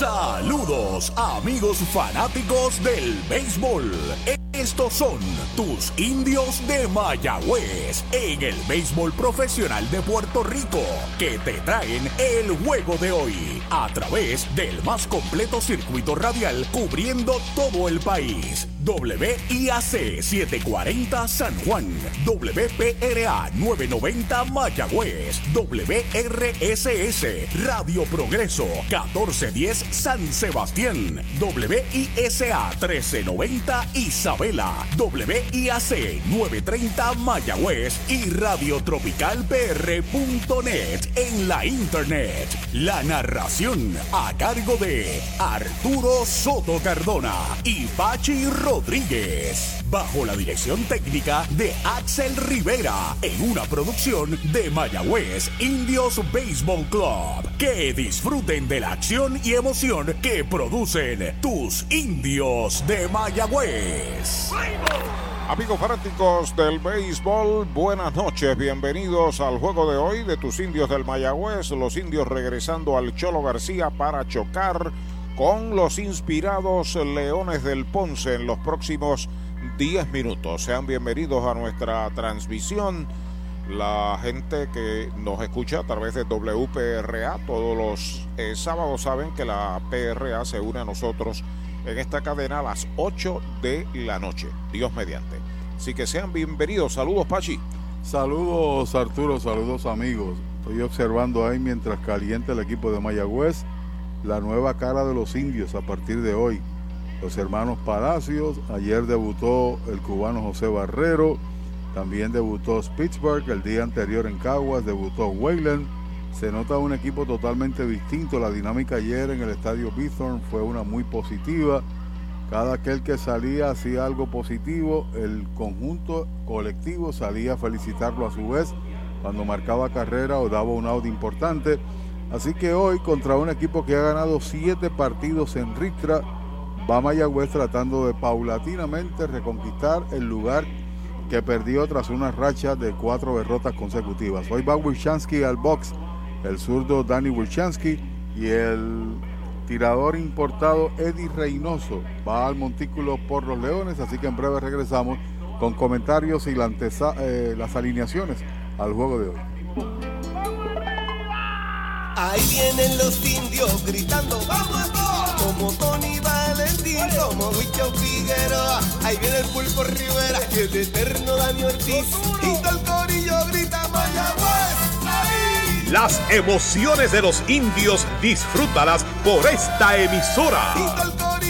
Saludos amigos fanáticos del béisbol. Estos son tus indios de Mayagüez en el béisbol profesional de Puerto Rico que te traen el juego de hoy a través del más completo circuito radial cubriendo todo el país. WIAC 740 San Juan, WPRA 990 Mayagüez, WRSS Radio Progreso 1410 San Sebastián, WISA 1390 Isabela, WIAC 930 Mayagüez y radiotropicalpr.net en la internet. La narración a cargo de Arturo Soto Cardona y Pachi Rodríguez. Bajo la dirección técnica de Axel Rivera en una producción de Mayagüez Indios Baseball Club. Que disfruten de la acción y emoción que producen tus indios de Mayagüez. Amigos fanáticos del béisbol, buenas noches, bienvenidos al juego de hoy de tus indios del Mayagüez, los indios regresando al Cholo García para chocar con los inspirados Leones del Ponce en los próximos 10 minutos. Sean bienvenidos a nuestra transmisión. La gente que nos escucha a través de WPRA todos los eh, sábados saben que la PRA se une a nosotros en esta cadena a las 8 de la noche. Dios mediante. Así que sean bienvenidos. Saludos, Pachi. Saludos, Arturo. Saludos, amigos. Estoy observando ahí mientras calienta el equipo de Mayagüez la nueva cara de los indios a partir de hoy. Los hermanos Palacios, ayer debutó el cubano José Barrero, también debutó Pittsburgh, el día anterior en Caguas debutó Wayland. Se nota un equipo totalmente distinto. La dinámica ayer en el estadio Bithorn fue una muy positiva. Cada aquel que salía hacía algo positivo. El conjunto colectivo salía a felicitarlo a su vez cuando marcaba carrera o daba un out importante. Así que hoy contra un equipo que ha ganado siete partidos en Ritra, va Mayagüez tratando de paulatinamente reconquistar el lugar que perdió tras una racha de cuatro derrotas consecutivas. Hoy va Wilchansky al box, el zurdo Danny Wilchansky y el tirador importado Eddie Reynoso va al montículo por los Leones, así que en breve regresamos con comentarios y eh, las alineaciones al juego de hoy. Ahí vienen los indios gritando, ¡vamos a todos! Como Tony Valentín, como Huicho Figueroa. Ahí viene el Pulpo Rivera y el eterno Dani Ortiz. Y todo el corillo grita Mayagüez. Las emociones de los indios, disfrútalas por esta emisora. Y todo el corillo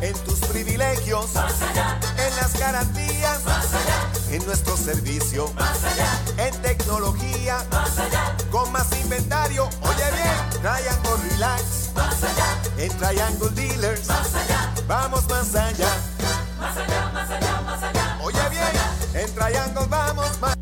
En tus privilegios, allá. en las garantías, allá. en nuestro servicio, allá. en tecnología, allá. con más inventario. Oye bien, Triangle Relax, allá. en Triangle Dealers, allá. vamos más allá. Más allá, más allá, más allá. Oye bien, en Triangle vamos más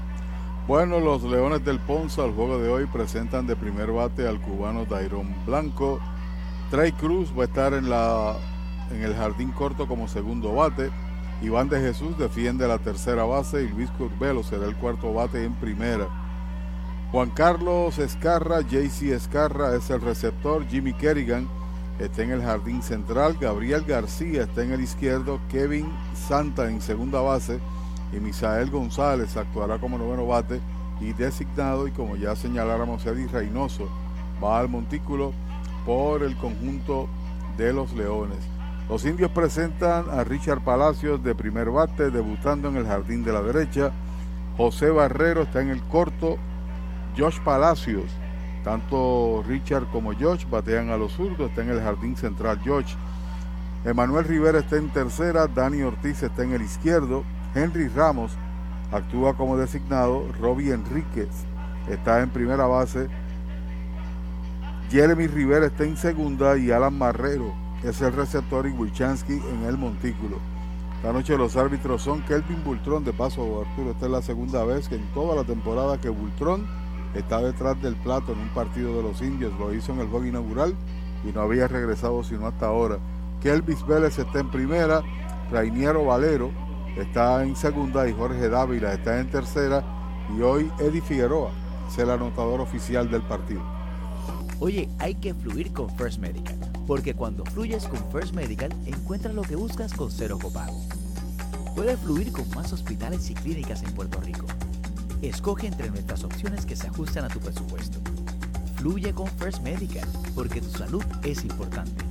Bueno, los Leones del Ponce al juego de hoy presentan de primer bate al cubano Dairon Blanco. Trey Cruz va a estar en la en el jardín corto como segundo bate. Iván de Jesús defiende la tercera base y Luis Curbelo será el cuarto bate en primera. Juan Carlos Escarra, JC Escarra es el receptor, Jimmy Kerrigan está en el jardín central, Gabriel García está en el izquierdo, Kevin Santa en segunda base y Misael González actuará como noveno bate y designado y como ya señaláramos Eddie Reynoso va al montículo por el conjunto de los Leones. Los indios presentan a Richard Palacios de primer bate, debutando en el jardín de la derecha. José Barrero está en el corto. Josh Palacios, tanto Richard como Josh batean a los zurdos, está en el jardín central Josh. Emanuel Rivera está en tercera, Dani Ortiz está en el izquierdo, Henry Ramos actúa como designado, Robbie Enríquez está en primera base, Jeremy Rivera está en segunda y Alan Marrero es el receptor y Wilchansky en el montículo. Esta noche los árbitros son Kelvin Bultrón, de paso Arturo, esta es la segunda vez que en toda la temporada que Bultrón está detrás del plato en un partido de los indios, lo hizo en el juego inaugural y no había regresado sino hasta ahora. Kelvis Vélez está en primera, Rainiero Valero está en segunda y Jorge Dávila está en tercera y hoy Eddie Figueroa es el anotador oficial del partido. Oye, hay que fluir con First Medical, porque cuando fluyes con First Medical encuentras lo que buscas con cero copago. Puedes fluir con más hospitales y clínicas en Puerto Rico. Escoge entre nuestras opciones que se ajustan a tu presupuesto. Fluye con First Medical, porque tu salud es importante.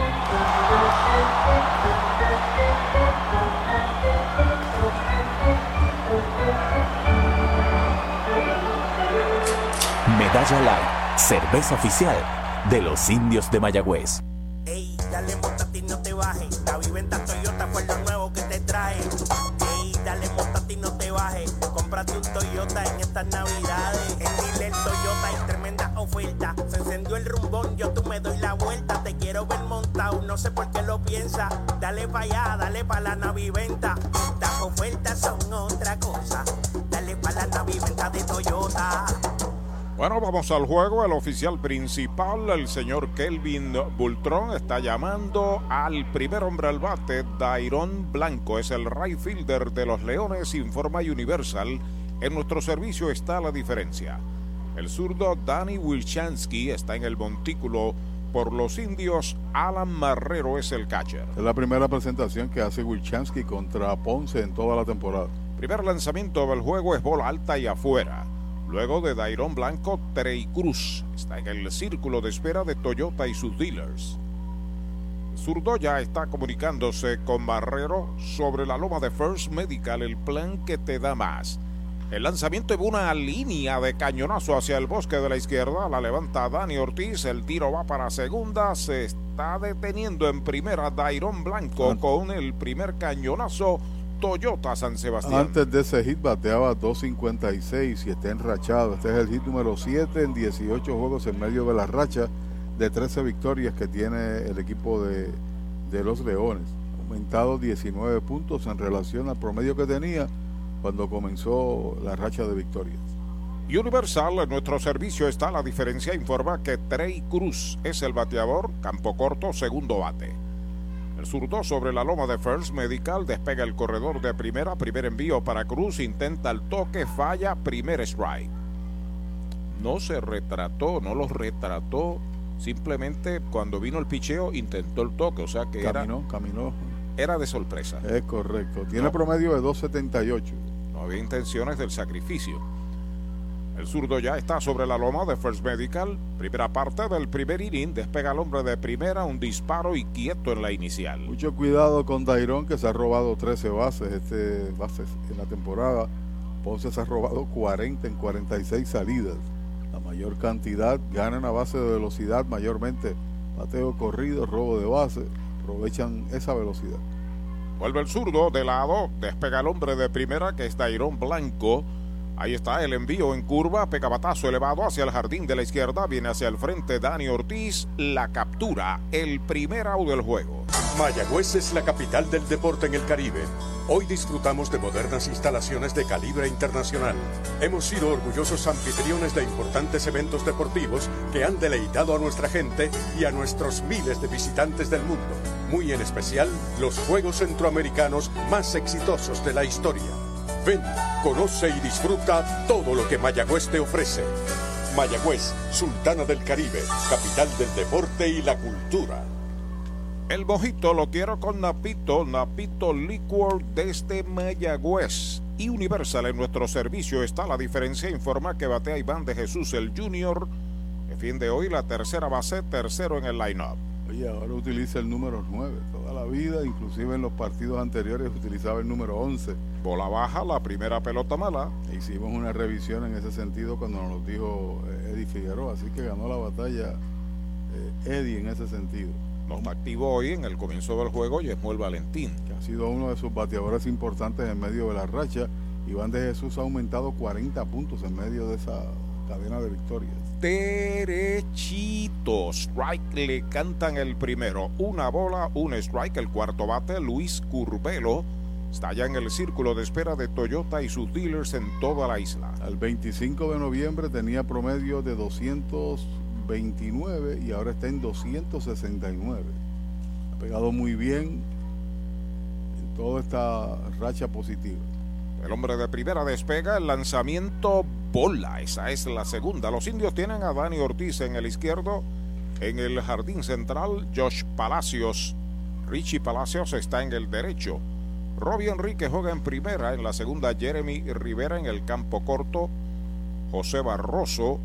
Cerveza oficial de los indios de Mayagüez. Ey, dale montate y no te bajes. La viventa Toyota fue lo nuevo que te trae. Ey, dale montate y no te bajes. Cómprate un Toyota en estas navidades. En Dile Toyota hay tremenda oferta. Se encendió el rumbón, yo tú me doy la vuelta. Te quiero ver montado, no sé por qué lo piensa. Dale pa' allá, dale pa' la naviventa. Estas ofertas son Bueno, vamos al juego. El oficial principal, el señor Kelvin Bultrón, está llamando al primer hombre al bate, Dairon Blanco. Es el right fielder de los Leones, informa Universal. En nuestro servicio está la diferencia. El zurdo Danny Wilchansky está en el montículo por los indios. Alan Marrero es el catcher. Es la primera presentación que hace Wilchansky contra Ponce en toda la temporada. Primer lanzamiento del juego es bola alta y afuera. Luego de Dairon Blanco, Trey Cruz está en el círculo de espera de Toyota y sus dealers. Zurdo ya está comunicándose con Barrero sobre la loma de First Medical, el plan que te da más. El lanzamiento de una línea de cañonazo hacia el bosque de la izquierda. La levanta Dani Ortiz. El tiro va para segunda. Se está deteniendo en primera Dairon Blanco con el primer cañonazo. Toyota San Sebastián. Antes de ese hit bateaba 2.56 y está enrachado. Este es el hit número 7 en 18 juegos en medio de la racha de 13 victorias que tiene el equipo de, de los Leones. Aumentado 19 puntos en relación al promedio que tenía cuando comenzó la racha de victorias. Universal, en nuestro servicio está la diferencia. Informa que Trey Cruz es el bateador, campo corto, segundo bate. El zurdo sobre la loma de First Medical despega el corredor de primera, primer envío para Cruz, intenta el toque, falla, primer strike. No se retrató, no los retrató. Simplemente cuando vino el picheo intentó el toque, o sea que caminó, era, caminó. era de sorpresa. Es correcto. Tiene promedio de 2.78. No había intenciones del sacrificio. El zurdo ya está sobre la loma de First Medical. Primera parte del primer inning. Despega el hombre de primera, un disparo y quieto en la inicial. Mucho cuidado con Dairon, que se ha robado 13 bases, este, bases en la temporada. Ponce se ha robado 40 en 46 salidas. La mayor cantidad ganan a base de velocidad, mayormente bateo corrido, robo de base. Aprovechan esa velocidad. Vuelve el zurdo de lado, despega el hombre de primera que es Dairón Blanco. Ahí está el envío en curva, pegabatazo elevado hacia el jardín de la izquierda, viene hacia el frente Dani Ortiz, la captura, el primer out del juego. Mayagüez es la capital del deporte en el Caribe. Hoy disfrutamos de modernas instalaciones de calibre internacional. Hemos sido orgullosos anfitriones de importantes eventos deportivos que han deleitado a nuestra gente y a nuestros miles de visitantes del mundo. Muy en especial, los Juegos Centroamericanos más exitosos de la historia. Ven, conoce y disfruta todo lo que Mayagüez te ofrece. Mayagüez, Sultana del Caribe, capital del deporte y la cultura. El mojito lo quiero con Napito, Napito Liquor desde Mayagüez. Y Universal en nuestro servicio está la diferencia. Informa que batea Iván de Jesús el Junior. En fin de hoy la tercera base, tercero en el line-up. Oye, ahora utiliza el número 9 toda la vida, inclusive en los partidos anteriores utilizaba el número 11. Bola baja, la primera pelota mala. Hicimos una revisión en ese sentido cuando nos lo dijo eh, Eddie Figueroa, así que ganó la batalla eh, Eddie en ese sentido. No está activo hoy en el comienzo del juego Yesmuel Valentín. Que ha sido uno de sus bateadores importantes en medio de la racha. Iván de Jesús ha aumentado 40 puntos en medio de esa cadena de victorias. Derechito. Strike le cantan el primero. Una bola, un strike. El cuarto bate, Luis Curbelo. Está ya en el círculo de espera de Toyota y sus dealers en toda la isla. Al 25 de noviembre tenía promedio de 229 y ahora está en 269. Ha pegado muy bien en toda esta racha positiva. El hombre de primera despega el lanzamiento bola. Esa es la segunda. Los indios tienen a Dani Ortiz en el izquierdo. En el jardín central, Josh Palacios. Richie Palacios está en el derecho. Robbie Enrique juega en primera. En la segunda, Jeremy Rivera en el campo corto. José Barroso,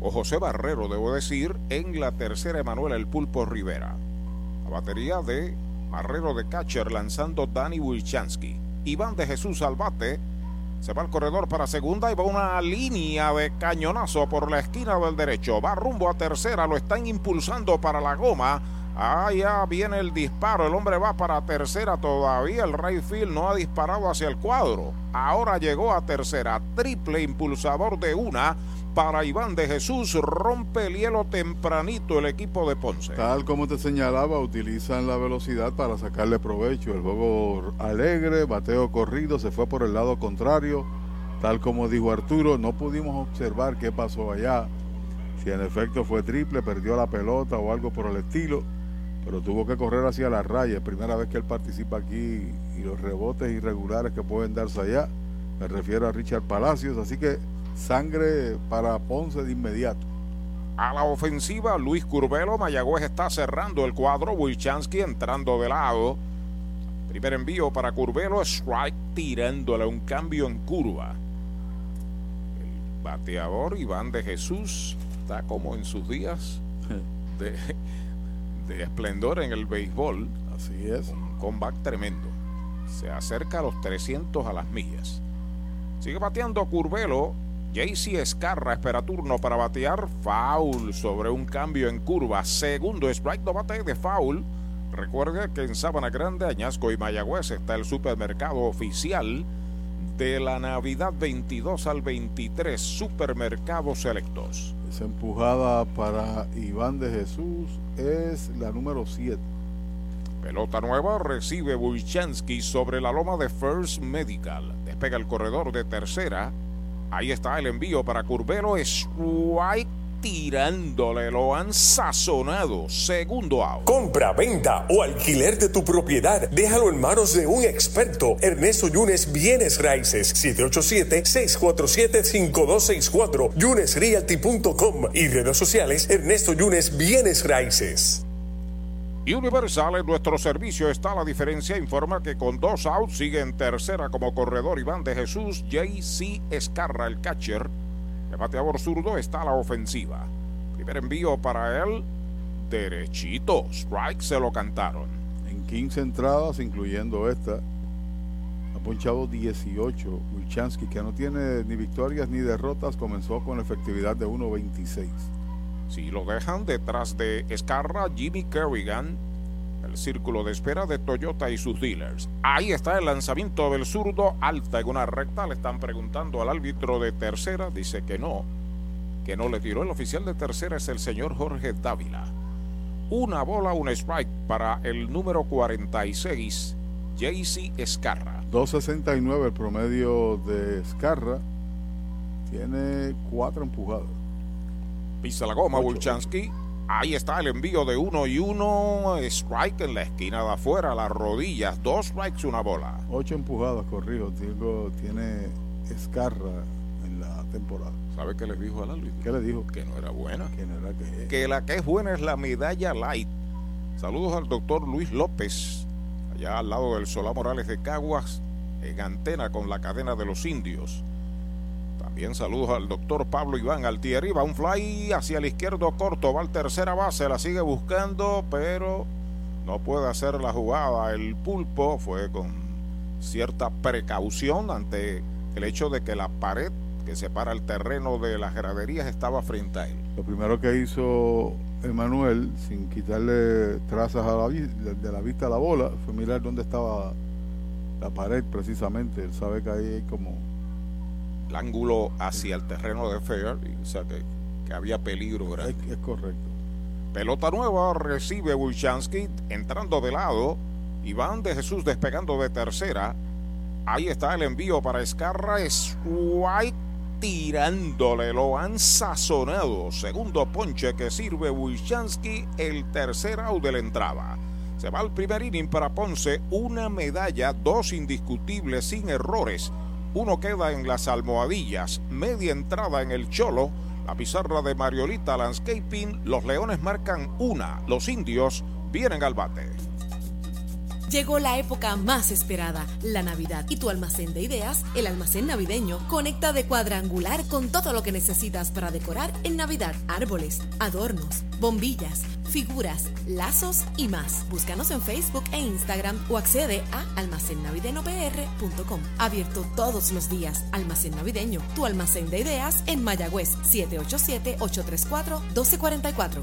o José Barrero, debo decir, en la tercera, Emanuel El Pulpo Rivera. La batería de Barrero de catcher lanzando Danny Wilchansky. Iván de Jesús al bate. Se va al corredor para segunda y va una línea de cañonazo por la esquina del derecho. Va rumbo a tercera, lo están impulsando para la goma. Allá viene el disparo, el hombre va para tercera todavía, el right field no ha disparado hacia el cuadro. Ahora llegó a tercera, triple impulsador de una para Iván de Jesús, rompe el hielo tempranito el equipo de Ponce. Tal como te señalaba, utilizan la velocidad para sacarle provecho. El juego alegre, bateo corrido, se fue por el lado contrario. Tal como dijo Arturo, no pudimos observar qué pasó allá. Si en efecto fue triple, perdió la pelota o algo por el estilo pero tuvo que correr hacia la raya. Primera vez que él participa aquí y los rebotes irregulares que pueden darse allá. Me refiero a Richard Palacios, así que sangre para Ponce de inmediato. A la ofensiva, Luis Curbelo, Mayagüez está cerrando el cuadro, Wilchansky entrando de lado. Primer envío para Curbelo, strike tirándole un cambio en curva. El bateador Iván de Jesús está como en sus días de, de esplendor en el béisbol. Así es. Un comeback tremendo. Se acerca a los 300 a las millas. Sigue bateando Curvelo. JC Escarra espera turno para batear. Foul sobre un cambio en curva. Segundo strike no bate de foul. Recuerde que en Sabana Grande, Añasco y Mayagüez está el supermercado oficial de la Navidad 22 al 23, Supermercados Selectos. Esa empujada para Iván de Jesús es la número 7. Pelota nueva recibe Wojciechowski sobre la loma de First Medical. Despega el corredor de tercera. Ahí está el envío para Curvelo. Strike tirándole, lo han sazonado. Segundo out. Compra, venta o alquiler de tu propiedad. Déjalo en manos de un experto. Ernesto Yunes Bienes Raíces. 787-647-5264. YunesRealty.com y redes sociales Ernesto Yunes Bienes Raíces. Universal en nuestro servicio está la diferencia. Informa que con dos outs sigue en tercera como corredor Iván de Jesús. JC Escarra, el catcher. El bateador zurdo está a la ofensiva. Primer envío para él. Derechito. Strike se lo cantaron. En 15 entradas, incluyendo esta, ha ponchado 18. Wilchansky, que no tiene ni victorias ni derrotas, comenzó con efectividad de 1.26. Si lo dejan detrás de Escarra, Jimmy Kerrigan, el círculo de espera de Toyota y sus dealers. Ahí está el lanzamiento del zurdo, alta en una recta. Le están preguntando al árbitro de tercera, dice que no, que no le tiró. El oficial de tercera es el señor Jorge Dávila. Una bola, un strike para el número 46, JC Escarra. 2.69 el promedio de Escarra. Tiene cuatro empujadas. Pisa la goma, Bulchansky. Ahí está el envío de uno y uno. Strike en la esquina de afuera, las rodillas. Dos strikes, una bola. Ocho empujadas, corrijo. Digo, tiene Escarra en la temporada. ¿Sabe qué le dijo al árbitro? ¿Qué le dijo? Que no era buena. Que no era que. Que la que es buena es la medalla light. Saludos al doctor Luis López, allá al lado del Solá Morales de Caguas, en antena con la cadena de los indios. También saludos al doctor Pablo Iván Altieri. Va un fly hacia el izquierdo corto. Va al tercera base. La sigue buscando, pero no puede hacer la jugada. El pulpo fue con cierta precaución ante el hecho de que la pared que separa el terreno de las graderías estaba frente a él. Lo primero que hizo Emanuel, sin quitarle trazas de la vista a la bola, fue mirar dónde estaba la pared precisamente. Él sabe que ahí hay como el ángulo hacia el terreno de Fair, o sea que, que había peligro grande. Es, es, correcto. Pelota nueva recibe Wilchansky entrando de lado. Iván de Jesús despegando de tercera. Ahí está el envío para Escarra. White tirándole. Lo han sazonado. Segundo ponche que sirve Wilchansky. El tercer out de la entrada. Se va al primer inning para Ponce. Una medalla, dos indiscutibles sin errores. Uno queda en las almohadillas, media entrada en el Cholo, la pizarra de Mariolita Landscaping, los Leones marcan una, los indios vienen al bate. Llegó la época más esperada, la Navidad, y tu almacén de ideas, el almacén navideño, conecta de cuadrangular con todo lo que necesitas para decorar en Navidad. Árboles, adornos, bombillas, figuras, lazos y más. Búscanos en Facebook e Instagram o accede a almacennavideñopr.com. Abierto todos los días. Almacén Navideño, tu almacén de ideas en Mayagüez, 787-834-1244.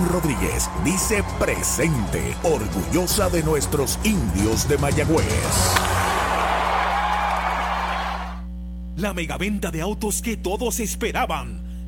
Rodríguez dice presente, orgullosa de nuestros indios de Mayagüez. La megaventa de autos que todos esperaban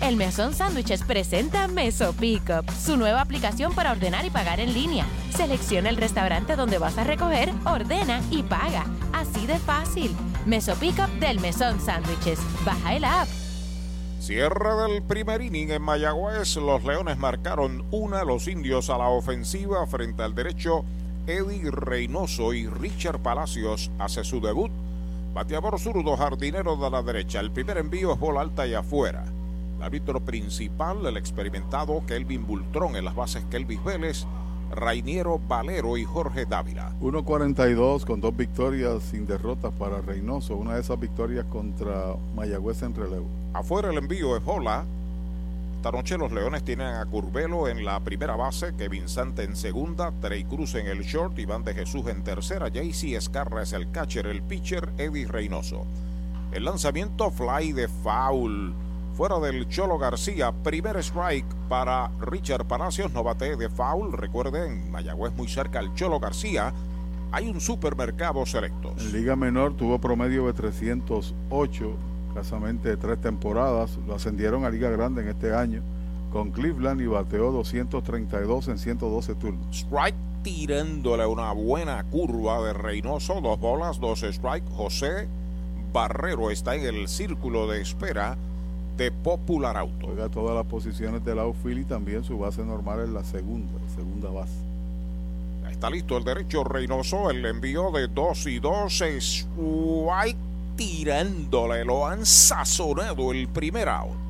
El Mesón Sándwiches presenta Meso Pickup, su nueva aplicación para ordenar y pagar en línea. Selecciona el restaurante donde vas a recoger, ordena y paga. Así de fácil. Meso Pickup del Mesón Sándwiches. Baja el app. Cierre del primer inning en Mayagüez. Los Leones marcaron una, los indios a la ofensiva frente al derecho. Eddie Reynoso y Richard Palacios hace su debut. Bateador zurdo, jardinero de la derecha. El primer envío es bola alta y afuera. El árbitro principal, el experimentado Kelvin Bultrón en las bases Kelvis Vélez, Rainiero Valero y Jorge Dávila. 1.42 con dos victorias sin derrotas para Reynoso, una de esas victorias contra Mayagüez en relevo. Afuera el envío es bola. Esta noche los Leones tienen a Curvelo en la primera base, Kevin Sante en segunda, Trey Cruz en el short, Iván de Jesús en tercera, JC Escarra es el catcher, el pitcher Eddie Reynoso. El lanzamiento fly de foul fuera del Cholo García. Primer strike para Richard Palacios, no bate de foul. Recuerden, Mayagüez muy cerca al Cholo García. Hay un supermercado selectos. En Liga Menor tuvo promedio de 308, casamente tres temporadas. Lo ascendieron a Liga Grande en este año con Cleveland y bateó 232 en 112 turnos. Strike tirándole una buena curva de Reynoso. Dos bolas, dos strike. José Barrero está en el círculo de espera de Popular Auto. Juega todas las posiciones del outfield y también su base normal es la segunda, segunda base. Está listo el derecho Reynoso, el envío de 2 y 2 es White tirándole, lo han sazonado el primer out.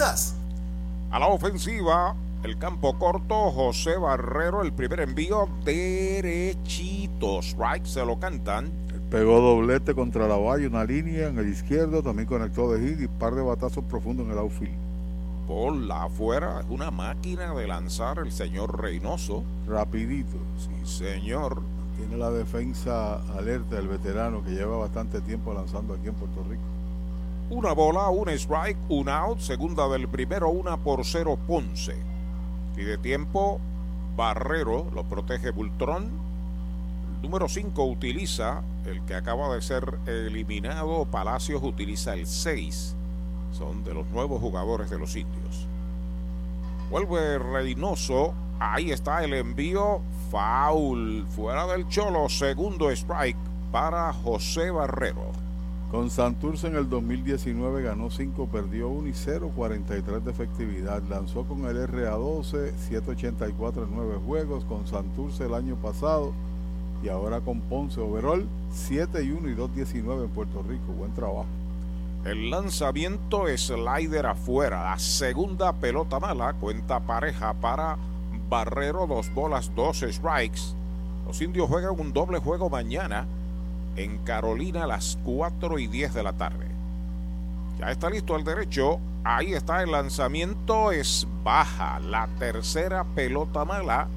A la ofensiva, el campo corto, José Barrero, el primer envío derechito. Strike se lo cantan. Pegó doblete contra la valla, una línea en el izquierdo, también conectó de hit y par de batazos profundos en el outfield. Por la afuera, es una máquina de lanzar el señor Reynoso. Rapidito. Sí, señor. Tiene la defensa alerta del veterano que lleva bastante tiempo lanzando aquí en Puerto Rico. Una bola, un strike, un out, segunda del primero, una por cero Ponce. Y de tiempo, Barrero lo protege Bultrón. Número 5 utiliza el que acaba de ser eliminado. Palacios utiliza el 6. Son de los nuevos jugadores de los indios. Vuelve Reynoso. Ahí está el envío. Foul. Fuera del Cholo. Segundo strike para José Barrero. Con Santurce en el 2019 ganó 5, perdió 1 y 0, 43 de efectividad. Lanzó con el RA12, 784 en 9 juegos. Con Santurce el año pasado y ahora con Ponce Overall, 7 y 1 y 219 en Puerto Rico. Buen trabajo. El lanzamiento slider afuera. La segunda pelota mala. Cuenta pareja para Barrero. Dos bolas, dos strikes. Los indios juegan un doble juego mañana en Carolina a las 4 y 10 de la tarde. Ya está listo el derecho. Ahí está el lanzamiento. Es baja. La tercera pelota mala.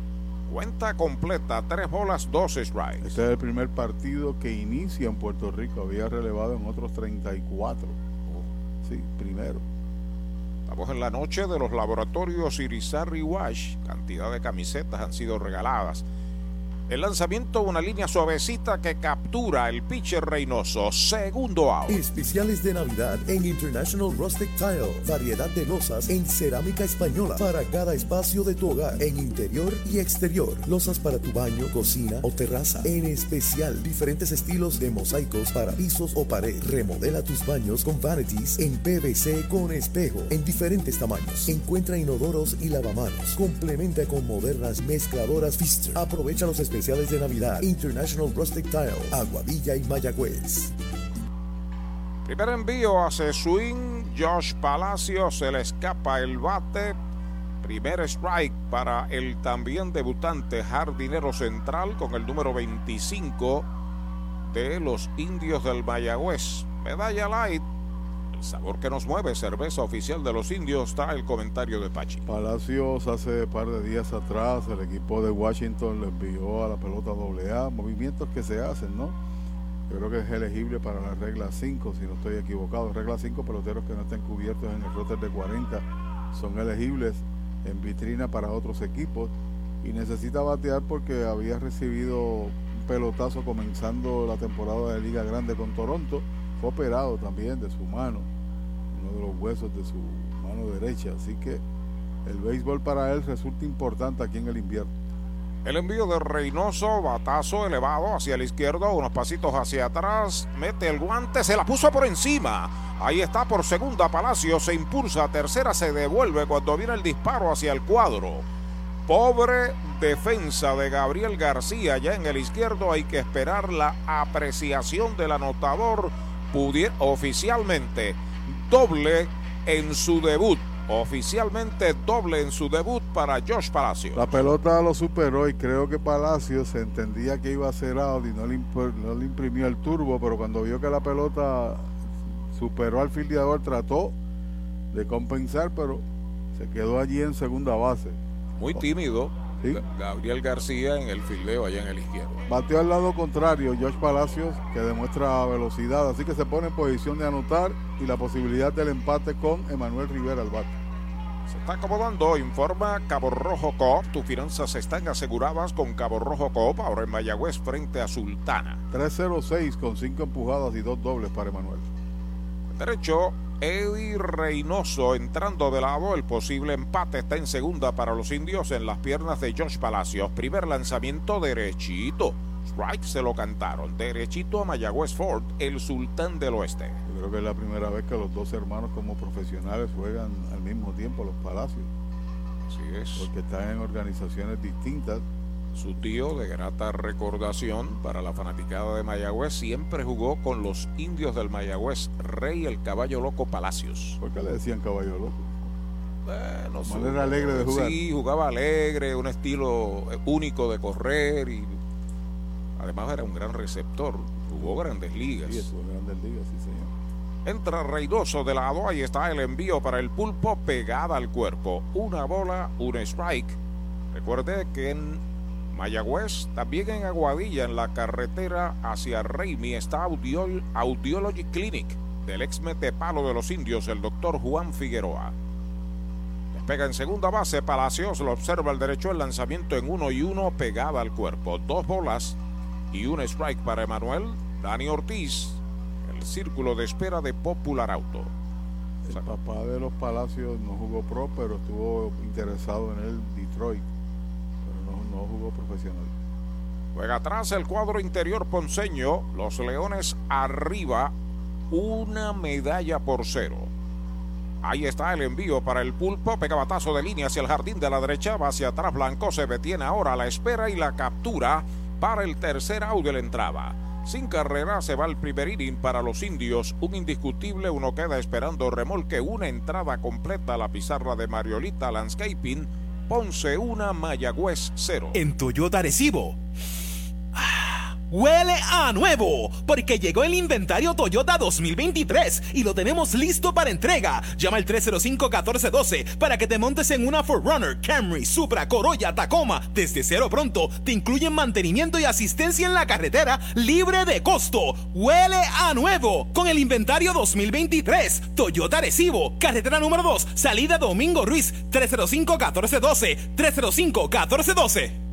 Cuenta completa. Tres bolas, dos strikes. Este es el primer partido que inicia en Puerto Rico. Había relevado en otros 34. Sí, primero. Estamos en la noche de los laboratorios Irizarry Wash. Cantidad de camisetas han sido regaladas. El lanzamiento, una línea suavecita que captura el pitcher Reynoso. Segundo out. Especiales de Navidad en International Rustic Tile. Variedad de losas en cerámica española para cada espacio de tu hogar, en interior y exterior. Losas para tu baño, cocina o terraza. En especial, diferentes estilos de mosaicos para pisos o pared. Remodela tus baños con vanities en PVC con espejo en diferentes tamaños. Encuentra inodoros y lavamanos. Complementa con modernas mezcladoras Pfister. Aprovecha los especiales de Navidad. International Rustic Tile, Aguadilla y Mayagüez. Primer envío hace swing. Josh Palacio se le escapa el bate. Primer strike para el también debutante jardinero central con el número 25 de los indios del Mayagüez. Medalla light Sabor que nos mueve, cerveza oficial de los indios, está el comentario de Pachi. Palacios hace par de días atrás, el equipo de Washington le envió a la pelota AA, movimientos que se hacen, ¿no? Yo creo que es elegible para la regla 5, si no estoy equivocado. Regla 5, peloteros que no estén cubiertos en el roster de 40 son elegibles en vitrina para otros equipos y necesita batear porque había recibido un pelotazo comenzando la temporada de Liga Grande con Toronto. Fue operado también de su mano de los huesos de su mano derecha. Así que el béisbol para él resulta importante aquí en el invierno. El envío de Reynoso, batazo elevado hacia la izquierda, unos pasitos hacia atrás, mete el guante, se la puso por encima. Ahí está por segunda Palacio, se impulsa, tercera se devuelve cuando viene el disparo hacia el cuadro. Pobre defensa de Gabriel García ya en el izquierdo, hay que esperar la apreciación del anotador oficialmente doble en su debut. Oficialmente doble en su debut para Josh Palacio. La pelota lo superó y creo que Palacio se entendía que iba a ser out y no le, no le imprimió el turbo, pero cuando vio que la pelota superó al fildeador trató de compensar, pero se quedó allí en segunda base. Muy tímido, Gabriel García en el fildeo allá en el izquierdo. Bateó al lado contrario Josh Palacios, que demuestra velocidad, así que se pone en posición de anotar y la posibilidad del empate con Emanuel Rivera al bate. Se está acomodando, informa Cabo Rojo Coop. Tus finanzas están aseguradas con Cabo Rojo Coop, ahora en Mayagüez frente a Sultana. 306 con 5 empujadas y 2 dobles para Emanuel. Derecho, Eddie Reynoso entrando de lado. El posible empate está en segunda para los indios en las piernas de Josh Palacios. Primer lanzamiento derechito. Strike se lo cantaron. Derechito a Mayagüez Ford, el sultán del oeste. Yo creo que es la primera vez que los dos hermanos como profesionales juegan al mismo tiempo los Palacios. Así es. Porque están en organizaciones distintas su tío, de grata recordación para la fanaticada de Mayagüez, siempre jugó con los indios del Mayagüez, Rey el Caballo Loco Palacios. ¿Por qué le decían Caballo Loco? Bueno, su, era alegre de jugar. Sí, jugaba alegre, un estilo único de correr y además era un gran receptor. Jugó grandes ligas. Sí, jugó grandes ligas, sí, señor. Entra Reidoso de lado, ahí está el envío para el pulpo pegada al cuerpo. Una bola, un strike. Recuerde que en Mayagüez, también en Aguadilla, en la carretera hacia Reimi, está Audiology Clinic del ex metepalo de los indios, el doctor Juan Figueroa. Despega en segunda base, Palacios lo observa el derecho, el lanzamiento en uno y uno pegada al cuerpo. Dos bolas y un strike para Emanuel. Dani Ortiz, el círculo de espera de Popular Auto. El papá de los Palacios no jugó pro, pero estuvo interesado en el Detroit no jugó profesional. Juega atrás el cuadro interior ponceño. Los Leones arriba. Una medalla por cero. Ahí está el envío para el pulpo. Pega batazo de línea hacia el jardín de la derecha. Va hacia atrás. Blanco se detiene ahora la espera y la captura para el tercer out de la entrada. Sin carrera se va el primer inning para los indios. Un indiscutible, uno queda esperando remolque. Una entrada completa a la pizarra de Mariolita Landscaping Ponce 1, Mayagüez 0. En Toyota Recibo. Huele a nuevo, porque llegó el inventario Toyota 2023 y lo tenemos listo para entrega. Llama al 305-1412 para que te montes en una Forerunner, Camry, Supra, Corolla, Tacoma. Desde cero pronto te incluyen mantenimiento y asistencia en la carretera libre de costo. Huele a nuevo con el inventario 2023. Toyota Recibo, carretera número 2, salida Domingo Ruiz, 305-1412, 305-1412.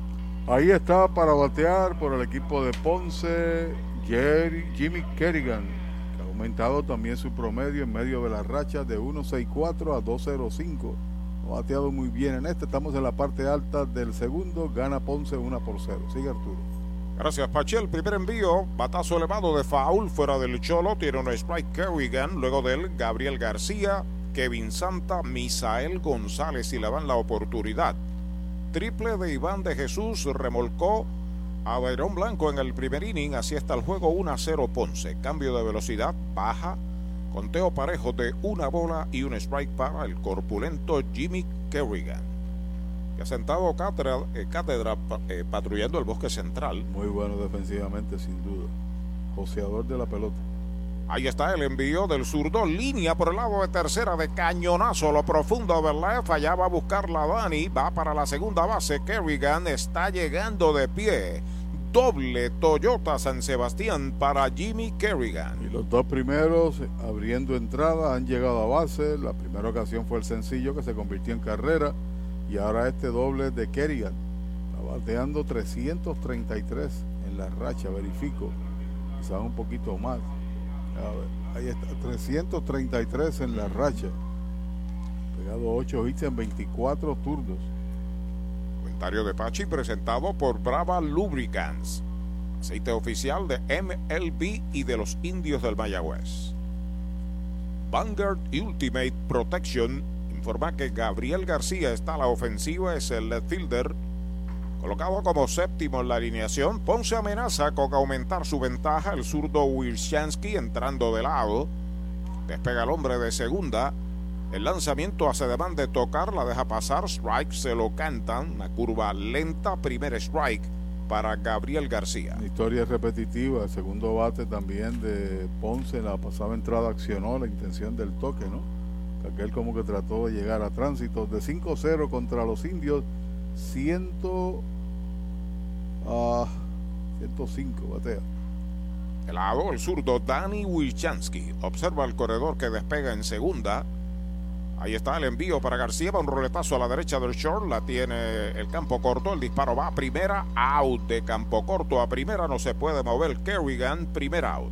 Ahí está para batear por el equipo de Ponce, Jerry, Jimmy Kerrigan, que ha aumentado también su promedio en medio de la racha de 1.64 a 2.05. Ha bateado muy bien en este. Estamos en la parte alta del segundo. Gana Ponce 1 por 0. Sigue Arturo. Gracias, Pachi. El primer envío, batazo elevado de foul fuera del Cholo. Tiene un strike Kerrigan. Luego de él, Gabriel García, Kevin Santa, Misael González y le dan la oportunidad triple de Iván de Jesús remolcó a Bayrón Blanco en el primer inning. Así está el juego 1 a 0 Ponce. Cambio de velocidad, baja. Conteo parejo de una bola y un strike para el corpulento Jimmy Kerrigan. Que ha sentado cátedra, eh, eh, patrullando el bosque central. Muy bueno defensivamente, sin duda. Joseador de la pelota. Ahí está el envío del zurdo, línea por el lado de tercera de cañonazo, lo profundo de fallaba a buscar la Dani, va para la segunda base, Kerrigan está llegando de pie. Doble Toyota San Sebastián para Jimmy Kerrigan. Y los dos primeros abriendo entrada han llegado a base. La primera ocasión fue el sencillo que se convirtió en carrera. Y ahora este doble de Kerrigan. Está bateando 333 en la racha, verifico. Quizás un poquito más ahí está, 333 en la racha. Pegado 8 hits en 24 turnos. Comentario de Pachi presentado por Brava Lubricants. Aceite oficial de MLB y de los indios del Mayagüez. Vanguard Ultimate Protection informa que Gabriel García está a la ofensiva, es el left fielder Colocado como séptimo en la alineación, Ponce amenaza con aumentar su ventaja. El zurdo Wirshansky entrando de lado. Despega el hombre de segunda. El lanzamiento hace demanda de tocar, la deja pasar. Strike se lo cantan. Una curva lenta, primer strike para Gabriel García. historia repetitiva. El segundo bate también de Ponce la pasada entrada accionó la intención del toque, ¿no? Aquel como que trató de llegar a tránsito de 5-0 contra los indios. 100 a 105 batea. El lado, el zurdo Danny Wilchansky. Observa el corredor que despega en segunda. Ahí está el envío para García. Va un roletazo a la derecha del short. La tiene el campo corto. El disparo va a primera. Out de campo corto a primera. No se puede mover Kerrigan. Primer out.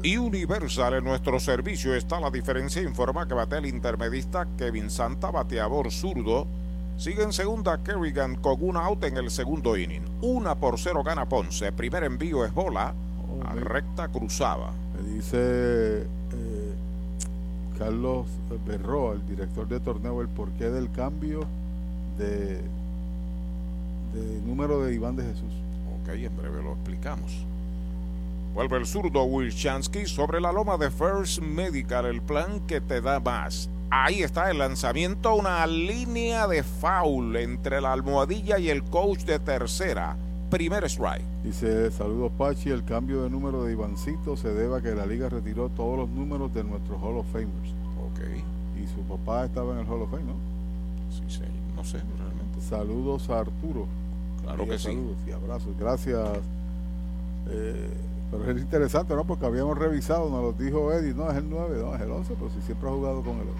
y Universal en nuestro servicio está la diferencia. Informa que bate el intermedista Kevin Santa, bateador zurdo. Sigue en segunda Kerrigan con un out en el segundo inning. Una por cero gana Ponce. Primer envío es bola. a recta cruzada. Me dice eh, Carlos Berroa, el director de torneo, el porqué del cambio de, de número de Iván de Jesús. Ok, en breve lo explicamos. Vuelve el zurdo Wilchansky sobre la loma de First Medical, el plan que te da más. Ahí está el lanzamiento, una línea de foul entre la almohadilla y el coach de tercera. Primer strike. Dice, saludos Pachi, el cambio de número de Ivancito se debe a que la liga retiró todos los números de nuestros Hall of Famers. Ok. Y su papá estaba en el Hall of Fame, ¿no? Sí, sí, no sé realmente. Saludos a Arturo. Claro que sí. Saludos y abrazos. Gracias. Eh, pero es interesante, ¿no? Porque habíamos revisado, nos lo dijo Eddie, no es el 9, no es el 11, pero si siempre ha jugado con el 11.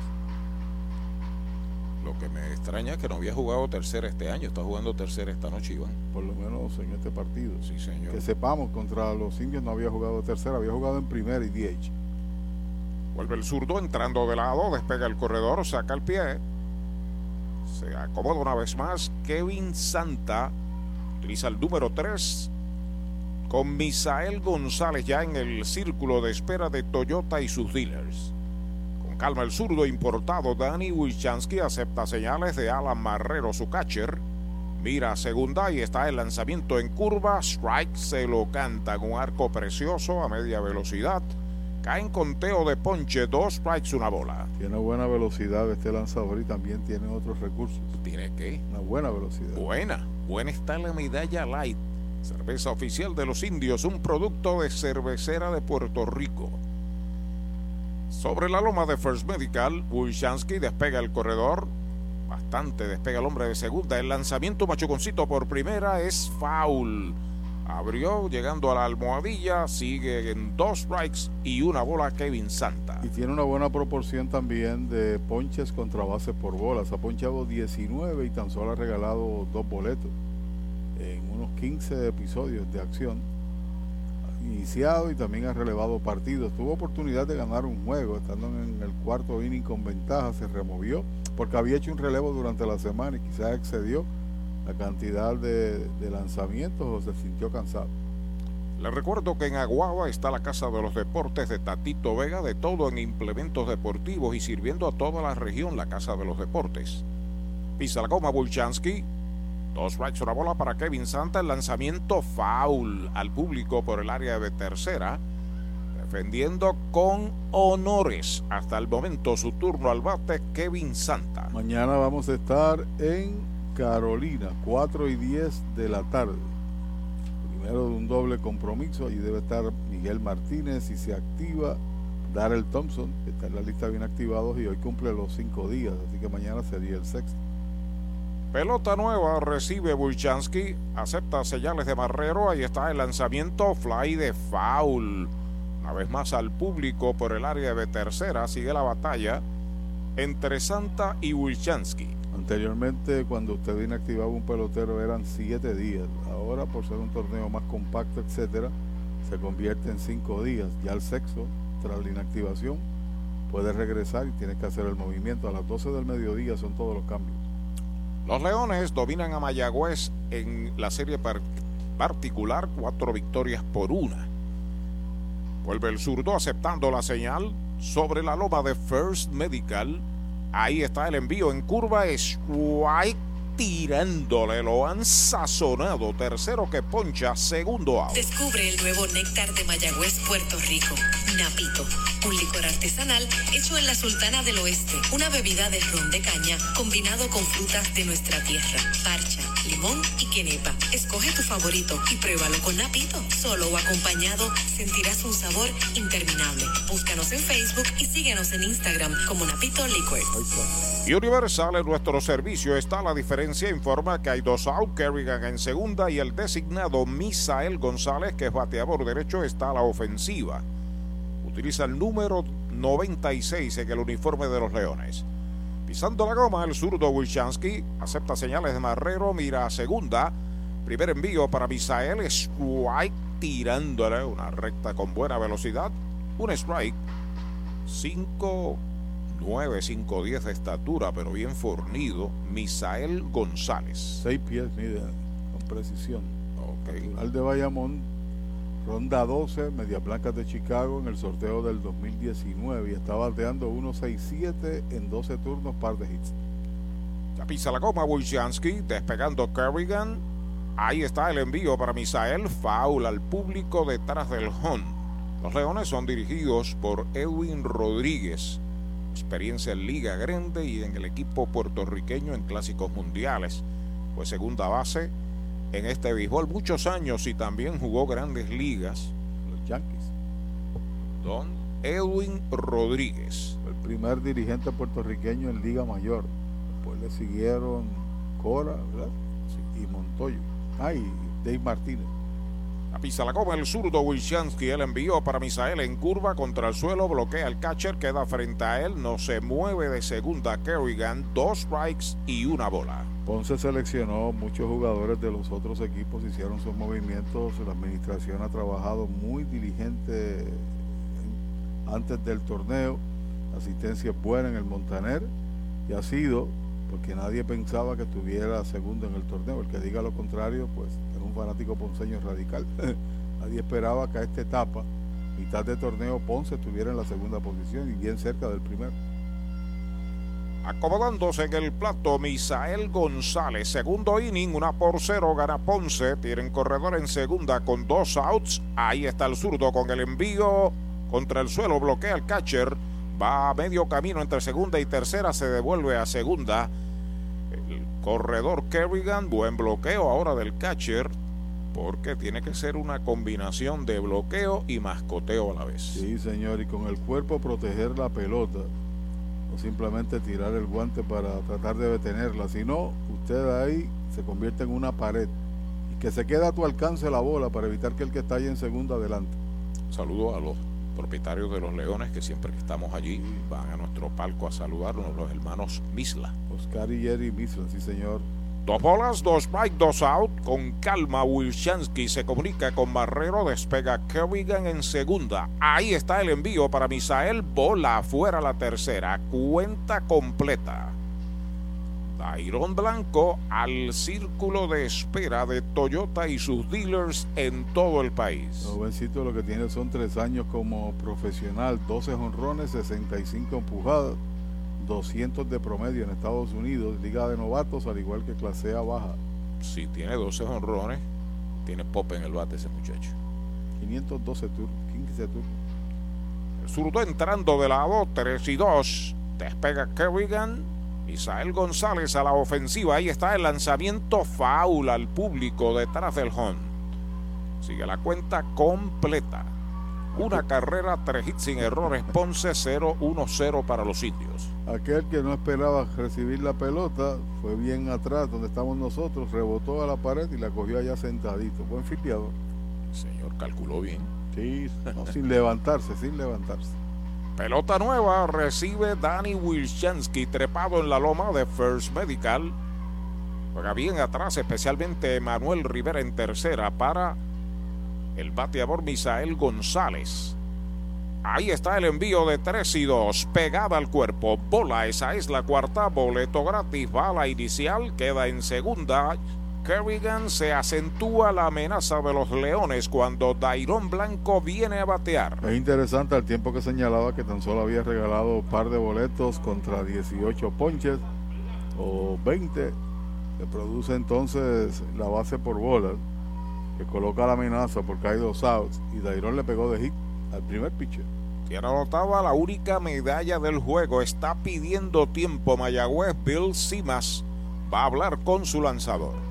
Lo que me extraña es que no había jugado tercera este año, está jugando tercera esta noche, Iván. Por lo menos en este partido. Sí, señor. Que sepamos, contra los indios no había jugado tercera, había jugado en primera y DH. Vuelve el zurdo entrando de lado, despega el corredor, saca el pie. Se acomoda una vez más. Kevin Santa utiliza el número 3 con Misael González ya en el círculo de espera de Toyota y sus dealers. Con calma el zurdo importado Danny Wilchansky acepta señales de Alan Marrero, su catcher. Mira a segunda y está el lanzamiento en curva. Strike se lo canta con un arco precioso a media velocidad. Cae en conteo de ponche, dos strikes, una bola. Tiene buena velocidad este lanzador y también tiene otros recursos. ¿Tiene qué? Una buena velocidad. Buena. Buena está la medalla light. Cerveza oficial de los indios, un producto de cervecera de Puerto Rico. Sobre la loma de First Medical, Wulchansky despega el corredor. Bastante despega el hombre de segunda. El lanzamiento machuconcito por primera es foul. Abrió llegando a la almohadilla, sigue en dos strikes y una bola Kevin Santa. Y tiene una buena proporción también de ponches contra bases por bolas. Ha ponchado 19 y tan solo ha regalado dos boletos unos 15 episodios de acción. Iniciado y también ha relevado partidos. Tuvo oportunidad de ganar un juego, estando en el cuarto inning con ventaja, se removió porque había hecho un relevo durante la semana y quizás excedió la cantidad de, de lanzamientos o se sintió cansado. Le recuerdo que en Aguaba está la Casa de los Deportes de Tatito Vega, de todo en implementos deportivos y sirviendo a toda la región la Casa de los Deportes. Pisa la goma Bulchansky. Dos strikes, una bola para Kevin Santa. El lanzamiento foul al público por el área de tercera. Defendiendo con honores hasta el momento su turno al bate Kevin Santa. Mañana vamos a estar en Carolina, 4 y 10 de la tarde. Primero de un doble compromiso, ahí debe estar Miguel Martínez y se activa Darrell Thompson, está en la lista bien activados y hoy cumple los cinco días, así que mañana sería el sexto. Pelota nueva recibe Bulchansky, acepta señales de Marrero, ahí está el lanzamiento fly de foul. Una vez más al público por el área de tercera, sigue la batalla entre Santa y Bulchansky. Anteriormente, cuando usted inactivaba un pelotero, eran siete días. Ahora, por ser un torneo más compacto, etcétera, se convierte en cinco días. Ya el sexo, tras la inactivación, puede regresar y tienes que hacer el movimiento. A las 12 del mediodía son todos los cambios. Los Leones dominan a Mayagüez en la serie par particular, cuatro victorias por una. Vuelve el zurdo aceptando la señal sobre la loma de First Medical. Ahí está el envío en curva. Strike tirándole. Lo han sazonado. Tercero que poncha. Segundo out. Descubre el nuevo néctar de Mayagüez, Puerto Rico. Napito. Un licor artesanal hecho en la Sultana del Oeste. Una bebida de ron de caña combinado con frutas de nuestra tierra. Parcha, limón y quenepa. Escoge tu favorito y pruébalo con Napito. Solo o acompañado sentirás un sabor interminable. Búscanos en Facebook y síguenos en Instagram como Napito Liquor. Universal en nuestro servicio está la diferencia. Informa que hay dos out, Kerrigan en segunda y el designado Misael González, que es bateador derecho, está a la ofensiva. Utiliza el número 96 en el uniforme de los Leones. Pisando la goma, el zurdo Wilchansky acepta señales de Marrero, mira a segunda. Primer envío para Misael, strike tirándole una recta con buena velocidad. Un strike. 5 9, 5, 10 de estatura, pero bien fornido, Misael González. 6 pies, mide con precisión. Ok. Al de Bayamón, ronda 12, Medias Blancas de Chicago en el sorteo del 2019 y está bateando 1.67 en 12 turnos, par de hits. Ya pisa la goma Wojcianski, despegando Kerrigan. Ahí está el envío para Misael Faul al público detrás del home. Los Leones son dirigidos por Edwin Rodríguez, experiencia en Liga Grande y en el equipo puertorriqueño en clásicos mundiales. Fue segunda base en este béisbol muchos años y también jugó grandes ligas. Los Yankees. Don Edwin Rodríguez. El primer dirigente puertorriqueño en Liga Mayor. Después le siguieron Cora ¿verdad? y Montoyo. Ah, y Dave Martínez. La pisa la come el zurdo Wilshansky. El envió para Misael en curva contra el suelo. Bloquea el catcher. Queda frente a él. No se mueve de segunda. Kerrigan. Dos strikes y una bola. Ponce seleccionó muchos jugadores de los otros equipos. Hicieron sus movimientos. La administración ha trabajado muy diligente antes del torneo. Asistencia buena en el Montaner. Y ha sido porque nadie pensaba que estuviera segundo en el torneo. El que diga lo contrario, pues es fanático ponceño radical. nadie esperaba que a esta etapa, mitad de torneo, Ponce estuviera en la segunda posición y bien cerca del primero. Acomodándose en el plato, Misael González. Segundo inning, una por cero, gana Ponce. Tienen corredor en segunda con dos outs. Ahí está el zurdo con el envío contra el suelo, bloquea el catcher. Va a medio camino entre segunda y tercera, se devuelve a segunda. Corredor Kerrigan, buen bloqueo ahora del catcher, porque tiene que ser una combinación de bloqueo y mascoteo a la vez. Sí, señor, y con el cuerpo proteger la pelota, no simplemente tirar el guante para tratar de detenerla, sino usted ahí se convierte en una pared y que se queda a tu alcance la bola para evitar que el que está ahí en segunda adelante. Saludo a los propietarios de los Leones, que siempre que estamos allí van a nuestro palco a saludarnos, los hermanos Misla. Oscar y Jerry Misla, sí señor. Dos bolas, dos strike, dos out. Con calma, Wilshansky se comunica con Barrero, despega Kerrigan en segunda. Ahí está el envío para Misael, bola afuera la tercera, cuenta completa. Dairon Blanco al círculo de espera de Toyota y sus dealers en todo el país. Jovencito lo que tiene son tres años como profesional, 12 honrones, 65 empujadas, 200 de promedio en Estados Unidos, liga de novatos al igual que clase A baja. Si tiene 12 honrones, tiene pop en el bate ese muchacho. 512 turnos, 15 turnos. El zurdo entrando de lado, 3 y 2. Despega Kerrigan, Isael González a la ofensiva. Ahí está el lanzamiento foul al público detrás del home. Sigue la cuenta completa. Una carrera, tres hits sin errores. Ponce 0-1-0 para los indios. Aquel que no esperaba recibir la pelota fue bien atrás, donde estamos nosotros, rebotó a la pared y la cogió allá sentadito. Buen filiador. señor calculó bien. Sí, no, sin levantarse, sin levantarse. Pelota nueva recibe Danny Wilshansky trepado en la loma de First Medical. Juega bien atrás, especialmente Manuel Rivera en tercera para el bateador Misael González. Ahí está el envío de 3 y 2, pegada al cuerpo. Bola, esa es la cuarta. Boleto gratis, bala inicial, queda en segunda. Kerrigan se acentúa la amenaza de los Leones cuando Dairon Blanco viene a batear. Es interesante al tiempo que señalaba que tan solo había regalado un par de boletos contra 18 ponches o 20. Se produce entonces la base por bola que coloca la amenaza porque hay dos outs y Dairon le pegó de hit al primer pitcher. Quien anotaba la única medalla del juego está pidiendo tiempo Mayagüez. Bill Simas va a hablar con su lanzador.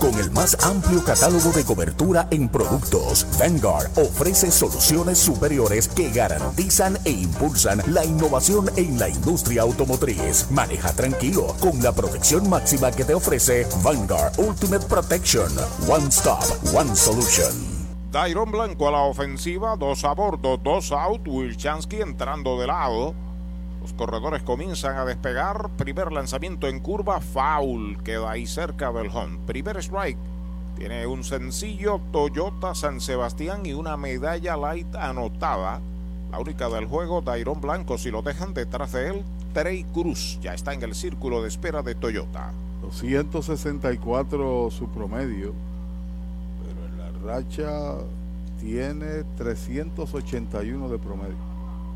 Con el más amplio catálogo de cobertura en productos, Vanguard ofrece soluciones superiores que garantizan e impulsan la innovación en la industria automotriz. Maneja tranquilo con la protección máxima que te ofrece Vanguard Ultimate Protection. One Stop, One Solution. Dairon Blanco a la ofensiva, dos a bordo, dos out, Wilchansky entrando de lado. Los corredores comienzan a despegar. Primer lanzamiento en curva, foul. Queda ahí cerca del home. Primer strike. Tiene un sencillo Toyota San Sebastián y una medalla light anotada. La única del juego, Dairon Blanco. Si lo dejan detrás de él, Trey Cruz. Ya está en el círculo de espera de Toyota. 264 su promedio. Pero en la racha tiene 381 de promedio.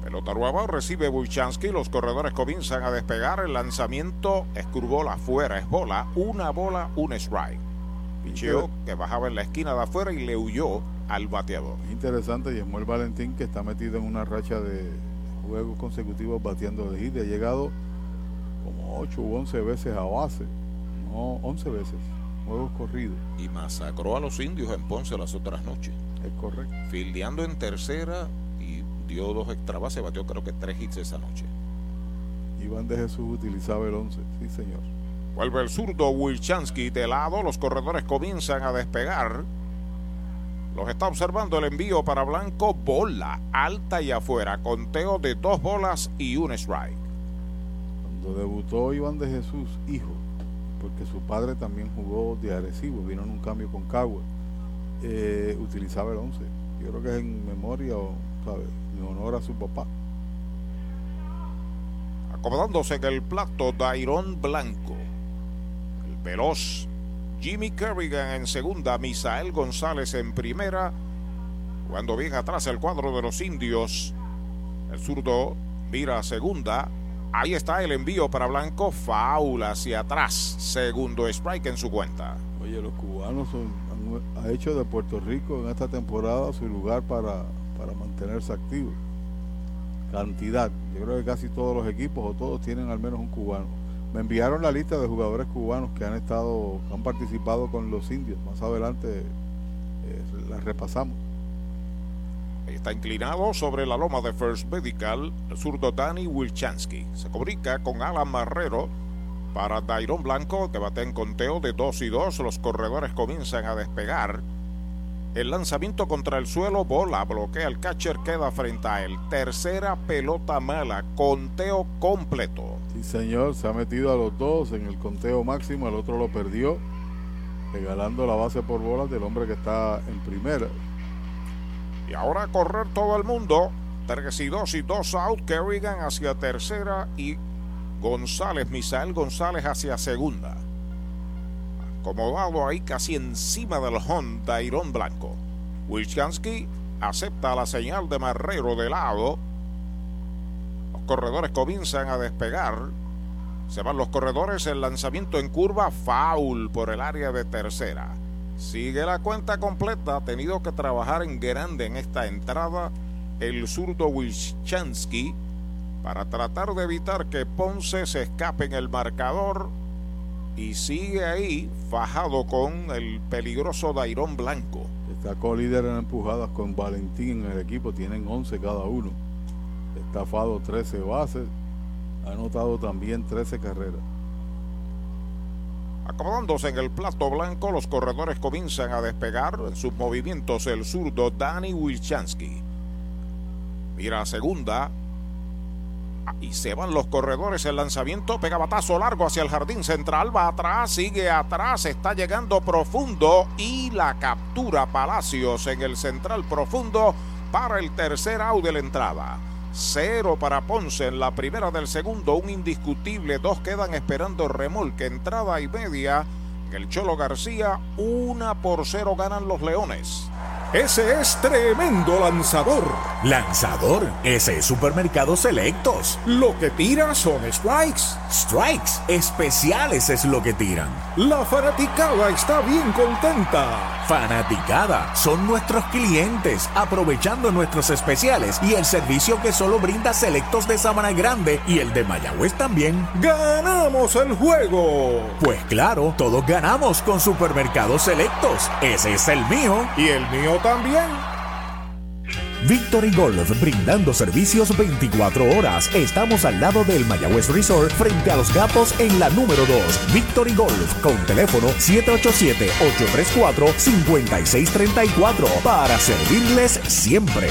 Pelota nueva recibe Wojciechowski. Los corredores comienzan a despegar. El lanzamiento es curvola afuera, es bola. Una bola, un strike. Picheo que bajaba en la esquina de afuera y le huyó al bateador. Interesante, y Esmuel Valentín que está metido en una racha de juegos consecutivos bateando de hit. Ha llegado como 8 u 11 veces a base. No, 11 veces. Juegos corridos. Y masacró a los indios en Ponce las otras noches. Es correcto. Fildeando en tercera, dio dos extra bases, batió creo que tres hits esa noche. Iván de Jesús utilizaba el 11, sí señor. Vuelve el zurdo Wilchansky de lado, los corredores comienzan a despegar. Los está observando el envío para Blanco, bola alta y afuera, conteo de dos bolas y un strike. Cuando debutó Iván de Jesús, hijo, porque su padre también jugó de Arecibo, vino en un cambio con Cagua, eh, utilizaba el 11. Yo creo que es en memoria o, ¿sabes? En honor a su papá. Acomodándose en el plato, Dairon Blanco. El veloz Jimmy Kerrigan en segunda, Misael González en primera. Cuando viene atrás el cuadro de los indios, el zurdo mira segunda. Ahí está el envío para Blanco, faula hacia atrás. Segundo strike en su cuenta. Oye, los cubanos han, han hecho de Puerto Rico en esta temporada su lugar para para mantenerse activo. Cantidad, yo creo que casi todos los equipos o todos tienen al menos un cubano. Me enviaron la lista de jugadores cubanos que han estado, han participado con los indios. Más adelante eh, las repasamos. Está inclinado sobre la loma de First Medical el zurdo Danny Wilchansky. Se comunica con Alan Marrero para Dairon Blanco que bate en conteo de 2 y 2. Los corredores comienzan a despegar. El lanzamiento contra el suelo, bola, bloquea el catcher, queda frente a él. Tercera pelota mala, conteo completo. Sí, señor, se ha metido a los dos en el conteo máximo, el otro lo perdió, regalando la base por bolas del hombre que está en primera. Y ahora a correr todo el mundo. 3 y 2 y 2 out, Kerrigan hacia tercera y González, Misael González hacia segunda acomodado ahí casi encima del Honda Irón Blanco. Wilchansky acepta la señal de Marrero de lado. Los corredores comienzan a despegar. Se van los corredores, el lanzamiento en curva, foul por el área de tercera. Sigue la cuenta completa, ha tenido que trabajar en grande en esta entrada el zurdo Wilchansky para tratar de evitar que Ponce se escape en el marcador y sigue ahí fajado con el peligroso Dairón Blanco. Está co-líder en empujadas con Valentín en el equipo, tienen 11 cada uno. Está fado 13 bases, ha anotado también 13 carreras. Acomodándose en el plato blanco, los corredores comienzan a despegar en sus movimientos el zurdo Danny Wilchansky. Mira a segunda, y se van los corredores. El lanzamiento pega batazo largo hacia el jardín central. Va atrás, sigue atrás. Está llegando profundo. Y la captura Palacios en el central profundo para el tercer out de la entrada. Cero para Ponce en la primera del segundo. Un indiscutible. Dos quedan esperando remolque. Entrada y media. El Cholo García. Una por cero ganan los Leones. Ese es tremendo lanzador. Lanzador, ese es Supermercado Selectos. Lo que tira son strikes. Strikes, especiales es lo que tiran. La fanaticada está bien contenta. Fanaticada, son nuestros clientes, aprovechando nuestros especiales y el servicio que solo brinda Selectos de Sabana Grande y el de Mayagüez también. ¡Ganamos el juego! Pues claro, todos ganamos con Supermercados Selectos. Ese es el mío. Y el mío también. Victory Golf, brindando servicios 24 horas. Estamos al lado del Mayagüez Resort, frente a los gatos en la número 2. Victory Golf, con teléfono 787-834-5634, para servirles siempre.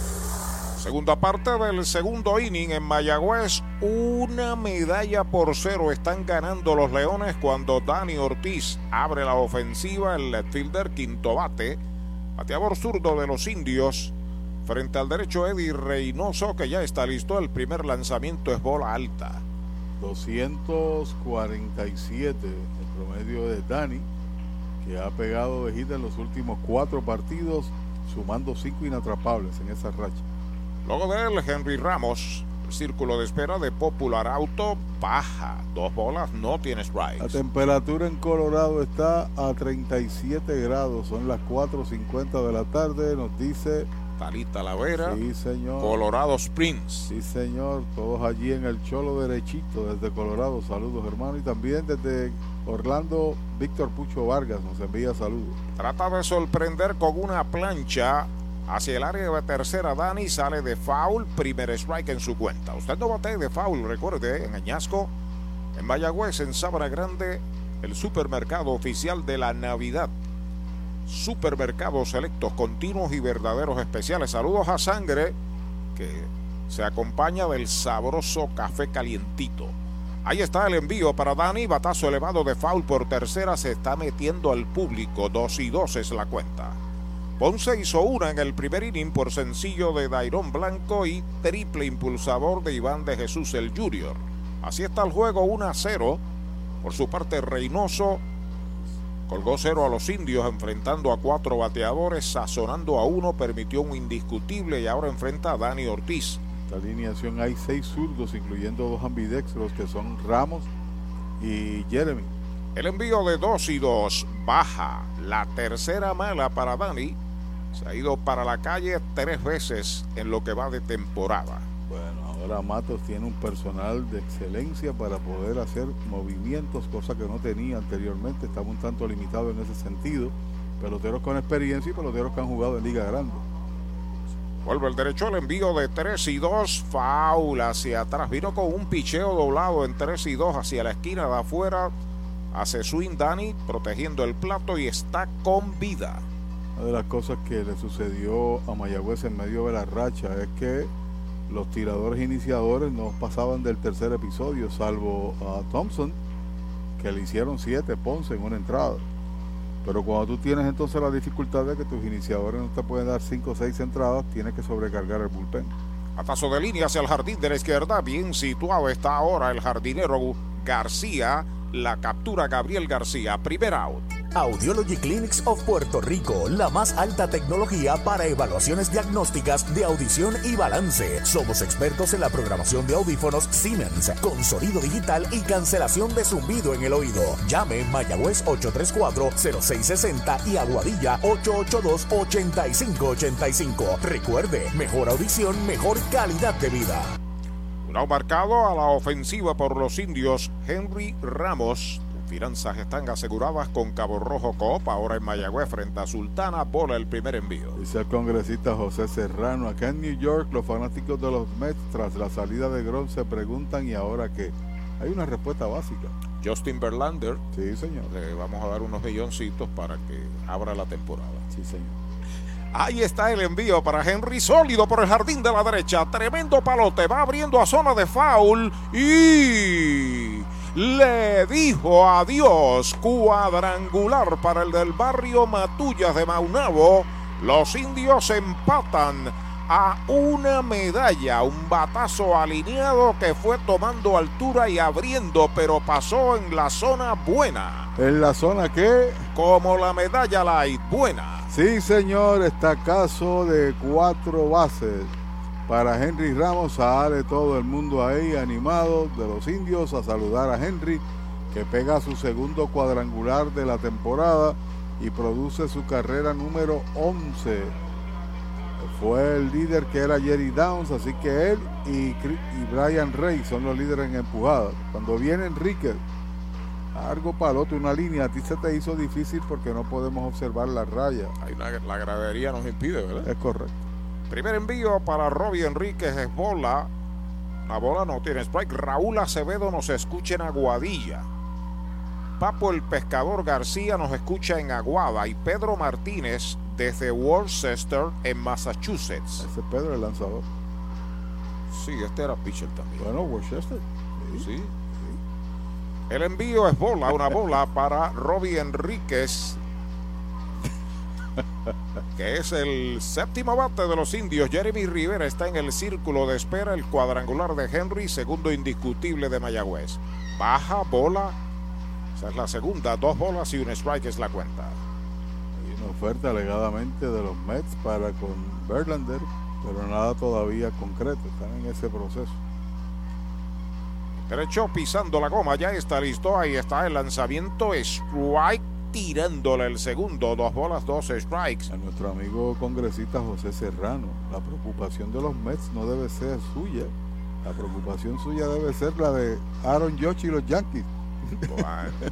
Segunda parte del segundo inning en Mayagüez. Una medalla por cero están ganando los Leones cuando Dani Ortiz abre la ofensiva. El fielder quinto bate. Bateador zurdo de los indios. Frente al derecho Eddie Reynoso que ya está listo. El primer lanzamiento es bola alta. 247 el promedio de Dani, que ha pegado de hit en los últimos cuatro partidos, sumando cinco inatrapables en esa racha. Luego de él, Henry Ramos, círculo de espera de Popular Auto, baja. Dos bolas, no tiene strikes. La temperatura en Colorado está a 37 grados, son las 4.50 de la tarde, nos dice... Talita Lavera, sí, señor. Colorado Springs. Sí, señor, todos allí en el Cholo derechito desde Colorado. Saludos, hermano. Y también desde Orlando, Víctor Pucho Vargas nos envía saludos. Trata de sorprender con una plancha hacia el área de tercera. Dani sale de foul, primer strike en su cuenta. Usted no bate de foul, recuerde, en Añasco, en Mayagüez, en Sabra Grande, el supermercado oficial de la Navidad. Supermercados selectos, continuos y verdaderos especiales. Saludos a Sangre, que se acompaña del sabroso café calientito. Ahí está el envío para Dani. Batazo elevado de foul por tercera. Se está metiendo al público. Dos y dos es la cuenta. Ponce hizo una en el primer inning por sencillo de Dairón Blanco y triple impulsador de Iván de Jesús el Junior. Así está el juego 1 a 0. Por su parte, Reynoso colgó cero a los indios enfrentando a cuatro bateadores, sazonando a uno, permitió un indiscutible y ahora enfrenta a Dani Ortiz. Esta alineación hay seis zurdos, incluyendo dos ambidextros que son Ramos y Jeremy. El envío de 2 y 2 baja. La tercera mala para Dani. Se ha ido para la calle tres veces en lo que va de temporada. Bueno, ahora Matos tiene un personal de excelencia para poder hacer movimientos, cosa que no tenía anteriormente. Estaba un tanto limitado en ese sentido. Peloteros con experiencia y peloteros que han jugado en Liga Grande. Vuelve el derecho al envío de 3 y 2. Faula hacia atrás. Vino con un picheo doblado en 3 y 2 hacia la esquina de afuera. Hace swing Dani protegiendo el plato y está con vida. Una de las cosas que le sucedió a Mayagüez en medio de la racha es que los tiradores iniciadores no pasaban del tercer episodio, salvo a Thompson, que le hicieron siete Ponce en una entrada. Pero cuando tú tienes entonces la dificultad de que tus iniciadores no te pueden dar cinco o seis entradas, tienes que sobrecargar el bullpen. A paso de línea hacia el jardín de la izquierda, bien situado está ahora el jardinero García. La captura Gabriel García, primer out. Audiology Clinics of Puerto Rico, la más alta tecnología para evaluaciones diagnósticas de audición y balance. Somos expertos en la programación de audífonos Siemens, con sonido digital y cancelación de zumbido en el oído. Llame Mayagüez 834-0660 y Aguadilla 882-8585. Recuerde, mejor audición, mejor calidad de vida. Un marcado a la ofensiva por los indios Henry Ramos finanzas están aseguradas con Cabo Rojo Coop, ahora en Mayagüez frente a Sultana, bola el primer envío. Dice el congresista José Serrano, acá en New York los fanáticos de los Mets tras la salida de Grom se preguntan ¿y ahora qué? Hay una respuesta básica. Justin Verlander. Sí, señor. Le vamos a dar unos milloncitos para que abra la temporada. Sí, señor. Ahí está el envío para Henry, sólido por el jardín de la derecha. Tremendo palote, va abriendo a zona de foul y le dijo adiós cuadrangular para el del barrio Matullas de Maunabo. Los indios empatan a una medalla, un batazo alineado que fue tomando altura y abriendo, pero pasó en la zona buena. ¿En la zona qué? Como la medalla light, buena. Sí, señor, está caso de cuatro bases para Henry Ramos. Sale todo el mundo ahí animado de los indios a saludar a Henry, que pega su segundo cuadrangular de la temporada y produce su carrera número 11. Fue el líder que era Jerry Downs, así que él y, Brian Rey son los líderes en empujadas. Cuando viene Enrique, largo palote, una línea, a ti se te hizo difícil porque no podemos observar la raya. la gradería nos impide, ¿verdad? Es correcto. Primer envío para Robbie Enríquez es bola. La bola no tiene strike. Raúl Acevedo nos escucha en Aguadilla. Papo el Pescador García nos escucha en Aguada. Y Pedro Martínez desde Worcester en Massachusetts. Ese Pedro el lanzador. Sí, este era pitcher también. Bueno, Worcester. Sí. El envío es bola, una bola para Robbie Enríquez que es el séptimo bate de los indios. Jeremy Rivera está en el círculo de espera, el cuadrangular de Henry, segundo indiscutible de Mayagüez. Baja, bola, esa es la segunda, dos bolas y un strike es la cuenta. Hay una oferta alegadamente de los Mets para con Verlander, pero nada todavía concreto, están en ese proceso. Derecho pisando la goma, ya está listo, ahí está el lanzamiento, strike tirándole el segundo, dos bolas, dos strikes. A nuestro amigo congresista José Serrano, la preocupación de los Mets no debe ser suya, la preocupación suya debe ser la de Aaron Judge y los Yankees.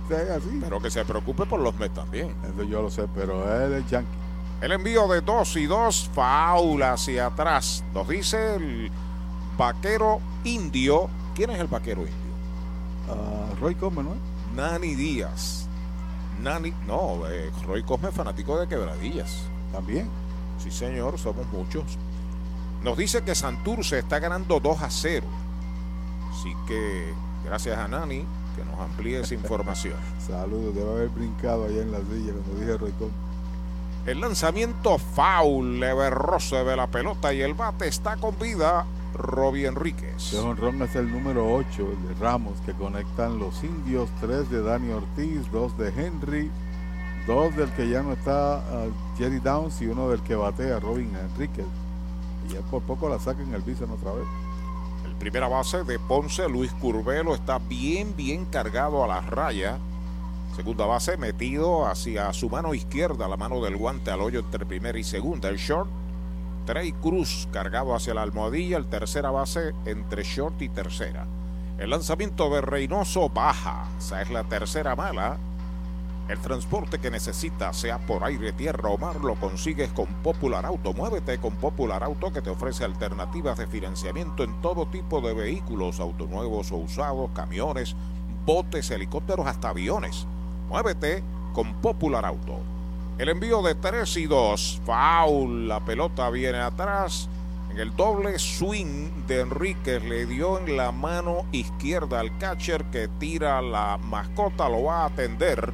así. Pero que se preocupe por los Mets también. Eso yo lo sé, pero él es Yankee. El envío de dos y dos, faula hacia atrás. Nos dice el vaquero indio. ¿Quién es el vaquero indio? Ah, Roy Coleman, ¿no? Nani Díaz. Nani, no, eh, Roy Cosme fanático de quebradillas. También. Sí, señor, somos muchos. Nos dice que Santurce está ganando 2 a 0. Así que gracias a Nani que nos amplíe esa información. Saludos, debe haber brincado allá en la silla cuando dije Roy Cosme. El lanzamiento foul, leverroso de la pelota y el bate está con vida Robbie Enríquez. Ron Ron es el número 8 de Ramos que conectan los indios, 3 de Dani Ortiz, 2 de Henry, 2 del que ya no está uh, Jerry Downs y uno del que batea Robin Enríquez. Y ya por poco la sacan el Bison otra vez. El primera base de Ponce, Luis Curvelo, está bien, bien cargado a la raya. Segunda base metido hacia su mano izquierda, la mano del guante al hoyo entre primera y segunda. El short Trey Cruz cargado hacia la almohadilla, el tercera base entre short y tercera. El lanzamiento de Reynoso baja, esa es la tercera mala. El transporte que necesitas, sea por aire, tierra o mar, lo consigues con Popular Auto. Muévete con Popular Auto que te ofrece alternativas de financiamiento en todo tipo de vehículos, autonuevos o usados, camiones, botes, helicópteros, hasta aviones. Muévete con Popular Auto. El envío de 3 y 2. Foul. La pelota viene atrás. En el doble swing de Enríquez le dio en la mano izquierda al catcher que tira la mascota. Lo va a atender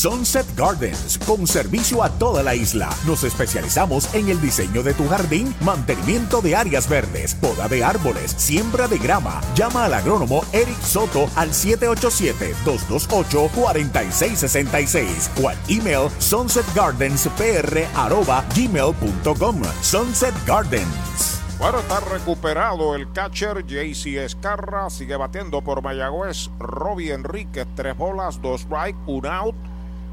Sunset Gardens, con servicio a toda la isla. Nos especializamos en el diseño de tu jardín, mantenimiento de áreas verdes, poda de árboles, siembra de grama. Llama al agrónomo Eric Soto al 787-228-4666 o al email sunsetgardenspr.gmail.com Sunset Gardens. Bueno, está recuperado el catcher JC Escarra, sigue batiendo por Mayagüez. Robbie Enríquez, tres bolas, dos strike, un out.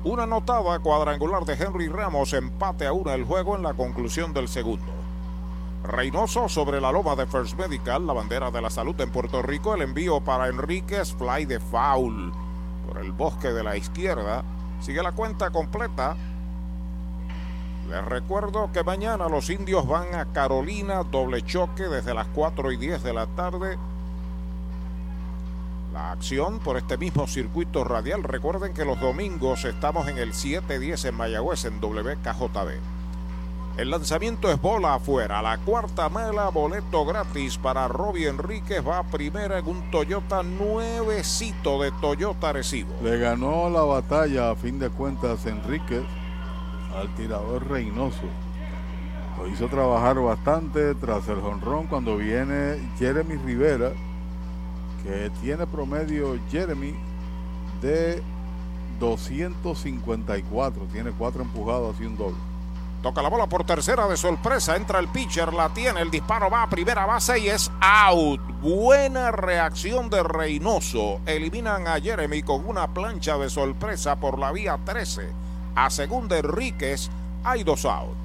Una anotada cuadrangular de Henry Ramos, empate a una el juego en la conclusión del segundo. Reynoso sobre la loma de First Medical, la bandera de la salud en Puerto Rico, el envío para Enríquez, fly de foul por el bosque de la izquierda. Sigue la cuenta completa. Les recuerdo que mañana los indios van a Carolina, doble choque desde las 4 y 10 de la tarde. La acción por este mismo circuito radial. Recuerden que los domingos estamos en el 710 en Mayagüez en WKJB. El lanzamiento es bola afuera. La cuarta mela, boleto gratis para Robbie Enríquez. Va primera en un Toyota nuevecito de Toyota Recibo. Le ganó la batalla a fin de cuentas Enríquez al tirador Reynoso. Lo hizo trabajar bastante tras el jonrón cuando viene Jeremy Rivera que tiene promedio Jeremy de 254. Tiene cuatro empujados y un doble. Toca la bola por tercera de sorpresa. Entra el pitcher, la tiene. El disparo va a primera base y es out. Buena reacción de Reynoso. Eliminan a Jeremy con una plancha de sorpresa por la vía 13. A segunda Enríquez hay dos out.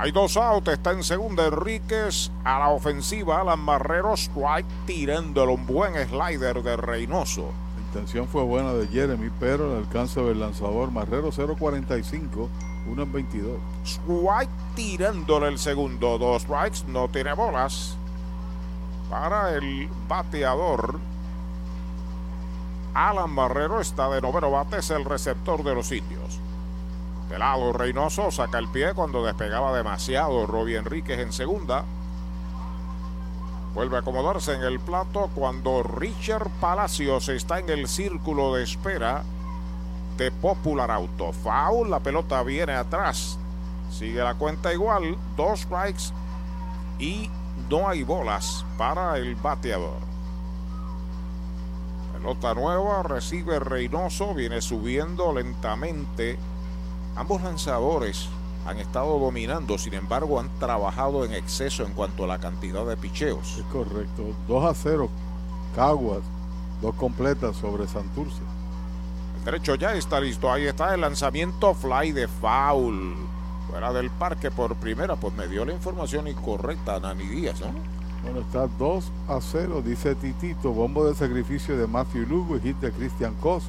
Hay dos outs, está en segunda Enríquez. A la ofensiva, Alan Marrero, strike, tirándolo un buen slider de Reynoso. La intención fue buena de Jeremy, pero el alcance del lanzador Marrero 0.45, 1 en 22. Strike tirándole el segundo, dos strikes, no tiene bolas. Para el bateador, Alan Marrero está de noveno bate, es el receptor de los indios. De lado Reynoso saca el pie cuando despegaba demasiado Robbie Enríquez en segunda. Vuelve a acomodarse en el plato cuando Richard Palacios está en el círculo de espera de Popular Auto. Foul, la pelota viene atrás. Sigue la cuenta igual, dos strikes y no hay bolas para el bateador. Pelota nueva, recibe Reynoso, viene subiendo lentamente Ambos lanzadores han estado dominando, sin embargo han trabajado en exceso en cuanto a la cantidad de picheos. Es correcto. 2 a 0, Caguas, dos completas sobre Santurce. El derecho ya está listo. Ahí está el lanzamiento fly de foul. Fuera del parque por primera, pues me dio la información incorrecta Nani Díaz, ¿no? Bueno, está 2 a 0, dice Titito. Bombo de sacrificio de Matthew Lugo y hit de Christian Cos.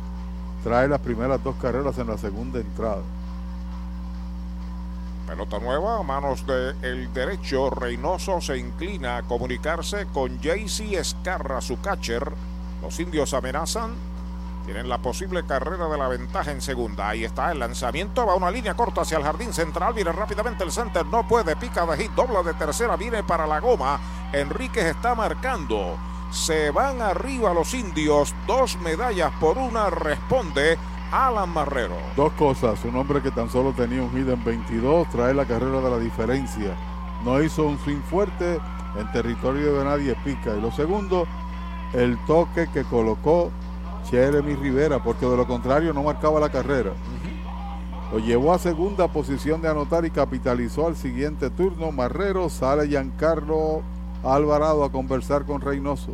Trae las primeras dos carreras en la segunda entrada. Pelota nueva a manos del el derecho. Reynoso se inclina a comunicarse con JC Escarra, su catcher. Los indios amenazan. Tienen la posible carrera de la ventaja en segunda. Ahí está el lanzamiento. Va una línea corta hacia el jardín central. Viene rápidamente el center. No puede. Pica de hit. Dobla de tercera. Viene para la goma. Enríquez está marcando. Se van arriba los indios. Dos medallas por una. Responde Alan Marrero. Dos cosas, un hombre que tan solo tenía un hit en 22, trae la carrera de la diferencia. No hizo un swing fuerte en territorio de nadie pica. Y lo segundo, el toque que colocó Jeremy Rivera, porque de lo contrario no marcaba la carrera. Lo llevó a segunda posición de anotar y capitalizó al siguiente turno. Marrero sale Giancarlo Alvarado a conversar con Reynoso.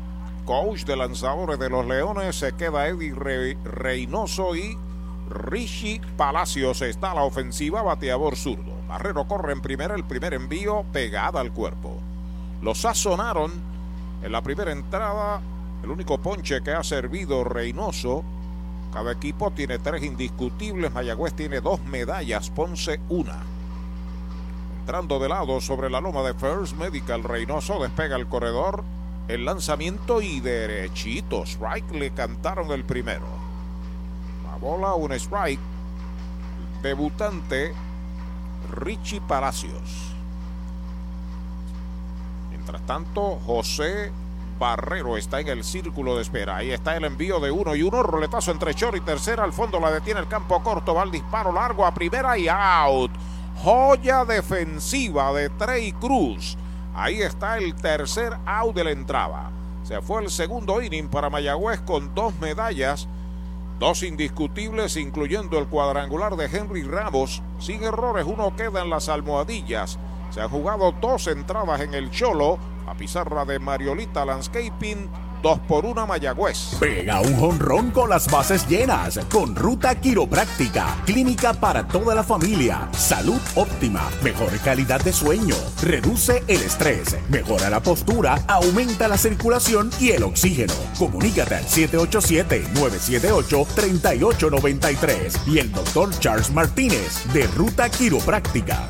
coach de lanzadores de los Leones. Se queda Eddie Reynoso y Richie Palacios. Está la ofensiva, bateador zurdo. Barrero corre en primera, el primer envío pegada al cuerpo. Los sazonaron en la primera entrada. El único ponche que ha servido Reynoso. Cada equipo tiene tres indiscutibles. Mayagüez tiene dos medallas, Ponce una. Entrando de lado sobre la loma de First Medical, Reynoso despega el corredor el lanzamiento y derechito. Strike le cantaron el primero. La bola, un strike. Debutante Richie Palacios. Mientras tanto, José Barrero está en el círculo de espera. Ahí está el envío de uno y uno. Roletazo entre short y tercera. Al fondo la detiene el campo corto. Va el disparo largo a primera y out. Joya defensiva de Trey Cruz. Ahí está el tercer out de la entrada. Se fue el segundo inning para Mayagüez con dos medallas, dos indiscutibles, incluyendo el cuadrangular de Henry Ramos. Sin errores, uno queda en las almohadillas. Se han jugado dos entradas en el Cholo, a pizarra de Mariolita Landscaping 2 por 1 Mayagüez. Pega un jonrón con las bases llenas. Con Ruta Quiropráctica. Clínica para toda la familia. Salud óptima. Mejor calidad de sueño. Reduce el estrés. Mejora la postura. Aumenta la circulación y el oxígeno. Comunícate al 787-978-3893. Y el doctor Charles Martínez de Ruta Quiropráctica.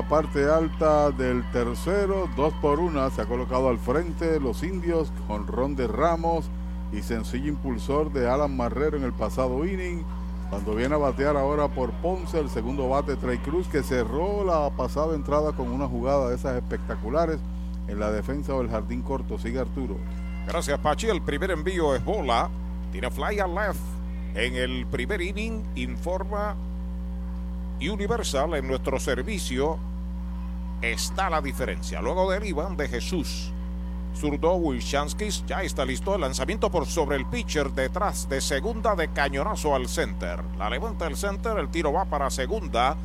parte alta del tercero, dos por una, se ha colocado al frente los indios con Ron de Ramos y sencillo impulsor de Alan Marrero en el pasado inning. Cuando viene a batear ahora por Ponce, el segundo bate Trey Cruz, que cerró la pasada entrada con una jugada de esas espectaculares en la defensa del jardín corto. Sigue Arturo. Gracias, Pachi. El primer envío es bola. Tiene fly a left. En el primer inning informa Universal en nuestro servicio está la diferencia. Luego del Iván de Jesús. Zurdo Wilshanskis ya está listo. El lanzamiento por sobre el pitcher detrás de segunda de cañonazo al center. La levanta el center, el tiro va para segunda.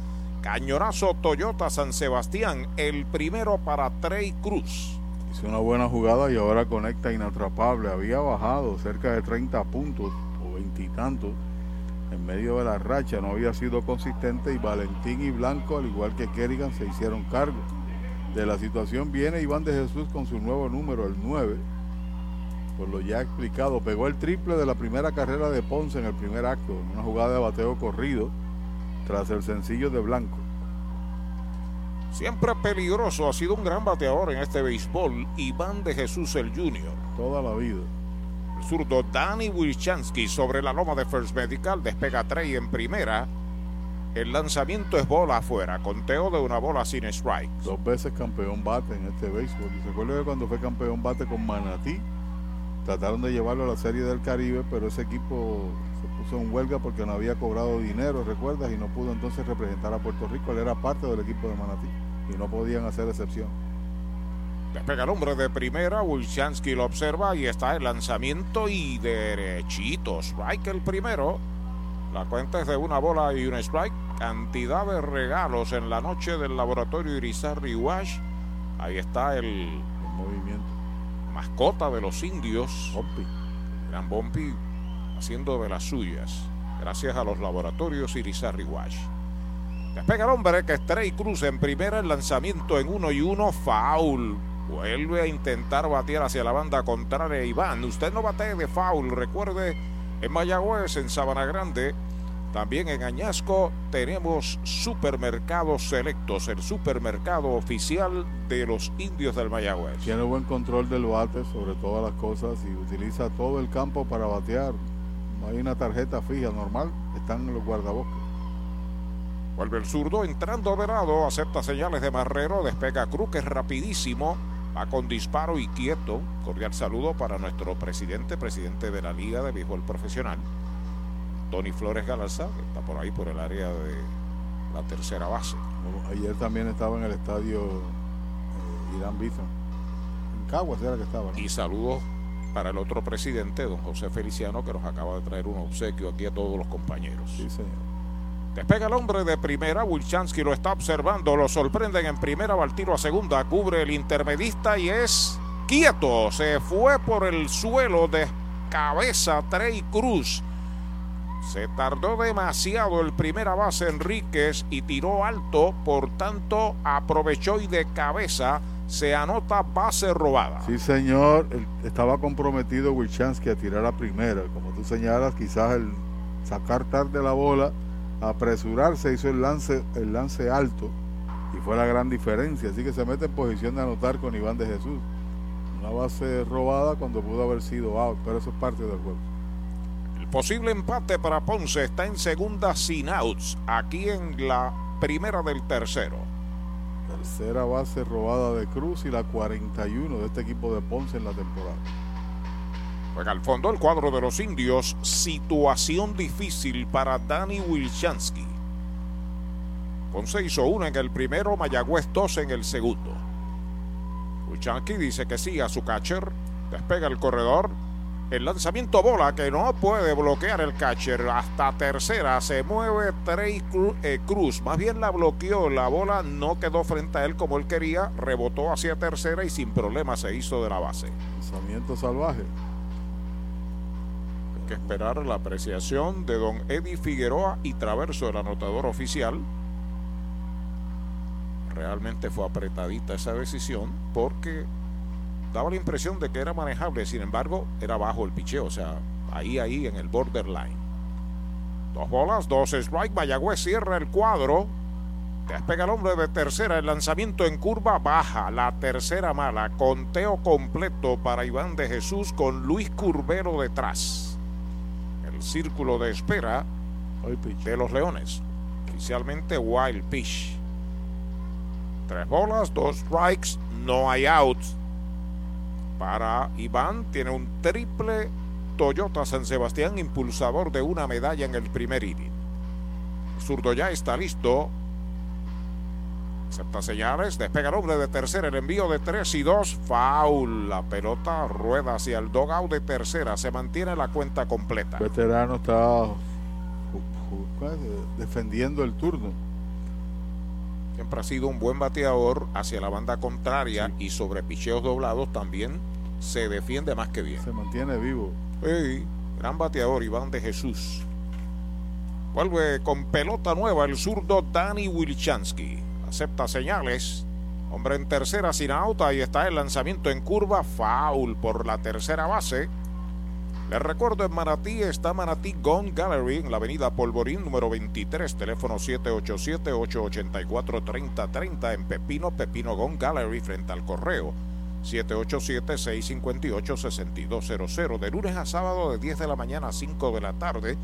Cañonazo Toyota San Sebastián, el primero para Trey Cruz. Hizo una buena jugada y ahora conecta inatrapable. Había bajado cerca de 30 puntos o veintitantos en medio de la racha. No había sido consistente y Valentín y Blanco, al igual que Kerrigan, se hicieron cargo. De la situación viene Iván de Jesús con su nuevo número, el 9. Por lo ya explicado, pegó el triple de la primera carrera de Ponce en el primer acto, en una jugada de bateo corrido tras el sencillo de Blanco. Siempre peligroso, ha sido un gran bateador en este béisbol, Iván de Jesús el Junior. Toda la vida. Zurdo Danny Wilchansky sobre la loma de First Medical, despega Trey en primera. El lanzamiento es bola afuera, conteo de una bola sin strike. Dos veces campeón bate en este béisbol. ¿Se acuerda que cuando fue campeón bate con Manatí? Trataron de llevarlo a la Serie del Caribe, pero ese equipo se puso en huelga porque no había cobrado dinero, recuerdas, y no pudo entonces representar a Puerto Rico. Él era parte del equipo de Manatí y no podían hacer excepción. Despega el hombre de primera, Wilchansky lo observa y está el lanzamiento y derechito. Strike el primero. La cuenta es de una bola y un strike. Cantidad de regalos en la noche del laboratorio Irizarry Wash. Ahí está el, el movimiento. Mascota de los indios. Bompi. Gran Bompi haciendo de las suyas. Gracias a los laboratorios Irizarry Wash. Despega el hombre que es Trey Cruz en primera, el lanzamiento en uno y uno, foul. Vuelve a intentar batear hacia la banda contraria. Iván, usted no bate de foul. Recuerde, en Mayagüez, en Sabana Grande, también en Añasco, tenemos supermercados selectos, el supermercado oficial de los indios del Mayagüez. Tiene buen control del bate sobre todas las cosas y utiliza todo el campo para batear. No hay una tarjeta fija normal, están en los guardabosques. Vuelve el zurdo entrando de lado, acepta señales de Marrero, despega Cruz, que es rapidísimo, va con disparo y quieto. Cordial saludo para nuestro presidente, presidente de la Liga de Béisbol Profesional, Tony Flores Galarza, que está por ahí por el área de la tercera base. Ayer también estaba en el estadio eh, Irán Bison. En Caguas era que estaba. ¿no? Y saludos para el otro presidente, don José Feliciano, que nos acaba de traer un obsequio aquí a todos los compañeros. Sí, señor. Despega el hombre de primera, Wilchansky lo está observando, lo sorprenden en primera, va tiro a segunda, cubre el intermedista y es quieto, se fue por el suelo de cabeza Trey Cruz. Se tardó demasiado el primera base Enríquez y tiró alto, por tanto aprovechó y de cabeza se anota base robada. Sí, señor, estaba comprometido Wilchansky a tirar a primera, como tú señalas, quizás el sacar tarde la bola apresurarse, hizo el lance, el lance alto y fue la gran diferencia. Así que se mete en posición de anotar con Iván de Jesús. Una base robada cuando pudo haber sido out, pero eso es parte del juego. El posible empate para Ponce está en segunda sin outs, aquí en la primera del tercero. Tercera base robada de Cruz y la 41 de este equipo de Ponce en la temporada. Juega al fondo el cuadro de los indios. Situación difícil para Danny Wilchansky. Ponce hizo uno en el primero, Mayagüez dos en el segundo. Wilchansky dice que sí a su catcher. Despega el corredor. El lanzamiento bola que no puede bloquear el catcher. Hasta tercera se mueve Trey Cruz. Más bien la bloqueó. La bola no quedó frente a él como él quería. Rebotó hacia tercera y sin problema se hizo de la base. Lanzamiento salvaje que esperar la apreciación de don Eddie Figueroa y Traverso, el anotador oficial. Realmente fue apretadita esa decisión porque daba la impresión de que era manejable, sin embargo, era bajo el picheo, o sea, ahí, ahí en el borderline. Dos bolas, dos strike, Mayagüez cierra el cuadro. Despega el hombre de tercera, el lanzamiento en curva baja, la tercera mala, conteo completo para Iván de Jesús con Luis Curbero detrás el círculo de espera de los Leones. Oficialmente Wild Pitch. Tres bolas, dos strikes, no hay outs. Para Iván tiene un triple Toyota San Sebastián impulsador de una medalla en el primer inning. El zurdo ya está listo. Acepta señales, despega el hombre de tercera, el envío de 3 y 2, foul. La pelota rueda hacia el dogout de tercera, se mantiene la cuenta completa. El veterano está defendiendo el turno. Siempre ha sido un buen bateador hacia la banda contraria y sobre picheos doblados también se defiende más que bien. Se mantiene vivo. Sí, gran bateador Iván de Jesús. Vuelve con pelota nueva el zurdo Dani Wilchansky. Acepta señales. Hombre en tercera sin out. Ahí está el lanzamiento en curva. Foul por la tercera base. Les recuerdo en Manatí está Manatí Gone Gallery en la avenida Polvorín número 23, teléfono 787-884-3030 en Pepino, Pepino Gone Gallery frente al correo 787-658-6200 de lunes a sábado de 10 de la mañana a 5 de la tarde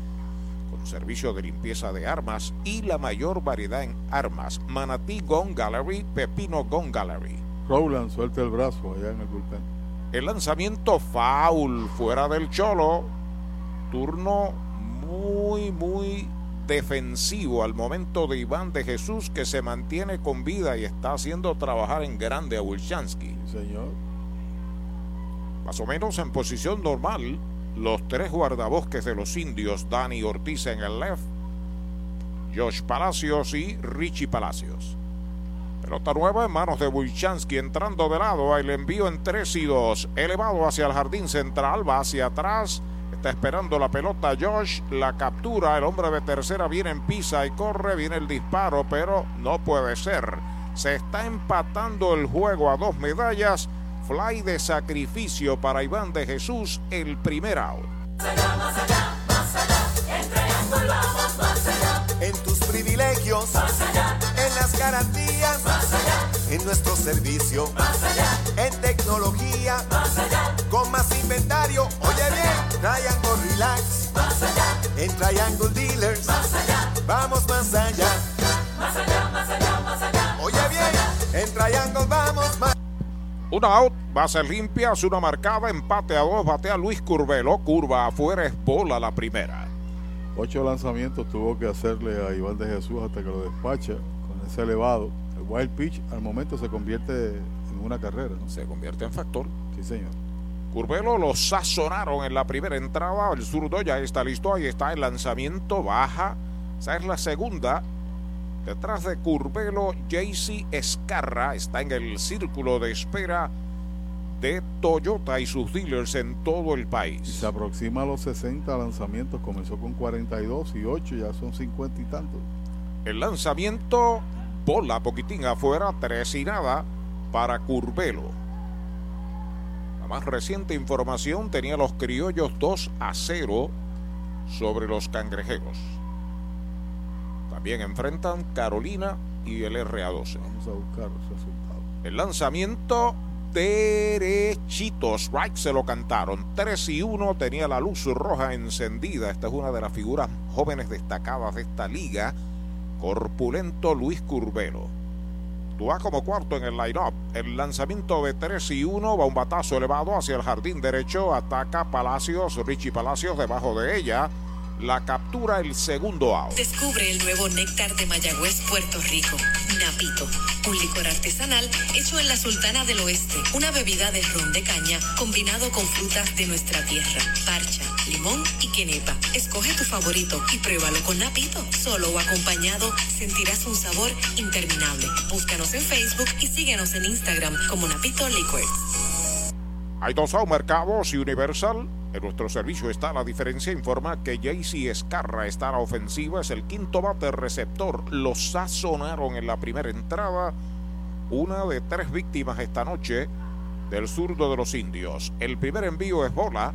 servicio de limpieza de armas y la mayor variedad en armas. Manatí Gone Gallery, Pepino Gone Gallery. Rowland suelta el brazo allá en el bullpen. El lanzamiento foul fuera del cholo. Turno muy, muy defensivo al momento de Iván de Jesús que se mantiene con vida y está haciendo trabajar en grande a Wilchansky. señor. Más o menos en posición normal, los tres guardabosques de los indios, Dani Ortiz en el left, Josh Palacios y Richie Palacios. Pelota nueva en manos de Wilchansky entrando de lado. El envío en 3 y 2. Elevado hacia el jardín central. Va hacia atrás. Está esperando la pelota Josh. La captura. El hombre de tercera viene en pisa y corre. Viene el disparo, pero no puede ser. Se está empatando el juego a dos medallas. Fly de sacrificio para Iván de Jesús. El primer out. Allá, allá, En tus privilegios, más allá. En las garantías, más allá. En nuestro servicio, más allá. En tecnología, más allá. Con más inventario, oye bien, Triangle Relax, más allá. En Triangle Dealers, más allá. Vamos más allá. Más allá, más allá, más allá. Oye bien, en Triangle vamos más Una out, base limpia, una marcada, empate a dos, batea Luis Curvelo, curva afuera, es bola la primera. Ocho lanzamientos tuvo que hacerle a Iván de Jesús hasta que lo despacha con ese elevado. El wild pitch al momento se convierte en una carrera. ¿no? Se convierte en factor. Sí, señor. Curvelo lo sazonaron en la primera entrada. El zurdo ya está listo. Ahí está el lanzamiento. Baja. Esa es la segunda. Detrás de Curvelo, JC Escarra está en el círculo de espera de Toyota y sus dealers en todo el país. Se aproxima a los 60 lanzamientos. Comenzó con 42 y 8, ya son 50 y tantos. El lanzamiento, bola poquitín afuera, tres y nada para Curvelo. La más reciente información tenía los criollos 2 a 0 sobre los cangrejeros. También enfrentan Carolina y el RA12. Vamos a buscar los resultados. El lanzamiento derechito. Strike se lo cantaron. 3 y 1 tenía la luz roja encendida. Esta es una de las figuras jóvenes destacadas de esta liga. Corpulento Luis Curvelo. Tú vas como cuarto en el line-up. El lanzamiento de 3 y 1 va un batazo elevado hacia el jardín derecho. Ataca Palacios, Richie Palacios debajo de ella. La captura el segundo out. Descubre el nuevo néctar de Mayagüez, Puerto Rico. Napito, un licor artesanal hecho en la Sultana del Oeste. Una bebida de ron de caña combinado con frutas de nuestra tierra. Parcha, limón y quenepa. Escoge tu favorito y pruébalo con Napito. Solo o acompañado sentirás un sabor interminable. Búscanos en Facebook y síguenos en Instagram como Napito Liquors. Hay dos mercados y Universal. En nuestro servicio está la diferencia. Informa que JC Escarra está a la ofensiva. Es el quinto bate receptor. Lo sazonaron en la primera entrada. Una de tres víctimas esta noche del zurdo de los indios. El primer envío es bola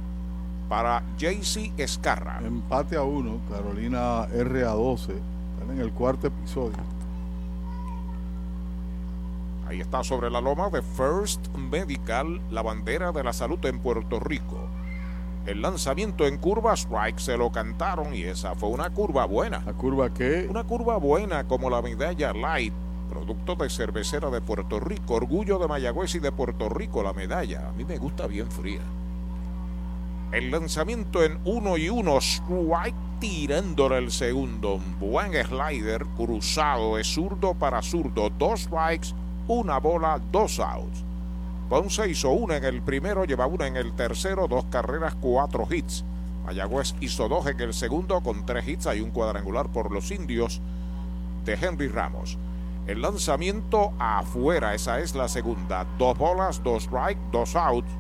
para JC Escarra. Empate a uno. Carolina R a 12. Están en el cuarto episodio. Ahí está sobre la loma de First Medical, la bandera de la salud en Puerto Rico. El lanzamiento en curva strike se lo cantaron y esa fue una curva buena. ¿La curva qué? Una curva buena como la medalla Light, producto de cervecera de Puerto Rico, orgullo de Mayagüez y de Puerto Rico, la medalla. A mí me gusta bien fría. El lanzamiento en uno y uno, strike tirándole el segundo. Un buen slider cruzado de zurdo para zurdo. Dos strikes, una bola, dos outs. Ponce hizo una en el primero, lleva una en el tercero, dos carreras, cuatro hits. Mayagüez hizo dos en el segundo con tres hits. Hay un cuadrangular por los indios de Henry Ramos. El lanzamiento afuera, esa es la segunda. Dos bolas, dos strike, dos outs.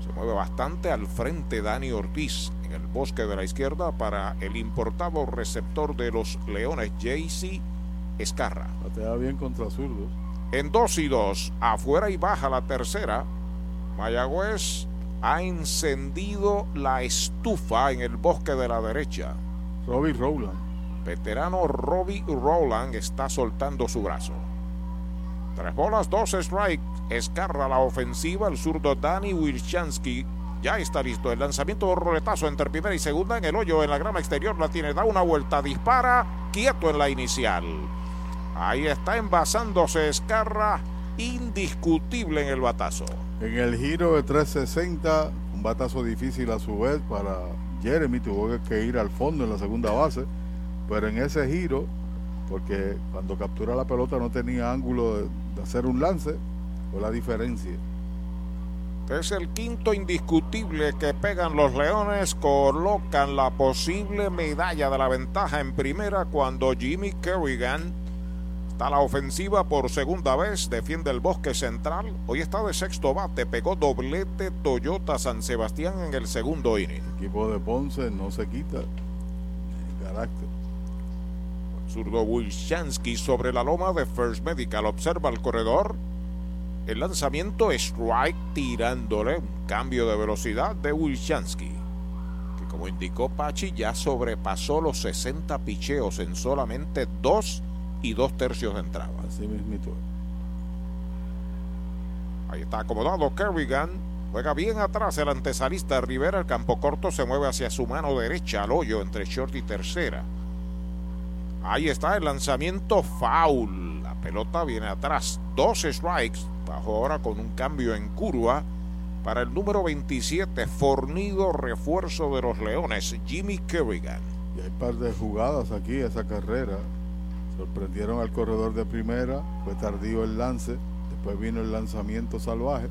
Se mueve bastante al frente Dani Ortiz en el bosque de la izquierda para el importado receptor de los Leones, JC Escarra. Batea bien contra zurdos. En dos y dos, afuera y baja la tercera. Mayagüez ha encendido la estufa en el bosque de la derecha. Robbie Rowland. Veterano Robbie Rowland está soltando su brazo. Tres bolas, dos strikes. Escarra la ofensiva. El zurdo Danny Wilchansky ya está listo. El lanzamiento de roletazo entre primera y segunda en el hoyo en la grama exterior. La tiene, da una vuelta, dispara. Quieto en la inicial. Ahí está envasándose Escarra. Indiscutible en el batazo. En el giro de 360, un batazo difícil a su vez para Jeremy. Tuvo que ir al fondo en la segunda base. Pero en ese giro, porque cuando captura la pelota no tenía ángulo de, de hacer un lance, fue la diferencia. Es el quinto indiscutible que pegan los Leones, colocan la posible medalla de la ventaja en primera cuando Jimmy Kerrigan está la ofensiva por segunda vez, defiende el bosque central, hoy está de sexto bate, pegó doblete Toyota San Sebastián en el segundo inning. El equipo de Ponce no se quita el carácter. Zurdo Wilchansky sobre la loma de First Medical observa el corredor. El lanzamiento strike tirándole un cambio de velocidad de Wilchansky. Que como indicó Pachi ya sobrepasó los 60 picheos en solamente dos y dos tercios de entrada. Así mismito. Ahí está acomodado Kerrigan. Juega bien atrás el antesalista Rivera. El campo corto se mueve hacia su mano derecha al hoyo entre short y tercera. Ahí está el lanzamiento foul. La pelota viene atrás. Dos strikes. Bajo ahora con un cambio en curva para el número 27, fornido refuerzo de los Leones, Jimmy Kerrigan. Y hay un par de jugadas aquí, esa carrera. Sorprendieron al corredor de primera, fue tardío el lance, después vino el lanzamiento salvaje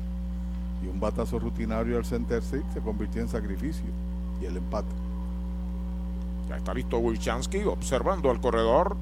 y un batazo rutinario al center seat se convirtió en sacrificio y el empate. Ya está listo Wilchansky observando al corredor.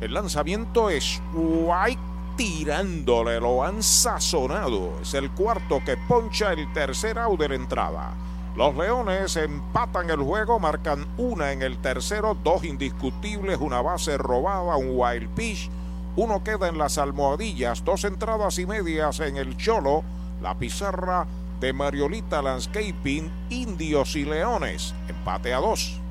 El lanzamiento es White tirándole, lo han sazonado. Es el cuarto que poncha el tercer out de la entrada. Los Leones empatan el juego, marcan una en el tercero, dos indiscutibles, una base robada, un wild pitch. Uno queda en las almohadillas, dos entradas y medias en el Cholo. La pizarra de Mariolita Landscaping, Indios y Leones. Empate a dos.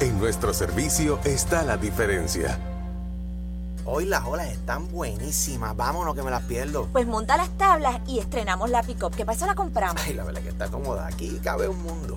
En nuestro servicio está la diferencia. Hoy las olas están buenísimas. Vámonos que me las pierdo. Pues monta las tablas y estrenamos la pick-up. ¿Qué pasa? La compramos. Ay, la verdad que está cómoda. Aquí cabe un mundo.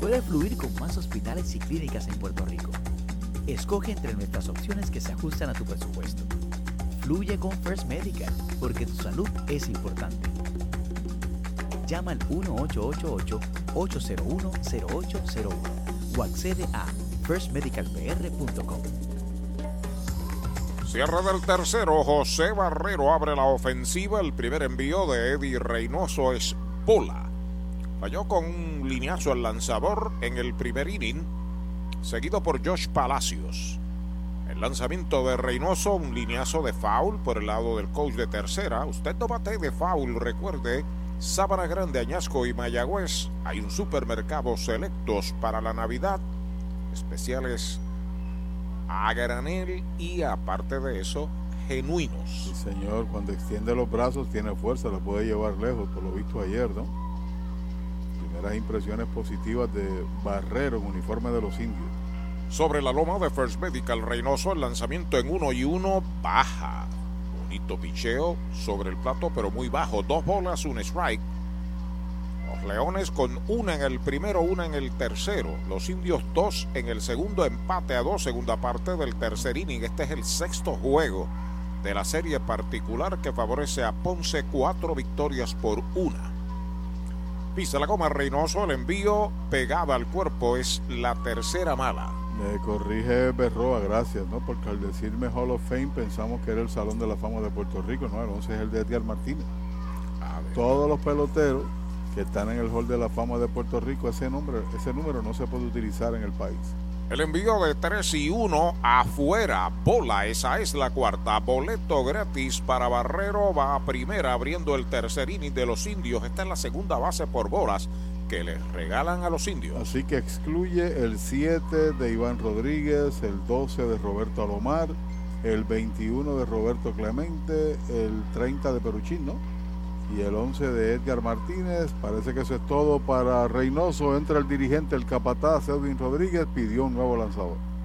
Puedes fluir con más hospitales y clínicas en Puerto Rico. Escoge entre nuestras opciones que se ajustan a tu presupuesto. Fluye con First Medical, porque tu salud es importante. Llama al 1888-801-0801 o accede a firstmedicalpr.com. Cierre del tercero, José Barrero abre la ofensiva. El primer envío de Eddie Reynoso es Bola. Falló con un lineazo al lanzador en el primer inning, seguido por Josh Palacios. El lanzamiento de Reynoso, un lineazo de foul por el lado del coach de tercera. Usted no bate de foul, recuerde, Sábana Grande, Añasco y Mayagüez. Hay un supermercado selectos para la Navidad, especiales a granel y aparte de eso, genuinos. Sí, señor, cuando extiende los brazos tiene fuerza, lo puede llevar lejos, por lo visto ayer, ¿no? Primeras impresiones positivas de Barrero en uniforme de los indios. Sobre la loma de First Medical Reynoso, el lanzamiento en uno y uno baja. Bonito picheo sobre el plato, pero muy bajo. Dos bolas, un strike. Los Leones con una en el primero, una en el tercero. Los indios dos en el segundo, empate a dos, segunda parte del tercer inning. Este es el sexto juego de la serie particular que favorece a Ponce cuatro victorias por una. Pisa la goma Reynoso, el envío pegada al cuerpo es la tercera mala. Me corrige Berroa, gracias, ¿no? Porque al decirme Hall of Fame pensamos que era el Salón de la Fama de Puerto Rico, ¿no? El 11 es el de Edgar Martínez. Todos los peloteros que están en el Hall de la Fama de Puerto Rico, ese, nombre, ese número no se puede utilizar en el país. El envío de 3 y 1 afuera. Bola, esa es la cuarta. Boleto gratis para Barrero. Va a primera abriendo el tercer inning de los indios. Esta es la segunda base por bolas que les regalan a los indios. Así que excluye el 7 de Iván Rodríguez, el 12 de Roberto Alomar, el 21 de Roberto Clemente, el 30 de Peruchín, ¿no? Y el 11 de Edgar Martínez. Parece que eso es todo para Reynoso. Entra el dirigente, el capataz Edwin Rodríguez, pidió un nuevo lanzador.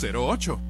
408-8808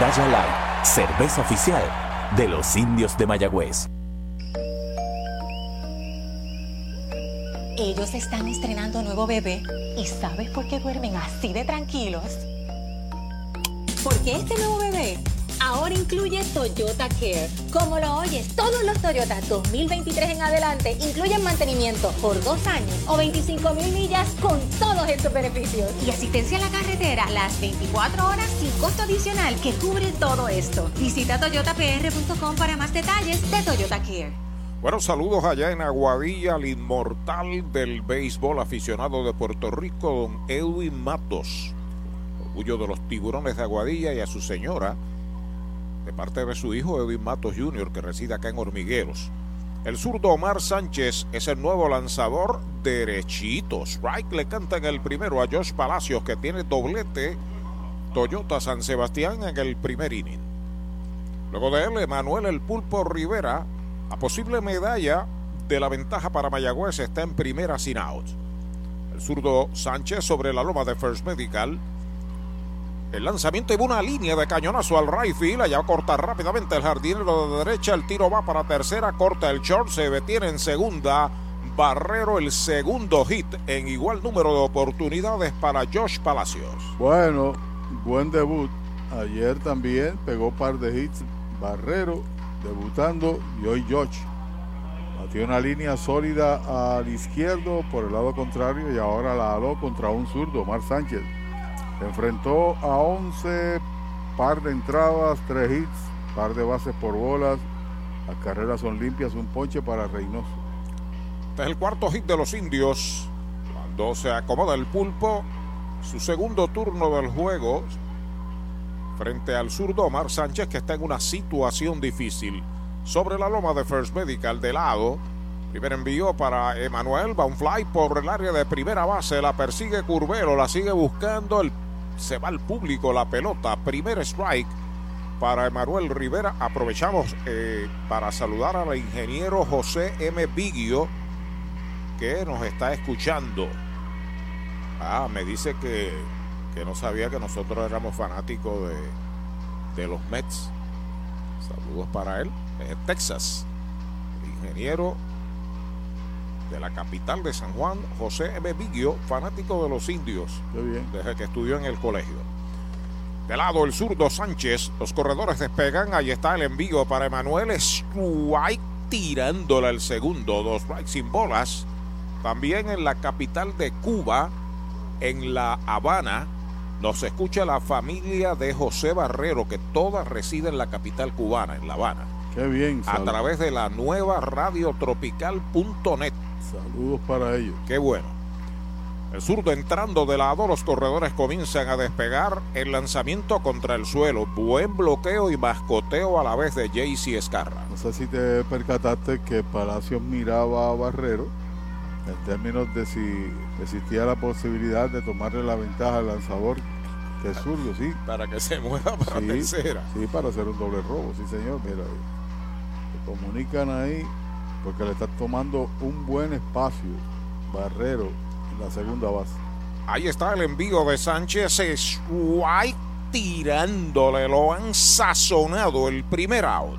Medalla Light, cerveza oficial de los indios de Mayagüez. Ellos están estrenando nuevo bebé y ¿sabes por qué duermen así de tranquilos? Porque este nuevo bebé ahora incluye Toyota Care. Como lo oyes, todos los Toyota 2023 en adelante incluyen mantenimiento por dos años o 25 mil millas con todos estos beneficios. Y asistencia a la carretera las 24 horas sin costo adicional que cubre todo esto. Visita toyotapr.com para más detalles de Toyota Care. Bueno, saludos allá en Aguadilla, al inmortal del béisbol aficionado de Puerto Rico, don Edwin Matos. Orgullo de los tiburones de Aguadilla y a su señora, de parte de su hijo Edwin Matos Jr., que reside acá en Hormigueros. El zurdo Omar Sánchez es el nuevo lanzador derechito. Strike le canta en el primero a Josh Palacios, que tiene doblete Toyota San Sebastián en el primer inning. Luego de él, Emanuel El Pulpo Rivera, a posible medalla de la ventaja para Mayagüez, está en primera sin out. El zurdo Sánchez sobre la loma de First Medical. El lanzamiento y una línea de cañonazo al right field. Allá corta rápidamente el jardinero de derecha. El tiro va para tercera. Corta el short. Se detiene en segunda. Barrero el segundo hit en igual número de oportunidades para Josh Palacios. Bueno, buen debut. Ayer también pegó par de hits Barrero, debutando, y hoy George. Batió una línea sólida al izquierdo por el lado contrario y ahora la aló contra un zurdo, Mar Sánchez. Enfrentó a 11, par de entradas, tres hits, par de bases por bolas. Las carreras son limpias, un ponche para Reynoso. Este es el cuarto hit de los indios. Cuando se acomoda el pulpo, su segundo turno del juego frente al zurdo Omar Sánchez que está en una situación difícil. Sobre la loma de First Medical de lado. Primer envío para Emanuel. Va por el área de primera base. La persigue Curvelo. La sigue buscando. El, se va al público la pelota. Primer strike para Emanuel Rivera. Aprovechamos eh, para saludar al ingeniero José M. Bigio que nos está escuchando. Ah, me dice que, que no sabía que nosotros éramos fanáticos de, de los Mets. Saludos para él. Texas. El ingeniero de la capital de San Juan, José M. Bigio, fanático de los indios. Desde que estudió en el colegio. De lado el zurdo Sánchez, los corredores despegan, ahí está el envío para Emanuel Strike tirándole el segundo, dos strikes sin bolas. También en la capital de Cuba, en La Habana, nos escucha la familia de José Barrero, que toda reside en la capital cubana, en La Habana. Qué bien. A través de la nueva radiotropical.net. Saludos para ellos. Qué bueno. El zurdo entrando de lado, los corredores comienzan a despegar el lanzamiento contra el suelo. Buen bloqueo y mascoteo a la vez de JC Escarra. No sé si te percataste que Palacios miraba a Barrero en términos de si existía la posibilidad de tomarle la ventaja al lanzador que es zurdo, sí. Para que se mueva para sí, tercera. Sí, para hacer un doble robo, sí señor. Mira, se comunican ahí porque le está tomando un buen espacio Barrero en la segunda base. Ahí está el envío de Sánchez. Swipe tirándole. Lo han sazonado el primer out.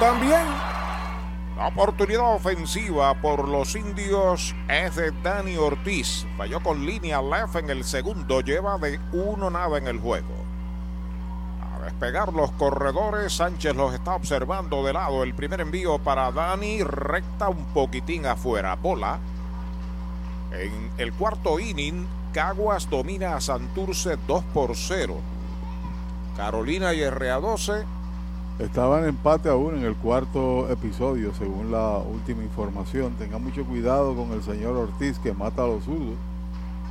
también. La oportunidad ofensiva por los indios es de Dani Ortiz. Falló con línea left en el segundo. Lleva de uno nada en el juego. A despegar los corredores. Sánchez los está observando de lado. El primer envío para Dani. Recta un poquitín afuera. Bola. En el cuarto inning, Caguas domina a Santurce 2 por 0. Carolina y RA12 Estaban en empate aún en el cuarto episodio, según la última información. Tengan mucho cuidado con el señor Ortiz que mata a los zurdos.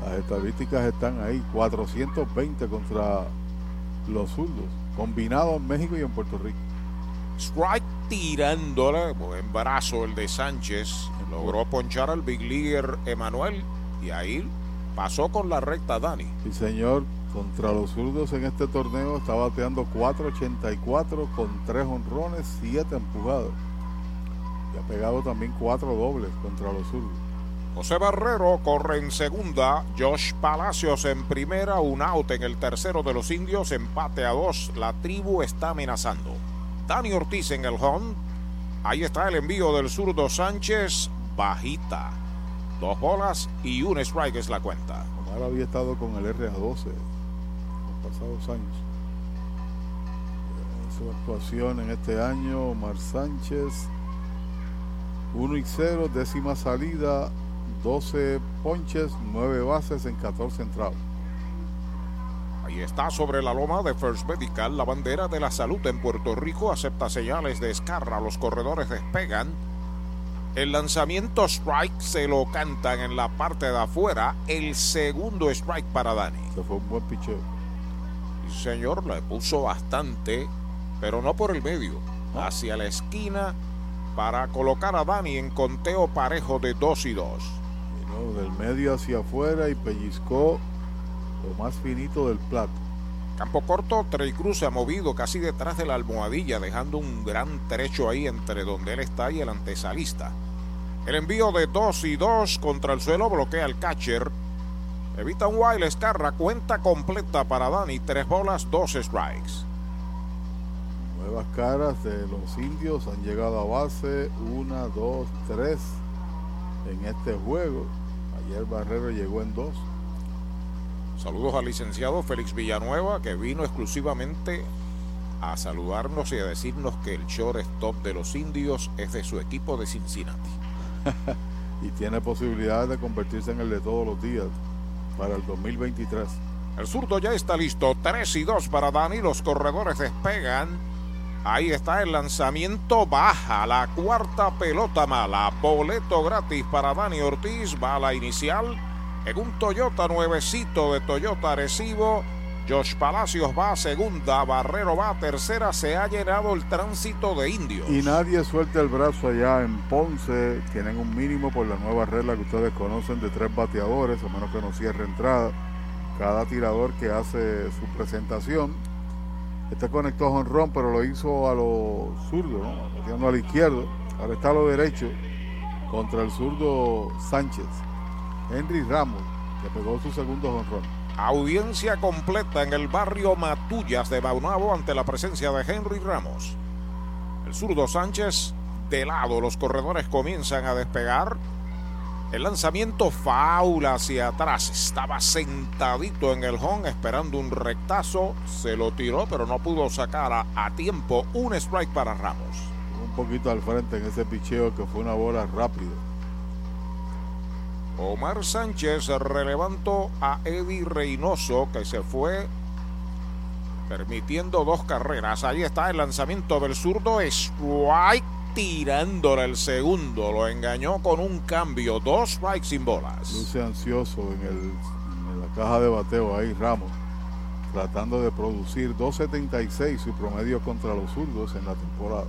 Las estadísticas están ahí, 420 contra los zurdos, combinados en México y en Puerto Rico. Strike tirándole, buen brazo el de Sánchez. Logró ponchar al Big Leaguer Emanuel y ahí pasó con la recta Dani. Sí, señor, contra los zurdos en este torneo está bateando 4.84 con 3 honrones, 7 empujados. Y ha pegado también 4 dobles contra los zurdos. José Barrero corre en segunda, Josh Palacios en primera, un out en el tercero de los indios, empate a dos, la tribu está amenazando. Dani Ortiz en el home, ahí está el envío del zurdo Sánchez, bajita. Dos bolas y un strike es la cuenta. Omar había estado con el RA12 pasados años. Su actuación en este año, Omar Sánchez, 1 y 0, décima salida, 12 ponches, 9 bases en 14 entradas. Ahí está sobre la loma de First Medical la bandera de la salud en Puerto Rico. Acepta señales de escarra. Los corredores despegan. El lanzamiento strike se lo cantan en la parte de afuera. El segundo strike para Dani. Se fue un buen picheo señor, le puso bastante, pero no por el medio, hacia la esquina para colocar a Dani en conteo parejo de 2 y 2. del medio hacia afuera y pellizcó lo más finito del plato. Campo corto, Trey Cruz se ha movido casi detrás de la almohadilla, dejando un gran trecho ahí entre donde él está y el antesalista. El envío de 2 y 2 contra el suelo bloquea al catcher. Evita un wild Escarra, cuenta completa para Dani, tres bolas, dos strikes. Nuevas caras de los indios han llegado a base, una, dos, tres en este juego. Ayer Barrero llegó en dos. Saludos al licenciado Félix Villanueva, que vino exclusivamente a saludarnos y a decirnos que el shortstop de los indios es de su equipo de Cincinnati. y tiene posibilidades de convertirse en el de todos los días para el 2023. El zurdo ya está listo, 3 y 2 para Dani, los corredores despegan. Ahí está el lanzamiento baja, la cuarta pelota mala, boleto gratis para Dani Ortiz, bala inicial en un Toyota nuevecito de Toyota Arecibo. Josh Palacios va a segunda, Barrero va a tercera, se ha llenado el tránsito de indios. Y nadie suelta el brazo allá en Ponce, tienen un mínimo por la nueva regla que ustedes conocen de tres bateadores, a menos que no cierre entrada. Cada tirador que hace su presentación. Este conectó a Honrón, pero lo hizo a lo zurdo, ¿no? a la izquierda. Ahora está a lo derecho contra el zurdo Sánchez. Henry Ramos, que pegó su segundo honrón. Audiencia completa en el barrio Matullas de Baunabo ante la presencia de Henry Ramos. El zurdo Sánchez de lado, los corredores comienzan a despegar. El lanzamiento faula hacia atrás. Estaba sentadito en el home esperando un rectazo. Se lo tiró, pero no pudo sacar a, a tiempo un strike para Ramos. Un poquito al frente en ese picheo que fue una bola rápida. Omar Sánchez relevantó a Eddie Reynoso que se fue permitiendo dos carreras. Ahí está el lanzamiento del zurdo. Strike tirándole el segundo. Lo engañó con un cambio. Dos strikes sin bolas. Luce ansioso en, el, en la caja de bateo ahí Ramos. Tratando de producir 2.76 su promedio contra los zurdos en la temporada.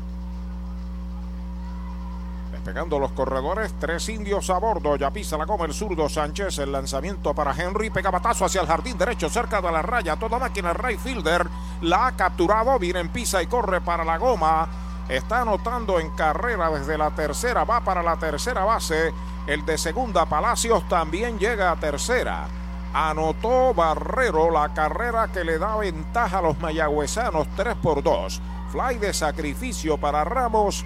Pegando los corredores, tres indios a bordo. Ya pisa la goma el zurdo Sánchez. El lanzamiento para Henry. Pega batazo hacia el jardín derecho, cerca de la raya. Toda máquina, Ray Fielder la ha capturado. Viene en pisa y corre para la goma. Está anotando en carrera desde la tercera. Va para la tercera base. El de segunda, Palacios, también llega a tercera. Anotó Barrero la carrera que le da ventaja a los mayagüezanos 3 por 2. Fly de sacrificio para Ramos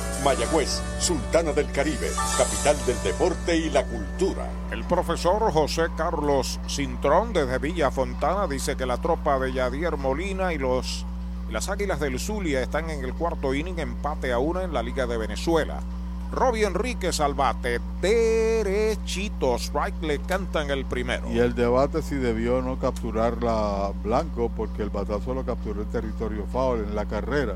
Mayagüez, Sultana del Caribe, capital del deporte y la cultura. El profesor José Carlos Cintrón desde Villa Fontana dice que la tropa de Yadier Molina y los las Águilas del Zulia están en el cuarto inning empate a una en la Liga de Venezuela. Robbie Enríquez al bate, derechito, strike le cantan el primero. Y el debate si debió no capturar la Blanco porque el batazo lo capturó el territorio foul en la carrera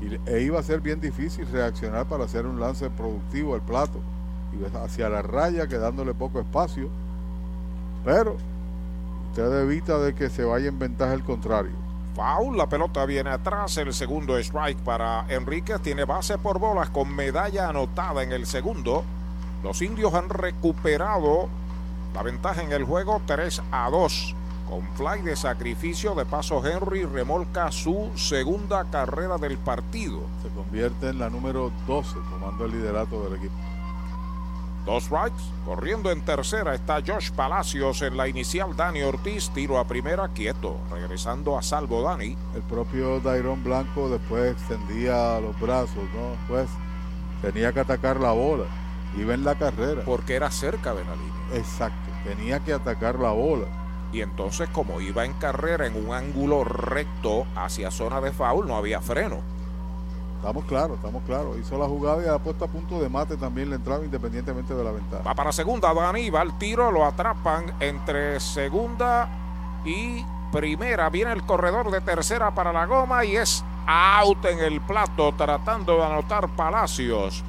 y, e iba a ser bien difícil reaccionar para hacer un lance productivo al plato y hacia la raya quedándole poco espacio pero usted evita de que se vaya en ventaja el contrario Foul, la pelota viene atrás, el segundo strike para Enríquez, tiene base por bolas con medalla anotada en el segundo. Los indios han recuperado la ventaja en el juego 3 a 2. Con fly de sacrificio de paso Henry remolca su segunda carrera del partido. Se convierte en la número 12 tomando el liderato del equipo. Dos strikes, corriendo en tercera está Josh Palacios en la inicial Dani Ortiz, tiro a primera quieto, regresando a salvo Dani. El propio Dairon Blanco después extendía los brazos, ¿no? Pues tenía que atacar la bola, iba en la carrera. Porque era cerca de la línea. Exacto, tenía que atacar la bola y entonces como iba en carrera en un ángulo recto hacia zona de foul, no había freno. Estamos claros, estamos claros. Hizo la jugada y ha puesto a punto de mate también la entrada independientemente de la ventaja. Va para segunda, Dani, va al tiro, lo atrapan entre segunda y primera. Viene el corredor de tercera para la goma y es out en el plato tratando de anotar Palacios.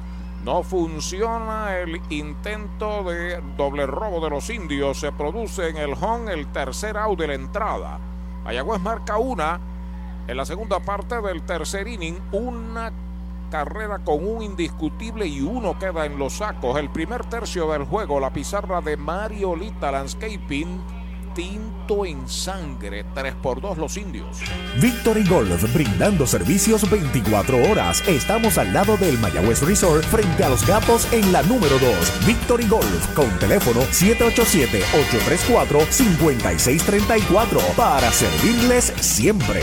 No funciona el intento de doble robo de los indios. Se produce en el home el tercer out de la entrada. Mayagüez marca una en la segunda parte del tercer inning. Una carrera con un indiscutible y uno queda en los sacos. El primer tercio del juego, la pizarra de Mario Lita Landscaping tinto en sangre, 3 por 2 los indios. Victory Golf, brindando servicios 24 horas. Estamos al lado del Mayagüez Resort, frente a los gatos en la número 2. Victory Golf, con teléfono 787-834-5634, para servirles siempre.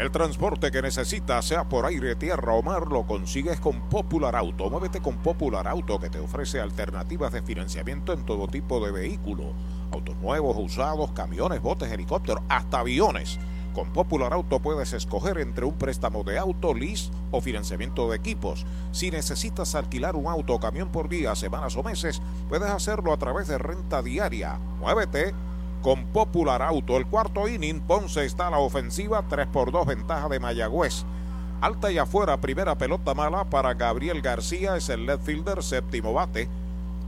El transporte que necesitas, sea por aire, tierra o mar, lo consigues con Popular Auto. Muévete con Popular Auto, que te ofrece alternativas de financiamiento en todo tipo de vehículos. Autos nuevos, usados, camiones, botes, helicópteros, hasta aviones. Con Popular Auto puedes escoger entre un préstamo de auto, lease o financiamiento de equipos. Si necesitas alquilar un auto o camión por día, semanas o meses, puedes hacerlo a través de renta diaria. Muévete con Popular Auto. El cuarto inning, Ponce está a la ofensiva, 3 por 2 ventaja de Mayagüez. Alta y afuera, primera pelota mala para Gabriel García, es el left fielder, séptimo bate.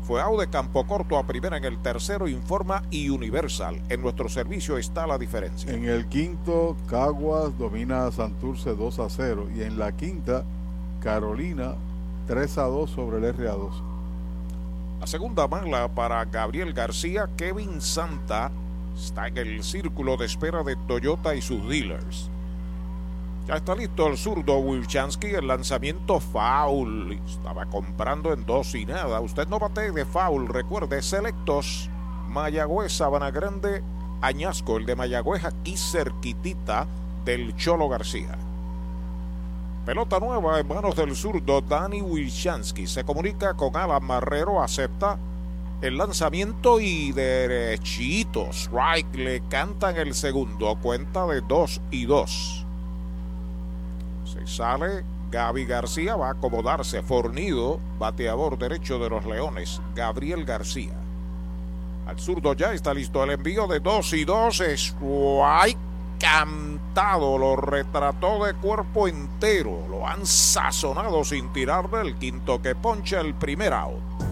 Fue out de campo corto a primera en el tercero, informa y Universal. En nuestro servicio está la diferencia. En el quinto, Caguas domina a Santurce 2 a 0. Y en la quinta, Carolina 3 a 2 sobre el RA2. La segunda mala para Gabriel García, Kevin Santa está en el círculo de espera de Toyota y sus dealers. Ya está listo el zurdo Wilchansky, el lanzamiento foul. Estaba comprando en dos y nada. Usted no bate de foul. Recuerde, selectos. Mayagüez, Sabana Grande, Añasco. El de Mayagüez aquí cerquitita del Cholo García. Pelota nueva en manos del zurdo Dani Wilchansky. Se comunica con Alan Marrero, acepta el lanzamiento y derechito. Strike le cantan el segundo. Cuenta de dos y dos. Se sale Gaby García, va a acomodarse. Fornido, bateador derecho de los Leones. Gabriel García. Al zurdo ya está listo el envío de 2 y 2. Strike cantado, lo retrató de cuerpo entero. Lo han sazonado sin tirarle el quinto que poncha el primer out.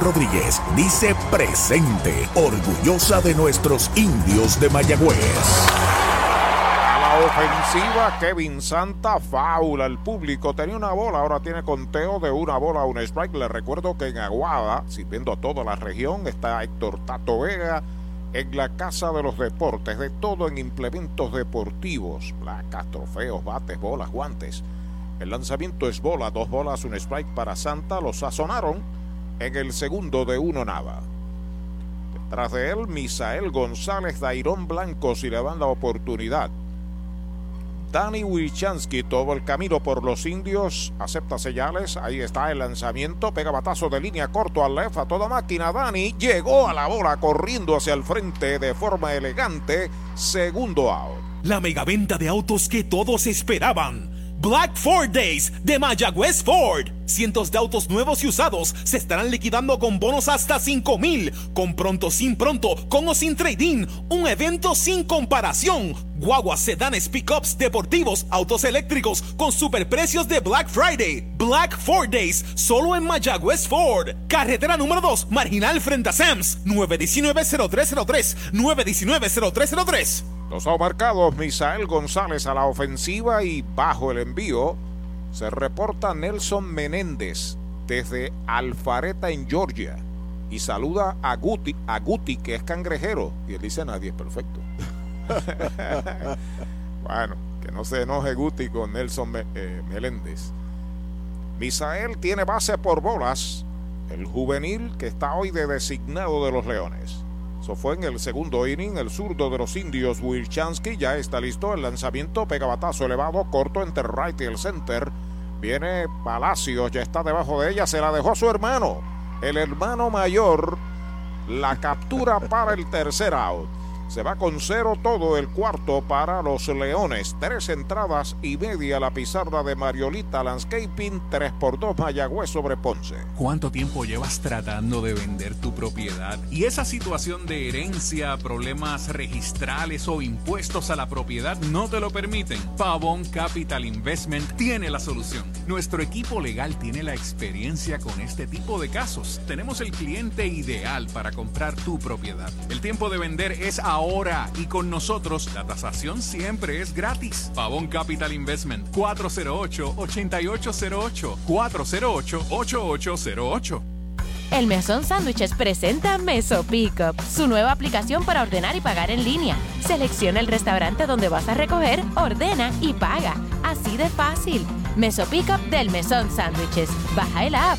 Rodríguez dice presente, orgullosa de nuestros indios de Mayagüez. A la ofensiva, Kevin Santa faula. El público tenía una bola, ahora tiene conteo de una bola a un strike. Le recuerdo que en Aguada, sirviendo a toda la región, está Héctor Tato Vega en la Casa de los Deportes. De todo en implementos deportivos: placas, trofeos, bates, bolas, guantes. El lanzamiento es bola, dos bolas, un strike para Santa. Lo sazonaron en el segundo de uno nada. Tras de él, Misael González, Dairón Blanco, si le dan la oportunidad. Dani Wichansky, todo el camino por los indios, acepta señales, ahí está el lanzamiento, pega batazo de línea corto al left a toda máquina. Dani llegó a la bola corriendo hacia el frente de forma elegante, segundo out. La megaventa de autos que todos esperaban. Black Ford Days de Mayagüez Ford. Cientos de autos nuevos y usados se estarán liquidando con bonos hasta 5 mil. Con pronto, sin pronto, con o sin trading. Un evento sin comparación. Guaguas, sedanes, pickups, deportivos, autos eléctricos con superprecios de Black Friday. Black Ford Days, solo en Mayagüez Ford. Carretera número 2, marginal frente a Sams. 919-0303. 919-0303. Los ha marcado Misael González a la ofensiva y bajo el envío se reporta Nelson Menéndez desde Alfareta en Georgia y saluda a Guti, a Guti que es cangrejero y él dice nadie es perfecto. bueno, que no se enoje Guti con Nelson eh, Meléndez. Misael tiene base por bolas, el juvenil que está hoy de designado de los Leones. Eso fue en el segundo inning. El zurdo de los indios, Wilchansky, ya está listo. El lanzamiento pega batazo elevado, corto entre right y el center. Viene Palacios, ya está debajo de ella. Se la dejó a su hermano. El hermano mayor la captura para el tercer out. Se va con cero todo el cuarto para los Leones. Tres entradas y media la pizarra de Mariolita Landscaping. Tres por dos Mayagüez sobre Ponce. ¿Cuánto tiempo llevas tratando de vender tu propiedad? Y esa situación de herencia, problemas registrales o impuestos a la propiedad no te lo permiten. Pavón Capital Investment tiene la solución. Nuestro equipo legal tiene la experiencia con este tipo de casos. Tenemos el cliente ideal para comprar tu propiedad. El tiempo de vender es ahora ahora y con nosotros la tasación siempre es gratis. Pavón Capital Investment 408-8808 408-8808. El Mesón Sándwiches presenta Meso Pickup, su nueva aplicación para ordenar y pagar en línea. Selecciona el restaurante donde vas a recoger, ordena y paga. Así de fácil. Meso Pickup del Mesón Sándwiches. Baja el app.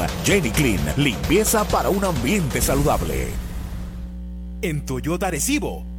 Jenny Clean, limpieza para un ambiente saludable. En Toyota Recibo.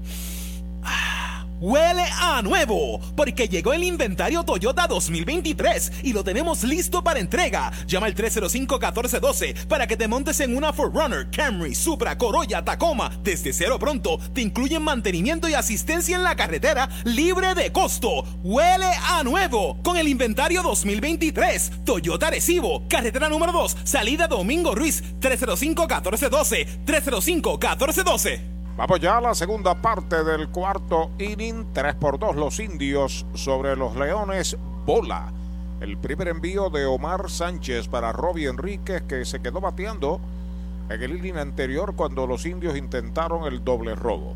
Huele a nuevo, porque llegó el inventario Toyota 2023 y lo tenemos listo para entrega. Llama al 305-1412 para que te montes en una 4Runner, Camry, Supra, Corolla, Tacoma. Desde cero pronto te incluyen mantenimiento y asistencia en la carretera libre de costo. Huele a nuevo con el inventario 2023. Toyota Recibo, carretera número 2, salida Domingo Ruiz, 305-1412. 305-1412. Vamos ya a la segunda parte del cuarto inning. 3 por 2 los indios sobre los leones. Bola. El primer envío de Omar Sánchez para Robbie Enríquez que se quedó bateando en el inning anterior cuando los indios intentaron el doble robo.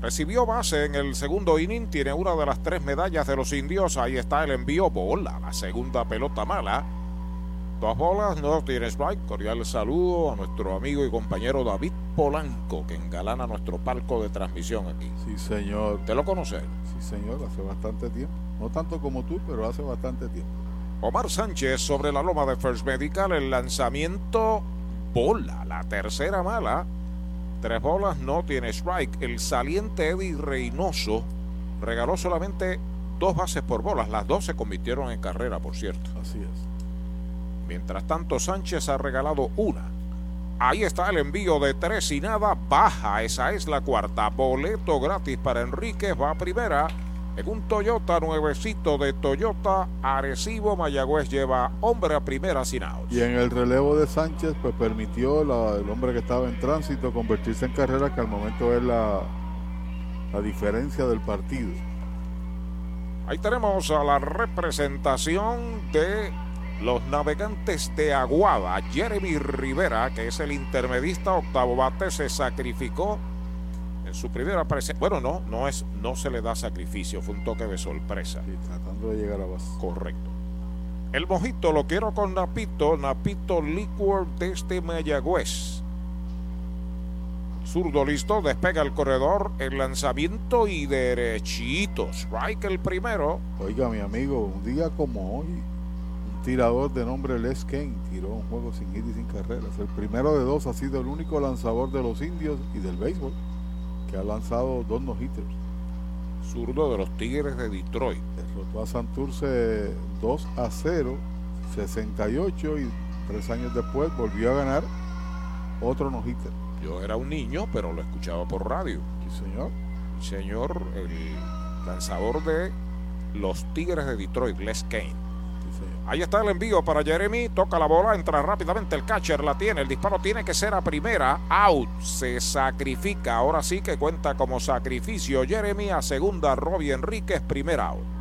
Recibió base en el segundo inning, tiene una de las tres medallas de los indios. Ahí está el envío bola, la segunda pelota mala. Dos bolas, no tiene strike. Cordial saludo a nuestro amigo y compañero David Polanco, que engalana nuestro palco de transmisión aquí. Sí, señor. ¿Te lo conoce? Sí, señor, hace bastante tiempo. No tanto como tú, pero hace bastante tiempo. Omar Sánchez sobre la loma de First Medical, el lanzamiento bola, la tercera mala. Tres bolas, no tiene strike. El saliente Eddie Reynoso regaló solamente dos bases por bolas. Las dos se convirtieron en carrera, por cierto. Así es. Mientras tanto, Sánchez ha regalado una. Ahí está el envío de tres y nada. Baja, esa es la cuarta. Boleto gratis para Enríquez. Va a primera. En un Toyota nuevecito de Toyota Arecibo, Mayagüez lleva hombre a primera sin out. Y en el relevo de Sánchez, pues permitió la, el hombre que estaba en tránsito convertirse en carrera, que al momento es la, la diferencia del partido. Ahí tenemos a la representación de los navegantes de Aguada. Jeremy Rivera, que es el intermedista octavo bate, se sacrificó en su primera presencia. Bueno, no, no es, no se le da sacrificio, fue un toque de sorpresa. tratando de llegar a base. Correcto. El mojito lo quiero con Napito, Napito Liquor desde Mayagüez. Zurdo listo, despega el corredor, el lanzamiento y derechito. Strike el primero. Oiga, mi amigo, un día como hoy, tirador de nombre Les Kane tiró un juego sin hit y sin carreras. El primero de dos ha sido el único lanzador de los indios y del béisbol que ha lanzado dos no-hitters. Zurdo de los Tigres de Detroit. Derrotó a Santurce 2 a 0, 68 y tres años después volvió a ganar otro no-hitter. Yo era un niño, pero lo escuchaba por radio. Sí, señor. Señor, el lanzador de los Tigres de Detroit, Les Kane. Ahí está el envío para Jeremy. Toca la bola, entra rápidamente el catcher, la tiene. El disparo tiene que ser a primera. Out. Se sacrifica. Ahora sí que cuenta como sacrificio. Jeremy a segunda. Robbie Enríquez, primera out.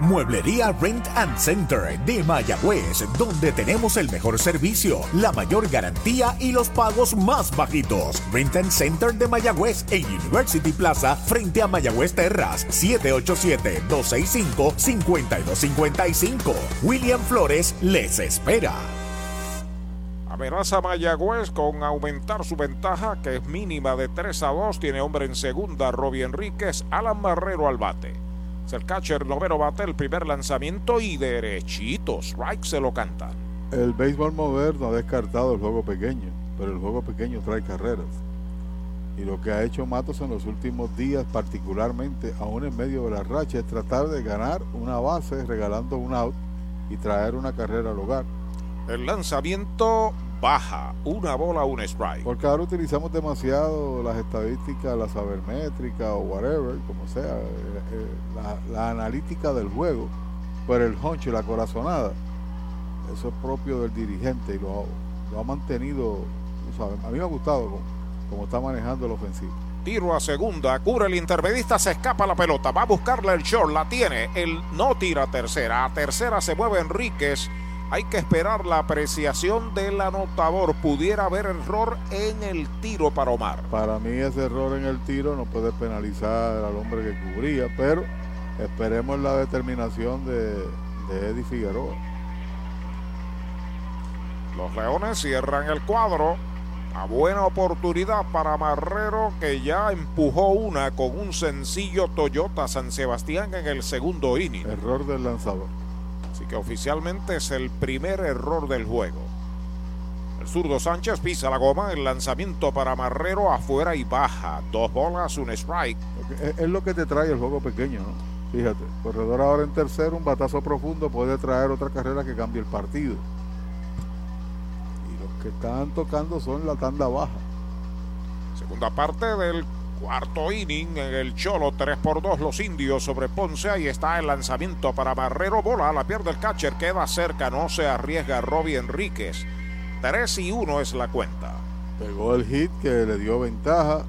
Mueblería Rent and Center de Mayagüez, donde tenemos el mejor servicio, la mayor garantía y los pagos más bajitos. Rent and Center de Mayagüez en University Plaza frente a Mayagüez Terras, 787-265-5255. William Flores les espera. Amenaza Mayagüez con aumentar su ventaja, que es mínima de 3 a 2. Tiene hombre en segunda, Robbie Enríquez, Alan Marrero al bate. Es el catcher noveno bate, el primer lanzamiento y derechito. Strike se lo cantan. El béisbol moderno ha descartado el juego pequeño, pero el juego pequeño trae carreras. Y lo que ha hecho Matos en los últimos días, particularmente aún en medio de la racha, es tratar de ganar una base regalando un out y traer una carrera al hogar. El lanzamiento baja, una bola, un strike. Porque ahora utilizamos demasiado las estadísticas, la sabermétrica o whatever, como sea, eh, eh, la, la, analítica del juego, pero el honcho y la corazonada, eso es propio del dirigente y lo, lo ha mantenido, ¿sabes? a mí me ha gustado como, como está manejando el ofensivo. Tiro a segunda, cubre el intermedista, se escapa la pelota, va a buscarle el short, la tiene, él no tira a tercera, a tercera se mueve Enríquez, hay que esperar la apreciación del anotador. Pudiera haber error en el tiro para Omar. Para mí ese error en el tiro no puede penalizar al hombre que cubría, pero esperemos la determinación de, de Eddie Figueroa. Los Leones cierran el cuadro. A buena oportunidad para Marrero que ya empujó una con un sencillo Toyota San Sebastián en el segundo inning. Error del lanzador. Así que oficialmente es el primer error del juego. El zurdo Sánchez pisa la goma, el lanzamiento para Marrero afuera y baja. Dos bolas, un strike. Es lo que te trae el juego pequeño, ¿no? Fíjate, corredor ahora en tercero, un batazo profundo puede traer otra carrera que cambie el partido. Y los que están tocando son la tanda baja. Segunda parte del Cuarto inning en el Cholo, 3 por 2 los indios sobre Ponce. Ahí está el lanzamiento para Barrero. Bola, la pierde el catcher, queda cerca, no se arriesga Robbie Enríquez. 3 y 1 es la cuenta. Pegó el hit que le dio ventaja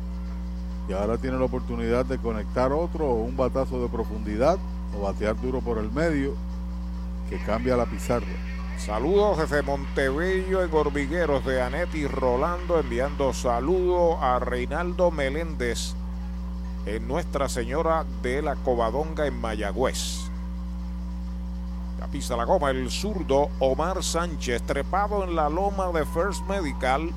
y ahora tiene la oportunidad de conectar otro un batazo de profundidad o batear duro por el medio que cambia la pizarra. Saludos desde Montebello en Hormigueros de Anetti Rolando, enviando saludos a Reinaldo Meléndez en Nuestra Señora de la Covadonga en Mayagüez. La la goma el zurdo Omar Sánchez, trepado en la loma de First Medical.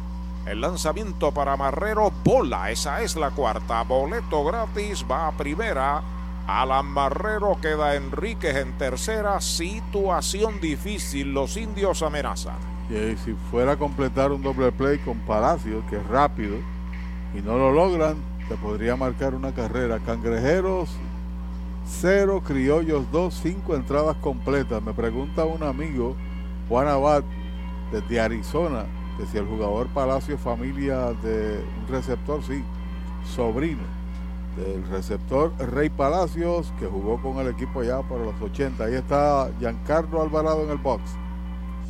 El lanzamiento para Marrero, bola, esa es la cuarta. Boleto gratis, va a primera. Alan Marrero queda Enríquez en tercera. Situación difícil. Los indios amenazan. Y si fuera a completar un doble play con Palacios, que es rápido, y no lo logran, te podría marcar una carrera. Cangrejeros 0, Criollos 2, 5 entradas completas. Me pregunta un amigo, Juan Abad, desde Arizona, que si el jugador Palacio familia de un receptor, sí, sobrino del receptor Rey Palacios, que jugó con el equipo ya para los 80. Ahí está Giancarlo Alvarado en el box.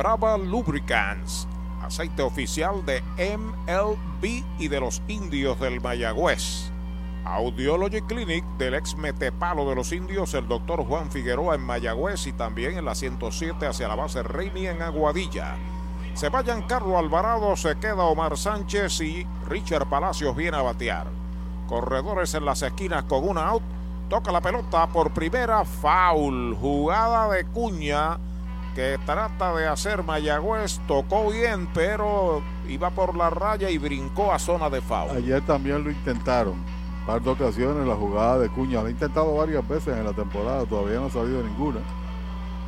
Brava Lubricants, aceite oficial de MLB y de los indios del Mayagüez. Audiology Clinic del ex Metepalo de los indios, el doctor Juan Figueroa en Mayagüez y también en la 107 hacia la base Reini en Aguadilla. Se vayan Carlos Alvarado, se queda Omar Sánchez y Richard Palacios viene a batear. Corredores en las esquinas con una out. Toca la pelota por primera, foul. Jugada de cuña que trata de hacer Mayagüez, tocó bien, pero iba por la raya y brincó a zona de foul. Ayer también lo intentaron, un par de ocasiones la jugada de Cuña, lo ha intentado varias veces en la temporada, todavía no ha salido ninguna.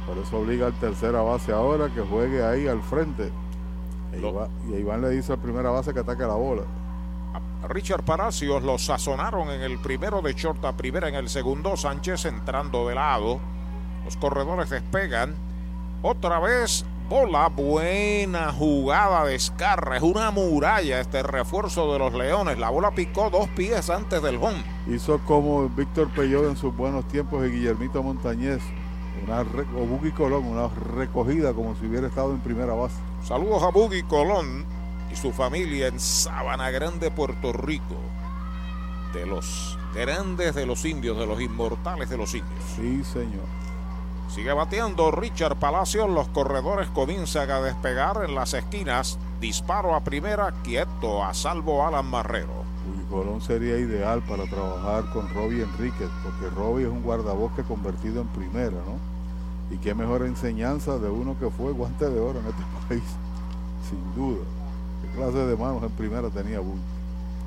Por eso obliga al tercera base ahora que juegue ahí al frente. E Iván, y Iván le dice al primera base que ataque la bola. Richard Palacios lo sazonaron en el primero de short a primera, en el segundo Sánchez entrando de lado. Los corredores despegan. Otra vez bola, buena jugada de Escarra. Es una muralla este refuerzo de los Leones. La bola picó dos pies antes del home. Hizo como Víctor Peyot en sus buenos tiempos y Guillermito Montañez. Una o Buggy Colón, una recogida como si hubiera estado en primera base. Saludos a Buggy Colón y su familia en Sabana Grande, Puerto Rico. De los grandes de los indios, de los inmortales de los indios. Sí, señor. Sigue bateando Richard Palacios. Los corredores comienzan a despegar en las esquinas. Disparo a primera, quieto, a salvo Alan Marrero. Uy, Colón sería ideal para trabajar con Robbie Enríquez, porque Robbie es un guardabosque convertido en primera, ¿no? Y qué mejor enseñanza de uno que fue guante de oro en este país, sin duda. ¿Qué clase de manos en primera tenía Bull?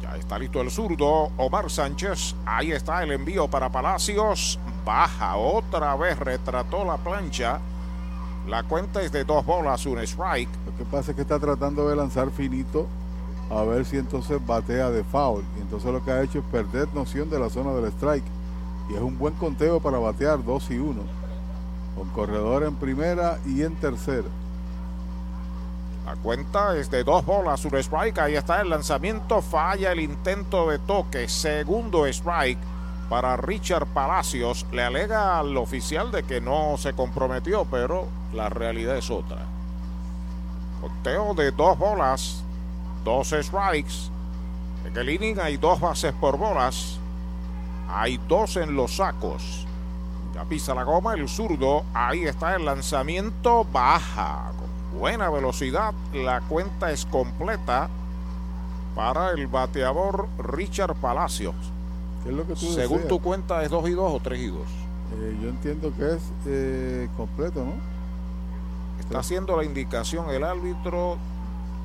Ya está listo el zurdo, Omar Sánchez. Ahí está el envío para Palacios. Baja otra vez, retrató la plancha. La cuenta es de dos bolas, un strike. Lo que pasa es que está tratando de lanzar finito a ver si entonces batea de foul. Y entonces lo que ha hecho es perder noción de la zona del strike. Y es un buen conteo para batear 2 y 1. Con corredor en primera y en tercera. La cuenta es de dos bolas, un strike. Ahí está el lanzamiento. Falla el intento de toque. Segundo strike para Richard Palacios. Le alega al oficial de que no se comprometió, pero la realidad es otra. Conteo de dos bolas, dos strikes. En el inning hay dos bases por bolas. Hay dos en los sacos. Ya pisa la goma el zurdo. Ahí está el lanzamiento. Baja con buena velocidad. La cuenta es completa para el bateador Richard Palacios. ¿Qué es lo que tú Según deseas? tu cuenta, ¿es 2 y 2 o 3 y 2? Eh, yo entiendo que es eh, completo, ¿no? Está haciendo la indicación el árbitro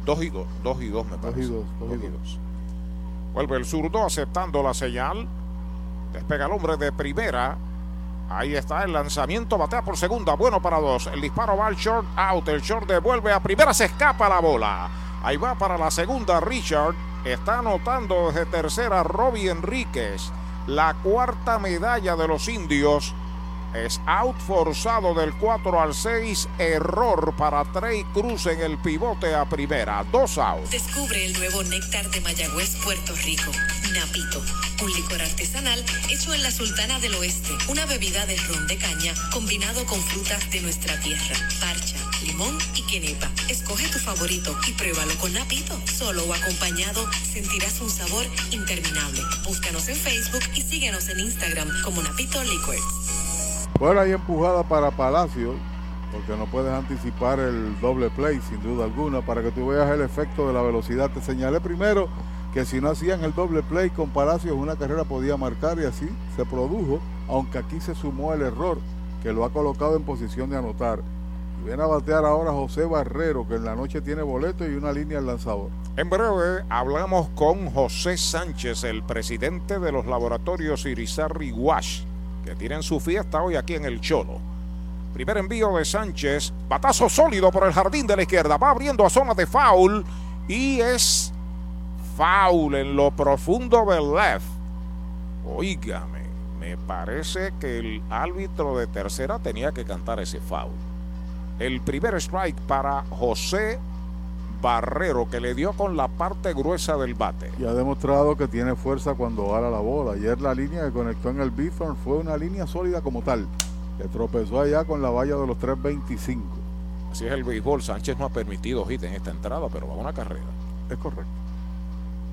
2 y 2. 2 y 2 me parece. y dos, dos y Dos y dos. dos. Vuelve el zurdo aceptando la señal. Despega el hombre de primera. Ahí está el lanzamiento. Batea por segunda. Bueno para dos. El disparo va al short out. El short devuelve a primera. Se escapa la bola. Ahí va para la segunda Richard. Está anotando desde tercera Robbie Enríquez. La cuarta medalla de los indios. Es out forzado del 4 al 6. Error para Trey Cruz en el pivote a primera. Dos outs. Descubre el nuevo néctar de Mayagüez, Puerto Rico. Napito, un licor artesanal hecho en la Sultana del Oeste. Una bebida de ron de caña combinado con frutas de nuestra tierra. Parcha, limón y quenepa. Escoge tu favorito y pruébalo con Napito. Solo o acompañado sentirás un sabor interminable. Búscanos en Facebook y síguenos en Instagram como Napito Liquors. Bueno, hay empujada para Palacio, porque no puedes anticipar el doble play, sin duda alguna, para que tú veas el efecto de la velocidad. Te señalé primero que si no hacían el doble play con Palacios, una carrera podía marcar y así se produjo, aunque aquí se sumó el error que lo ha colocado en posición de anotar. Viene a batear ahora José Barrero, que en la noche tiene boleto y una línea al lanzador. En breve hablamos con José Sánchez, el presidente de los laboratorios Irizarry Wash, que tienen su fiesta hoy aquí en el Cholo. Primer envío de Sánchez, batazo sólido por el jardín de la izquierda, va abriendo a zona de foul y es foul en lo profundo del left. Óigame, me parece que el árbitro de tercera tenía que cantar ese foul. El primer strike para José Barrero, que le dio con la parte gruesa del bate. Y ha demostrado que tiene fuerza cuando ala la bola. Ayer la línea que conectó en el Bithorn fue una línea sólida como tal. Que tropezó allá con la valla de los 325. Así es el béisbol. Sánchez no ha permitido hit en esta entrada, pero va a una carrera. Es correcto.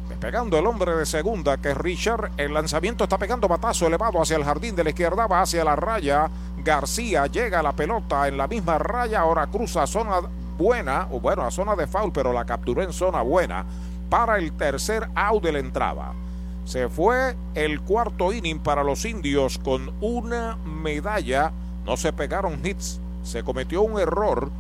Despegando el hombre de segunda, que es Richard. El lanzamiento está pegando batazo elevado hacia el jardín de la izquierda, va hacia la raya. García llega a la pelota en la misma raya. Ahora cruza zona buena, o bueno, a zona de foul, pero la capturó en zona buena para el tercer out de la entrada. Se fue el cuarto inning para los indios con una medalla. No se pegaron hits, se cometió un error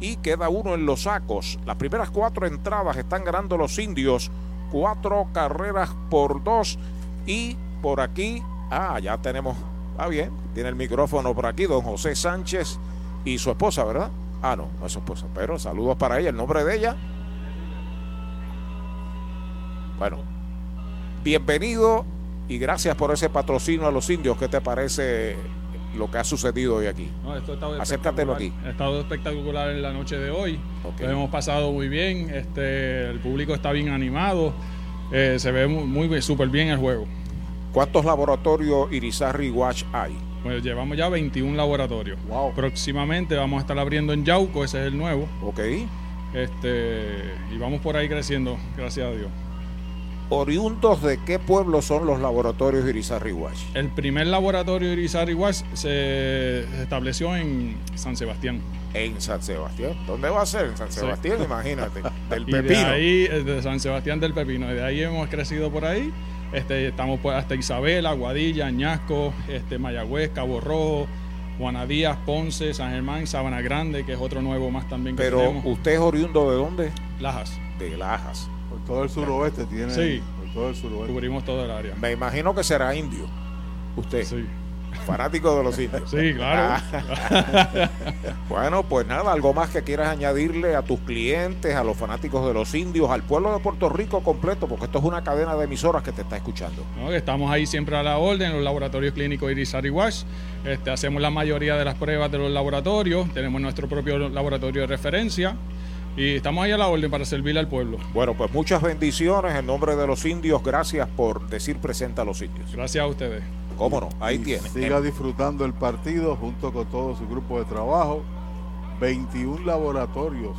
y queda uno en los sacos. Las primeras cuatro entradas están ganando los indios. Cuatro carreras por dos. Y por aquí, ah, ya tenemos, ah bien, tiene el micrófono por aquí, don José Sánchez y su esposa, ¿verdad? Ah, no, no es su esposa, pero saludos para ella. El nombre de ella. Bueno, bienvenido y gracias por ese patrocinio a los indios. ¿Qué te parece lo que ha sucedido hoy aquí? No, esto ha estado Acércatelo aquí. Ha estado espectacular en la noche de hoy. Lo hemos pasado muy bien. Este, el público está bien animado. Eh, se ve muy, muy súper bien el juego. ¿Cuántos laboratorios Irizarry Watch hay? Pues llevamos ya 21 laboratorios. Próximamente vamos a estar abriendo en Yauco, ese es el nuevo. Ok. Este, y vamos por ahí creciendo, gracias a Dios. ¿Oriundos de qué pueblo son los laboratorios Irizarry Watch? El primer laboratorio Irizarry Watch se estableció en San Sebastián. En San Sebastián. ¿Dónde va a ser? En San Sí. Sebastián, imagínate. Del Y de Pepino. ahí, eh, de San Sebastián del Pepino. Y de ahí hemos crecido por ahí. Este, estamos pues, hasta Isabela, Guadilla, Añasco, este, Mayagüez, Cabo Rojo, Juanadías, Ponce, San Germán, Sabana Grande, que es otro nuevo más también que Pero tenemos. usted es oriundo de dónde? Lajas. De Lajas. Todo el suroeste tiene. Sí. Por todo el suroeste. Cubrimos todo el área. Me imagino que será indio. Usted. Sí. Fanático de los indios. Sí, claro. bueno, pues nada, algo más que quieras añadirle a tus clientes, a los fanáticos de los indios, al pueblo de Puerto Rico completo, porque esto es una cadena de emisoras que te está escuchando. Estamos ahí siempre a la orden, en los laboratorios clínicos Irizarry Wash. Este, hacemos la mayoría de las pruebas de los laboratorios, tenemos nuestro propio laboratorio de referencia y estamos ahí a la orden para servirle al pueblo. Bueno, pues muchas bendiciones en nombre de los indios. Gracias por decir presente a los indios. Gracias a ustedes. Cómo no, ahí Y tiene. Siga disfrutando el partido junto con todo su grupo de trabajo. 21 laboratorios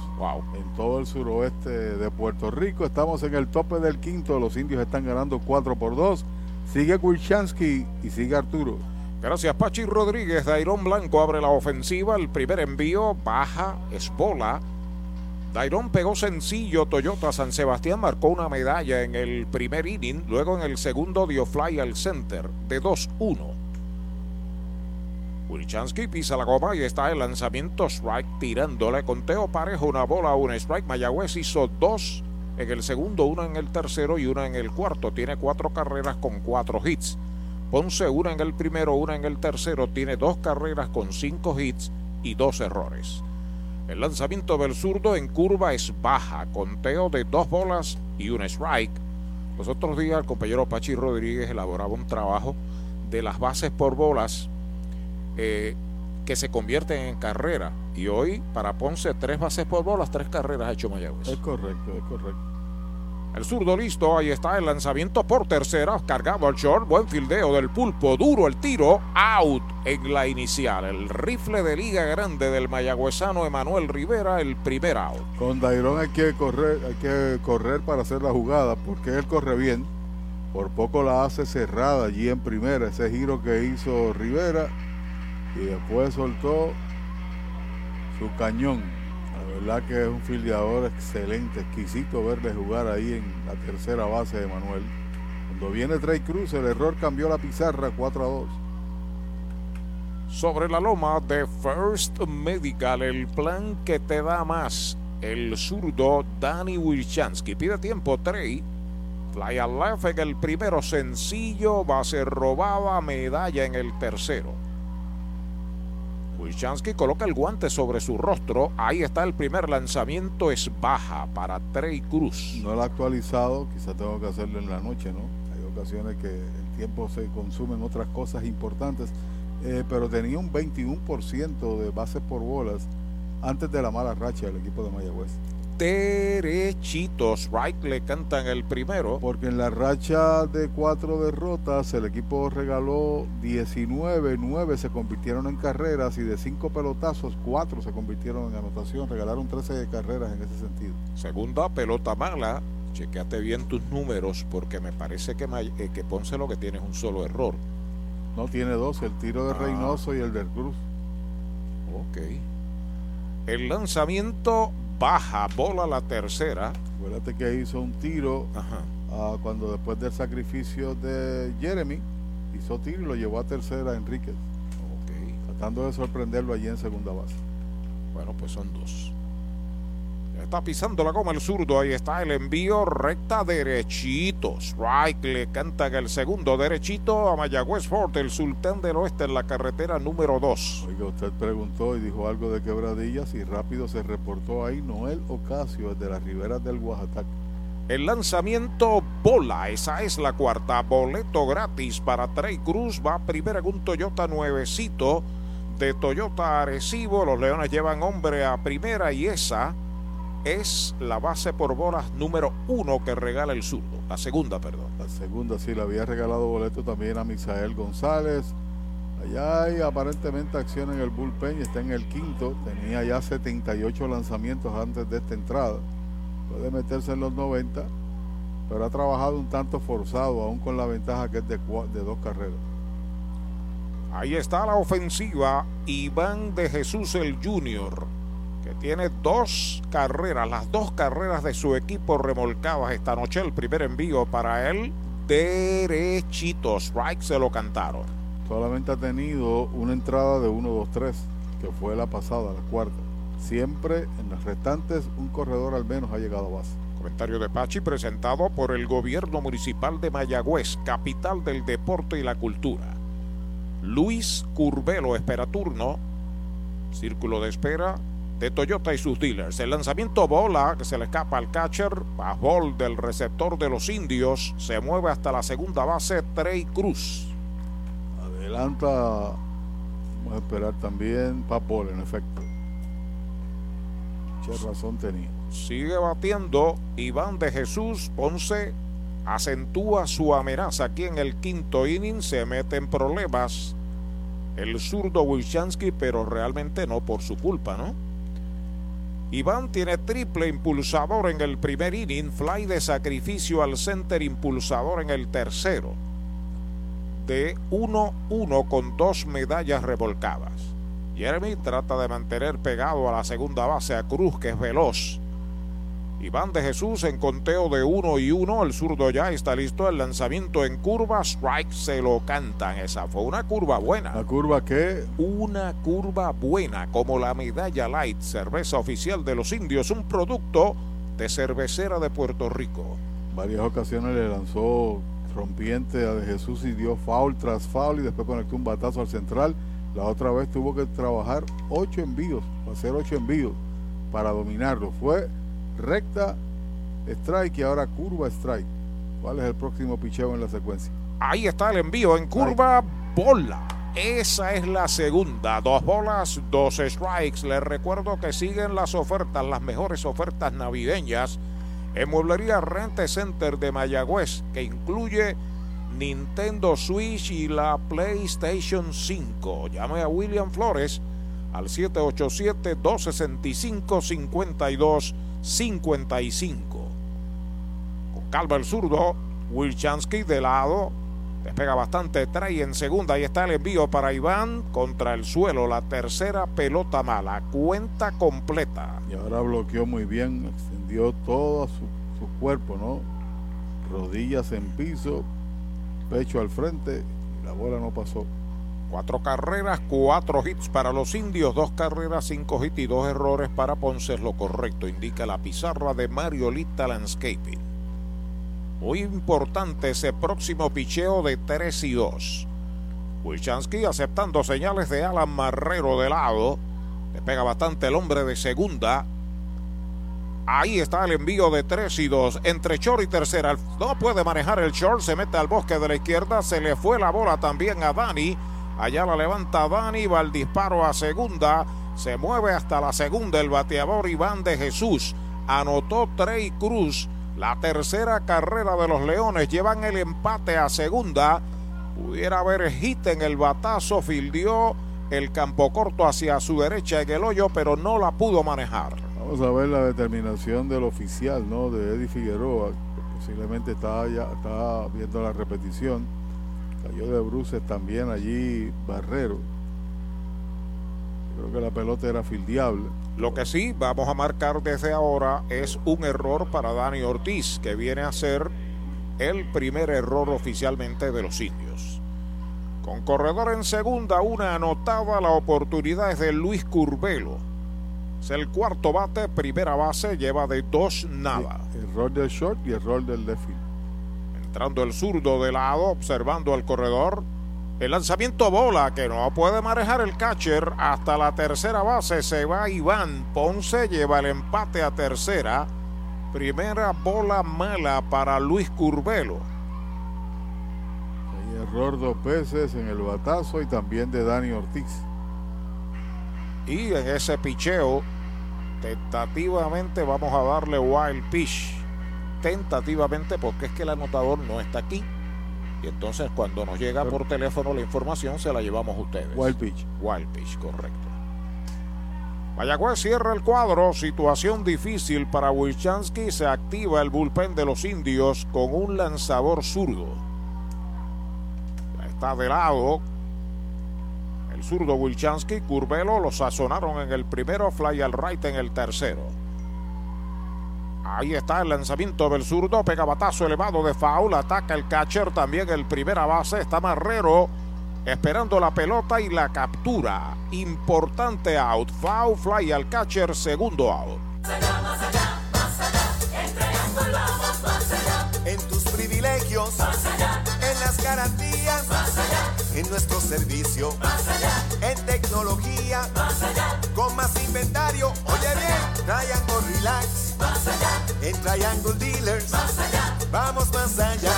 en todo el suroeste de Puerto Rico. Estamos en el tope del quinto. Los indios están ganando 4 por 2. Sigue Wilchansky y sigue Arturo. Gracias, Pachi Rodríguez. Dairón Blanco abre la ofensiva. El primer envío baja, es bola. Dairón pegó sencillo. Toyota San Sebastián marcó una medalla en el primer inning. Luego en el segundo dio fly al center de 2-1. Wilchansky pisa la goma y está el lanzamiento strike tirándole. Conteo parejo, una bola, un strike. Mayagüez hizo dos en el segundo, una en el tercero y una en el cuarto. Tiene cuatro carreras con cuatro hits. Ponce una en el primero, una en el tercero. Tiene dos carreras con cinco hits y dos errores. El lanzamiento del zurdo en curva es baja, conteo de dos bolas y un strike. Los otros días el compañero Pachi Rodríguez elaboraba un trabajo de las bases por bolas eh, que se convierten en carrera. Y hoy para Ponce tres bases por bolas, tres carreras ha hecho Mayagüez. Es correcto, es correcto. El zurdo listo, ahí está el lanzamiento por tercera, cargado al short, buen fildeo del pulpo, duro el tiro, out en la inicial. El rifle de liga grande del mayagüezano Emanuel Rivera, el primer out. Con Dairón hay que correr, hay que correr para hacer la jugada, porque él corre bien. Por poco la hace cerrada allí en primera, ese giro que hizo Rivera. Y después soltó su cañón. Verdad que es un fildeador excelente, exquisito verle jugar ahí en la tercera base de Manuel. Cuando viene Trey Cruz, el error cambió la pizarra 4 a 2. Sobre la loma de First Medical, el plan que te da más. El zurdo Danny Wilchansky pide tiempo, Trey. Fly al left en el primero sencillo, va a ser robada, medalla en el tercero. Wilchansky coloca el guante sobre su rostro. Ahí está el primer lanzamiento, es baja para Trey Cruz. No lo ha actualizado, quizá tengo que hacerlo en la noche, ¿no? Hay ocasiones que el tiempo se consume en otras cosas importantes, eh, pero tenía un 21% de bases por bolas antes de la mala racha del equipo de Mayagüez derechitos. Right le cantan el primero. Porque en la racha de cuatro derrotas el equipo regaló 19, 9 se convirtieron en carreras y de cinco pelotazos, cuatro se convirtieron en anotación. Regalaron 13 carreras en ese sentido. Segunda pelota mala. Chequeate bien tus números porque me parece que, eh, que Ponce lo que tiene es un solo error. No, tiene dos, el tiro de ah. Reynoso y el del Cruz. Ok. El lanzamiento baja, bola la tercera. Acuérdate que hizo un tiro ah, cuando después del sacrificio de Jeremy, hizo tiro y lo llevó a tercera a Enríquez. Tratando de sorprenderlo allí en segunda base. Bueno, pues son dos. Está pisando la goma el zurdo. Ahí está el envío recta derechito. Strike le canta el segundo derechito a Mayagüez Fort, el sultán del oeste en la carretera número 2. Oiga, usted preguntó y dijo algo de quebradillas y rápido se reportó ahí Noel Ocasio desde las riberas del Oaxaca. El lanzamiento bola, esa es la cuarta. Boleto gratis para Trey Cruz. Va primero en un Toyota nuevecito de Toyota Arecibo. Los Leones llevan hombre a primera y esa es la base por bolas número uno que regala el zurdo. La segunda, perdón. La segunda, sí, le había regalado boleto también a Misael González. Allá hay aparentemente acción en el bullpen y está en el quinto. Tenía ya 78 lanzamientos antes de esta entrada. Puede meterse en los 90, pero ha trabajado un tanto forzado, aún con la ventaja que es de, de dos carreras. Ahí está la ofensiva. Iván de Jesús el Junior que tiene dos carreras, las dos carreras de su equipo remolcadas esta noche. El primer envío para él, derechito. Strike se lo cantaron. Solamente ha tenido una entrada de 1-2-3, que fue la pasada, la cuarta. Siempre en las restantes, un corredor al menos ha llegado a base. Comentario de Pachi presentado por el gobierno municipal de Mayagüez, capital del deporte y la cultura. Luis Curvelo espera turno. Círculo de espera de Toyota y sus dealers. El lanzamiento bola que se le escapa al catcher, ball del receptor de los indios, se mueve hasta la segunda base Trey Cruz. Adelanta, vamos a esperar también Papol en efecto. Qué razón tenía. Sigue batiendo Iván de Jesús Ponce. Acentúa su amenaza aquí en el quinto inning. Se mete en problemas el zurdo Wilchansky, pero realmente no por su culpa, ¿no? Iván tiene triple impulsador en el primer inning, fly de sacrificio al center impulsador en el tercero. De 1-1 con dos medallas revolcadas. Jeremy trata de mantener pegado a la segunda base a Cruz, que es veloz. Iván de Jesús en conteo de 1 y 1. El zurdo ya está listo. El lanzamiento en curva. Strike se lo cantan. Esa fue una curva buena. ¿La curva qué? Una curva buena, como la medalla light, cerveza oficial de los indios, un producto de cervecera de Puerto Rico. Varias ocasiones le lanzó rompiente a de Jesús y dio foul tras foul y después conectó un batazo al central. La otra vez tuvo que trabajar ocho envíos, hacer ocho envíos para dominarlo. Fue recta, strike y ahora curva, strike. ¿Cuál es el próximo picheo en la secuencia? Ahí está el envío en curva, bola. Esa es la segunda. Dos bolas, dos strikes. Les recuerdo que siguen las ofertas, las mejores ofertas navideñas en Mueblería Rente Center de Mayagüez, que incluye Nintendo Switch y la PlayStation 5. Llame a William Flores al 787-265-52 55. Con calva el zurdo, Wilchansky de lado. Despega bastante, trae en segunda. y está el envío para Iván contra el suelo. La tercera pelota mala. Cuenta completa. Y ahora bloqueó muy bien. Extendió todo su, su cuerpo, ¿no? Rodillas en piso, pecho al frente. Y la bola no pasó. Cuatro carreras, cuatro hits para los indios, dos carreras, cinco hits y dos errores para Ponce es lo correcto, indica la pizarra de Mariolita Landscaping. Muy importante ese próximo picheo de 3 y 2. Wilchansky aceptando señales de Alan Marrero de lado. Le pega bastante el hombre de segunda. Ahí está el envío de 3 y 2 entre short y tercera. No puede manejar el short, se mete al bosque de la izquierda. Se le fue la bola también a Dani. Allá la levanta Dani, va el disparo a segunda. Se mueve hasta la segunda el bateador Iván de Jesús. Anotó Trey Cruz. La tercera carrera de los Leones llevan el empate a segunda. Pudiera haber hit en el batazo, fildió el campo corto hacia su derecha en el hoyo, pero no la pudo manejar. Vamos a ver la determinación del oficial, ¿no? De Eddie Figueroa, posiblemente está, ya, está viendo la repetición. Cayó de bruces también allí Barrero. Creo que la pelota era fildeable. Lo que sí vamos a marcar desde ahora es un error para Dani Ortiz, que viene a ser el primer error oficialmente de los indios. Con corredor en segunda, una anotada, la oportunidad es de Luis Curvelo. Es el cuarto bate, primera base, lleva de dos nada. Error del short y error del left Entrando el zurdo de lado, observando al corredor. El lanzamiento bola que no puede manejar el catcher hasta la tercera base. Se va Iván Ponce, lleva el empate a tercera. Primera bola mala para Luis Curvelo. Hay error dos veces en el batazo y también de Dani Ortiz. Y en ese picheo, tentativamente vamos a darle wild pitch. Tentativamente porque es que el anotador no está aquí. Y entonces cuando nos llega por teléfono la información se la llevamos a ustedes. Wild pitch. Wild pitch, correcto. Mayagüez cierra el cuadro, situación difícil para Wilchansky, se activa el bullpen de los indios con un lanzador zurdo. Está de lado el zurdo Wilchansky, Curvelo lo sazonaron en el primero, fly al right en el tercero. Ahí está el lanzamiento del zurdo, pega batazo elevado de foul, ataca el catcher, también el primera base, está Marrero esperando la pelota y la captura. Importante out, foul, fly al catcher, segundo out. En tus privilegios, en las garantías, en nuestro servicio, en tecnología, con más inventario. Oye bien, Triangle Relax, en Triangle Dealers, vamos más allá.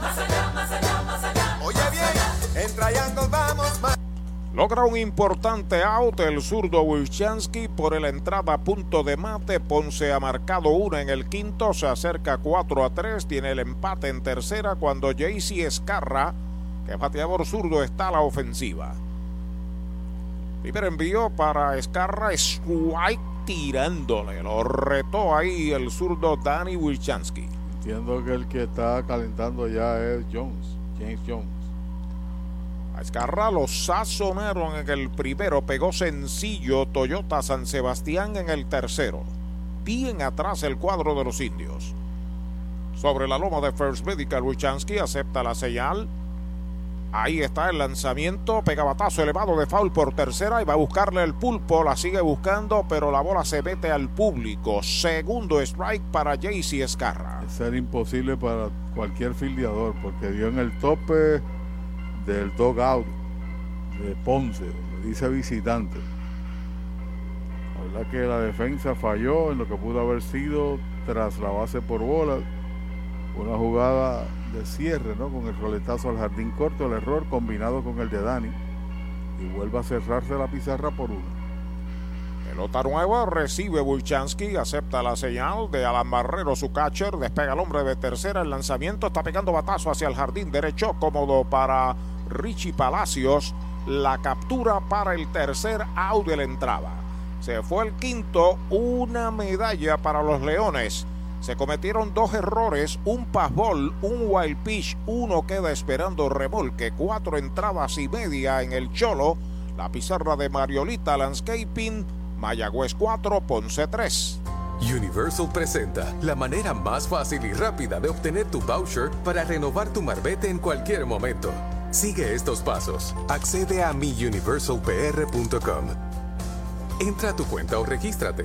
Más allá, más allá, más allá. Oye bien, en Triangle vamos más Logra un importante out el zurdo Wilchansky por el entrada a punto de mate. Ponce ha marcado una en el quinto, se acerca 4 a 3, tiene el empate en tercera cuando JC Escarra, que bateador zurdo, está a la ofensiva. Primer envío para Escarra, strike tirándole, lo retó ahí el zurdo Danny Wilchansky. Entiendo que el que está calentando ya es Jones, James Jones. A Escarra lo sazonaron en el primero, pegó sencillo Toyota San Sebastián en el tercero. Bien atrás el cuadro de los indios. Sobre la loma de First Medical, Wichansky acepta la señal. Ahí está el lanzamiento, pega batazo elevado de foul por tercera y va a buscarle el pulpo, la sigue buscando, pero la bola se mete al público. Segundo strike para JC Escarra. Es ser imposible para cualquier fildeador porque dio en el tope del dogout de Ponce, dice visitante. La verdad que la defensa falló en lo que pudo haber sido tras la base por bola. Una jugada de cierre, ¿no? Con el roletazo al jardín corto, el error combinado con el de Dani. Y vuelve a cerrarse la pizarra por uno. Pelota nueva, recibe Wilchansky, acepta la señal de Alan Barrero, su catcher, despega el hombre de tercera, el lanzamiento está pegando batazo hacia el jardín derecho, cómodo para Richie Palacios, la captura para el tercer out de la entrada. Se fue el quinto, una medalla para los Leones. Se cometieron dos errores, un passball, un wild pitch, uno queda esperando remolque, cuatro entradas y media en el Cholo. La pizarra de Mariolita Landscaping, Mayagüez 4, Ponce 3. Universal presenta la manera más fácil y rápida de obtener tu voucher para renovar tu marbete en cualquier momento. Sigue estos pasos. Accede a miuniversalpr.com. Entra a tu cuenta o regístrate.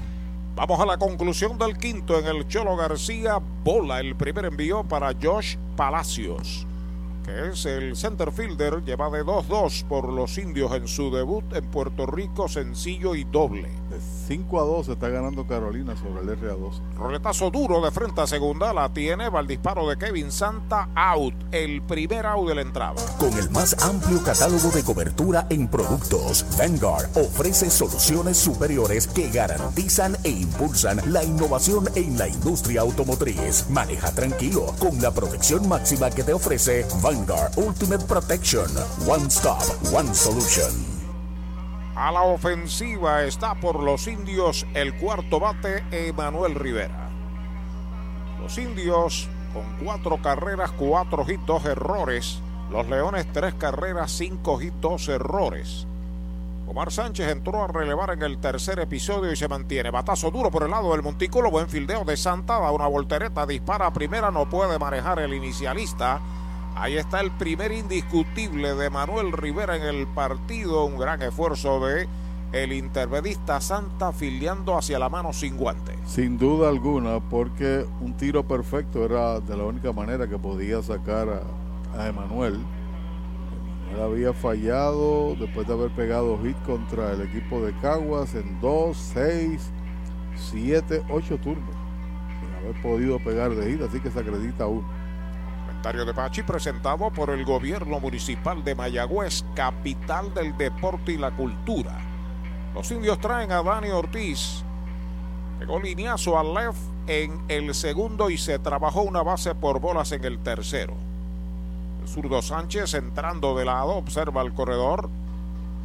Vamos a la conclusión del quinto en el Cholo García. Bola el primer envío para Josh Palacios, que es el center fielder. Lleva de 2-2 por los indios en su debut en Puerto Rico, sencillo y doble. De 5 a 2 está ganando Carolina sobre el RA2. Roletazo duro de frente a segunda. La tiene. Va el disparo de Kevin Santa. Out. El primer out de la entrada. Con el más amplio catálogo de cobertura en productos, Vanguard ofrece soluciones superiores que garantizan e impulsan la innovación en la industria automotriz. Maneja tranquilo con la protección máxima que te ofrece Vanguard Ultimate Protection. One Stop, One Solution. A la ofensiva está por los indios el cuarto bate Emanuel Rivera. Los indios con cuatro carreras, cuatro hits, dos errores. Los Leones tres carreras, cinco hits, dos errores. Omar Sánchez entró a relevar en el tercer episodio y se mantiene. Batazo duro por el lado del montículo. Buen fildeo de Santa. Da una voltereta. Dispara a primera. No puede manejar el inicialista. Ahí está el primer indiscutible de Manuel Rivera en el partido. Un gran esfuerzo de el intervedista Santa filiando hacia la mano sin guante. Sin duda alguna, porque un tiro perfecto era de la única manera que podía sacar a, a Emanuel. Había fallado después de haber pegado hit contra el equipo de Caguas en 2, 6, 7, 8 turnos. Sin haber podido pegar de hit, así que se acredita uno. Comentario de Pachi presentado por el gobierno municipal de Mayagüez, capital del deporte y la cultura. Los indios traen a Dani Ortiz. Pegó lineazo al left en el segundo y se trabajó una base por bolas en el tercero. El zurdo Sánchez entrando de lado, observa el corredor.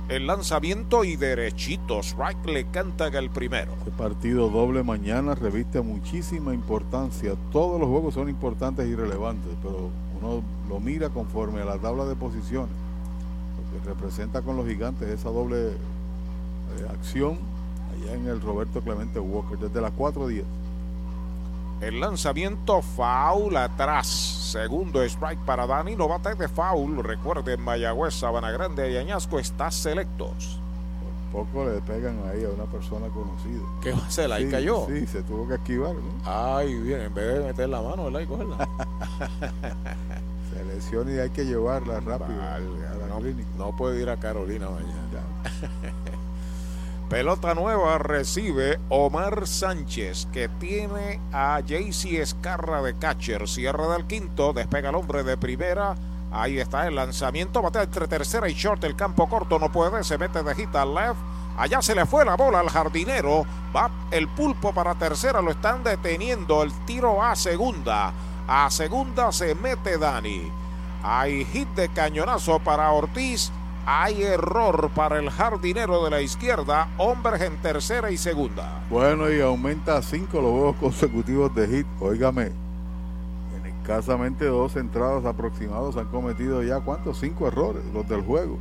El lanzamiento y derechito. Strike le canta el primero. Este partido doble mañana reviste muchísima importancia. Todos los juegos son importantes y relevantes, pero uno lo mira conforme a la tabla de posiciones. Lo que representa con los gigantes esa doble eh, acción allá en el Roberto Clemente Walker desde las 4.10. El lanzamiento foul atrás. Segundo strike para Dani. No bate de foul. Recuerden, Mayagüez, Sabana Grande y Añasco está selectos. Por poco le pegan ahí a una persona conocida. ¿Qué va a hacer? Ahí Sí, cayó. Sí, se tuvo que esquivar. ¿no? Ay, bien, en vez de meter la mano, ¿verdad? Y cogerla. Se lesiona y hay que llevarla rápido. a la no, clínica. no puede ir a Carolina mañana. Pelota nueva recibe Omar Sánchez, que tiene a JC Escarra de catcher. Cierre del quinto, despega el hombre de primera. Ahí está el lanzamiento, batea entre tercera y short. El campo corto no puede, se mete de hit al left. Allá se le fue la bola al jardinero. Va el pulpo para tercera, lo están deteniendo. El tiro a segunda. A segunda se mete Dani. Hay hit de cañonazo para Ortiz. Hay error para el jardinero de la izquierda. Hombres en tercera y segunda. Bueno, y aumenta a cinco los juegos consecutivos de hit. Óigame, en escasamente dos entradas aproximados han cometido ya, ¿cuántos? Cinco errores, los del juego.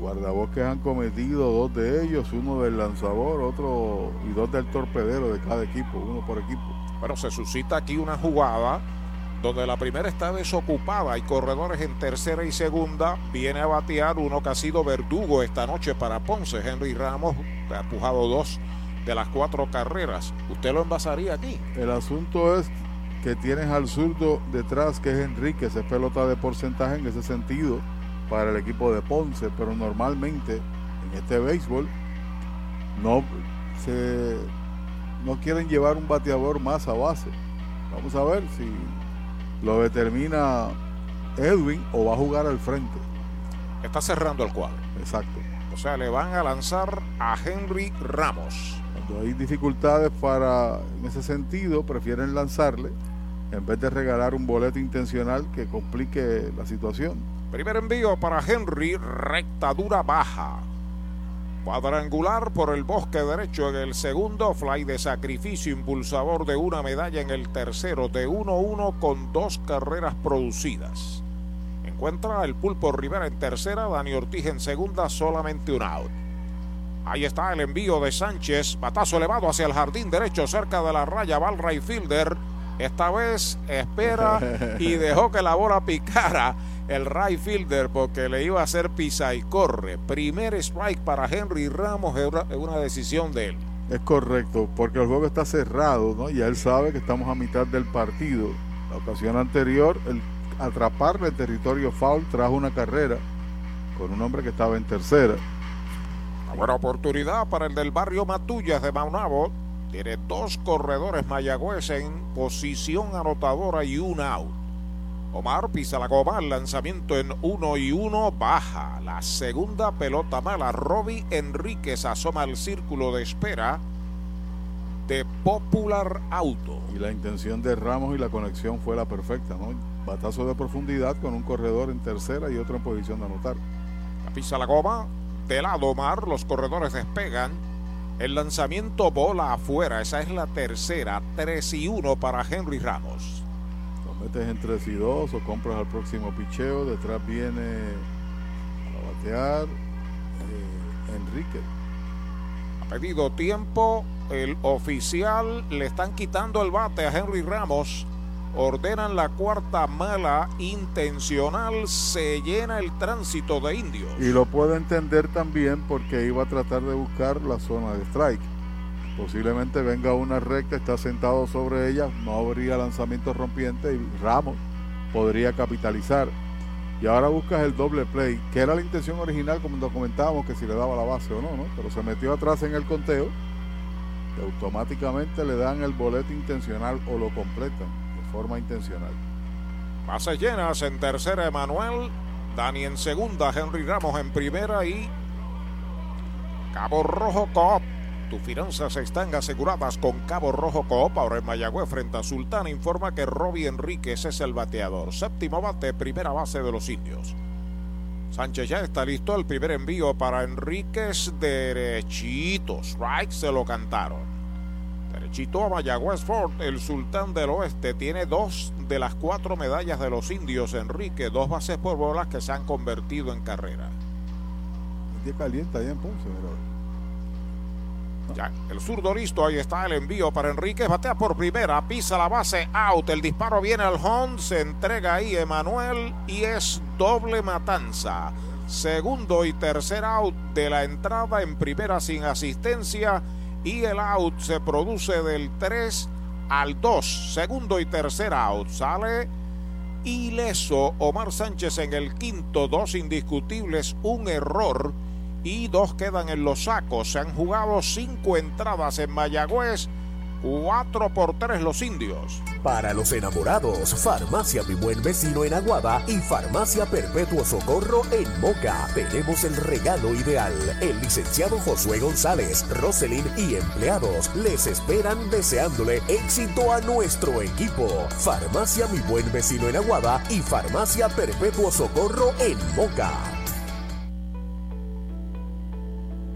Guardabosques han cometido dos de ellos, uno del lanzador, otro y dos del torpedero de cada equipo, uno por equipo. Bueno, se suscita aquí una jugada donde la primera está desocupada. Hay corredores en tercera y segunda. Viene a batear uno que ha sido verdugo esta noche para Ponce. Henry Ramos ha empujado dos de las cuatro carreras. ¿Usted lo envasaría aquí? El asunto es que tienes al zurdo detrás, que es Enrique, es pelota de porcentaje en ese sentido para el equipo de Ponce, pero normalmente en este béisbol no se no quieren llevar un bateador más a base. Vamos a ver si lo determina Edwin o va a jugar al frente. Está cerrando el cuadro. Exacto. O sea, le van a lanzar a Henry Ramos. Cuando hay dificultades para, en ese sentido, prefieren lanzarle en vez de regalar un boleto intencional que complique la situación. Primer envío para Henry, rectadura baja. Cuadrangular por el bosque derecho en el segundo, fly de sacrificio impulsador de una medalla en el tercero, de 1-1 con dos carreras producidas. Encuentra el pulpo Rivera en tercera, Dani Ortiz en segunda, solamente un out. Ahí está el envío de Sánchez, batazo elevado hacia el jardín derecho cerca de la raya, va el fielder. Esta vez espera y dejó que la bola picara el right fielder porque le iba a hacer pisa y corre. Primer strike para Henry Ramos es una decisión de él. Es correcto, porque el juego está cerrado, ¿no? Ya él sabe que estamos a mitad del partido. La ocasión anterior, el atraparle el territorio foul trajo una carrera con un hombre que estaba en tercera. Una buena oportunidad para el del barrio Matullas de Maunabo. Tiene dos corredores Mayagüez en posición anotadora y un out. Omar pisa la goma, el lanzamiento en uno y uno, baja. La segunda pelota mala. Robbie Enríquez asoma al círculo de espera de Popular Auto. Y la intención de Ramos y la conexión fue la perfecta, ¿no? Batazo de profundidad con un corredor en tercera y otro en posición de anotar. La pisa la goma, de lado Omar, los corredores despegan. El lanzamiento bola afuera, esa es la tercera, 3 y 1 para Henry Ramos metes en 3 y 2 o compras al próximo picheo. Detrás viene a batear eh, Enrique. Ha pedido tiempo. El oficial le están quitando el bate a Henry Ramos. Ordenan la cuarta mala intencional. Se llena el tránsito de indios. Y lo puedo entender también porque iba a tratar de buscar la zona de strike Posiblemente venga una recta, está sentado sobre ella, no habría lanzamiento rompiente y Ramos podría capitalizar. Y ahora buscas el doble play, que era la intención original, como comentábamos, que si le daba la base o no, ¿no? Pero se metió atrás en el conteo y automáticamente le dan el boleto intencional o lo completan de forma intencional. Bases llenas en tercera, Emanuel. Dani en segunda, Henry Ramos en primera y Cabo Rojo Cop tus finanzas están aseguradas con Cabo Rojo Coop. Ahora en Mayagüez frente a Sultana informa que Robbie Enríquez es el bateador. Séptimo bate, primera base de los indios. Sánchez ya está listo. El primer envío para Enríquez derechito. Strike se lo cantaron. Derechito a Mayagüez Ford, el sultán del oeste, tiene dos de las cuatro medallas de los indios. Enrique, dos bases por bolas que se han convertido en carrera. El caliente allá en Ponce, el zurdo listo, ahí está el envío para Enrique, batea por primera, pisa la base, out, el disparo viene al home, se entrega ahí Emanuel y es doble matanza. Segundo y tercer out de la entrada en primera sin asistencia y el out se produce del 3 al 2. Segundo y tercer out. Sale ileso Omar Sánchez en el quinto, dos indiscutibles, un error y dos quedan en los sacos. Se han jugado cinco entradas en Mayagüez 4 por 3 los indios. Para los enamorados, Farmacia Mi Buen Vecino en Aguada y Farmacia Perpetuo Socorro en Moca. Tenemos el regalo ideal. El licenciado Josué González, Roselyn y empleados les esperan deseándole éxito a nuestro equipo. Farmacia Mi Buen Vecino en Aguada y Farmacia Perpetuo Socorro en Moca.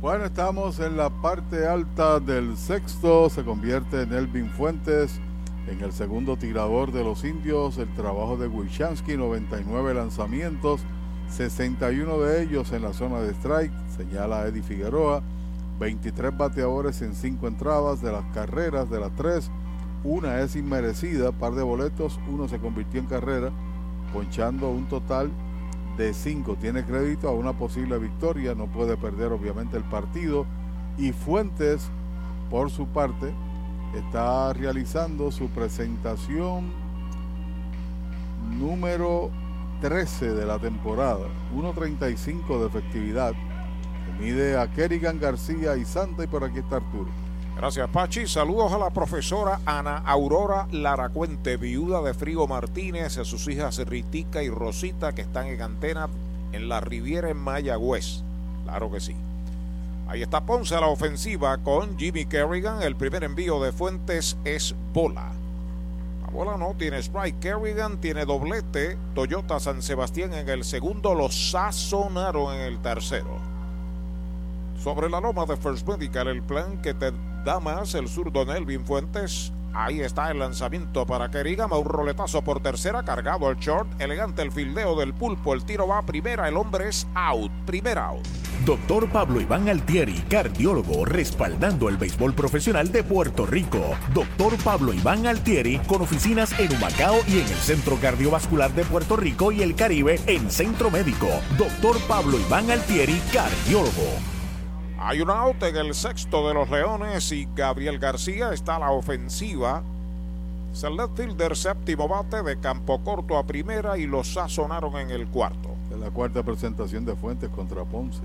bueno, estamos en la parte alta del sexto. Se convierte en Elvin Fuentes en el segundo tirador de los indios. El trabajo de Wishansky, 99 lanzamientos, 61 de ellos en la zona de strike, señala Eddie Figueroa. 23 bateadores en 5 entradas de las carreras de las 3. Una es inmerecida, par de boletos, uno se convirtió en carrera, ponchando un total de 5 tiene crédito a una posible victoria, no puede perder obviamente el partido. Y Fuentes, por su parte, está realizando su presentación número 13 de la temporada, 1.35 de efectividad. Mide a Kerrigan García y Santa y por aquí está Arturo. Gracias, Pachi. Saludos a la profesora Ana Aurora Laracuente, viuda de Frigo Martínez, a sus hijas Ritica y Rosita, que están en antena en la Riviera en Mayagüez. Claro que sí. Ahí está Ponce a la ofensiva con Jimmy Kerrigan. El primer envío de Fuentes es bola. La bola no tiene strike. Kerrigan tiene doblete. Toyota San Sebastián en el segundo. Los sazonaron en el tercero. Sobre la loma de First Medical, el plan que te Damas, el zurdo Nelvin Fuentes. Ahí está el lanzamiento para Kerigama, un roletazo por tercera, cargado el short, elegante el fildeo del pulpo, el tiro va a primera, el hombre es out, primer out. Doctor Pablo Iván Altieri, cardiólogo, respaldando el béisbol profesional de Puerto Rico. Doctor Pablo Iván Altieri, con oficinas en Humacao y en el Centro Cardiovascular de Puerto Rico y el Caribe en Centro Médico. Doctor Pablo Iván Altieri, cardiólogo. Hay un out en el sexto de los Leones y Gabriel García está a la ofensiva. Select Fielder séptimo bate de campo corto a primera y los sazonaron en el cuarto. Es la cuarta presentación de Fuentes contra Ponce.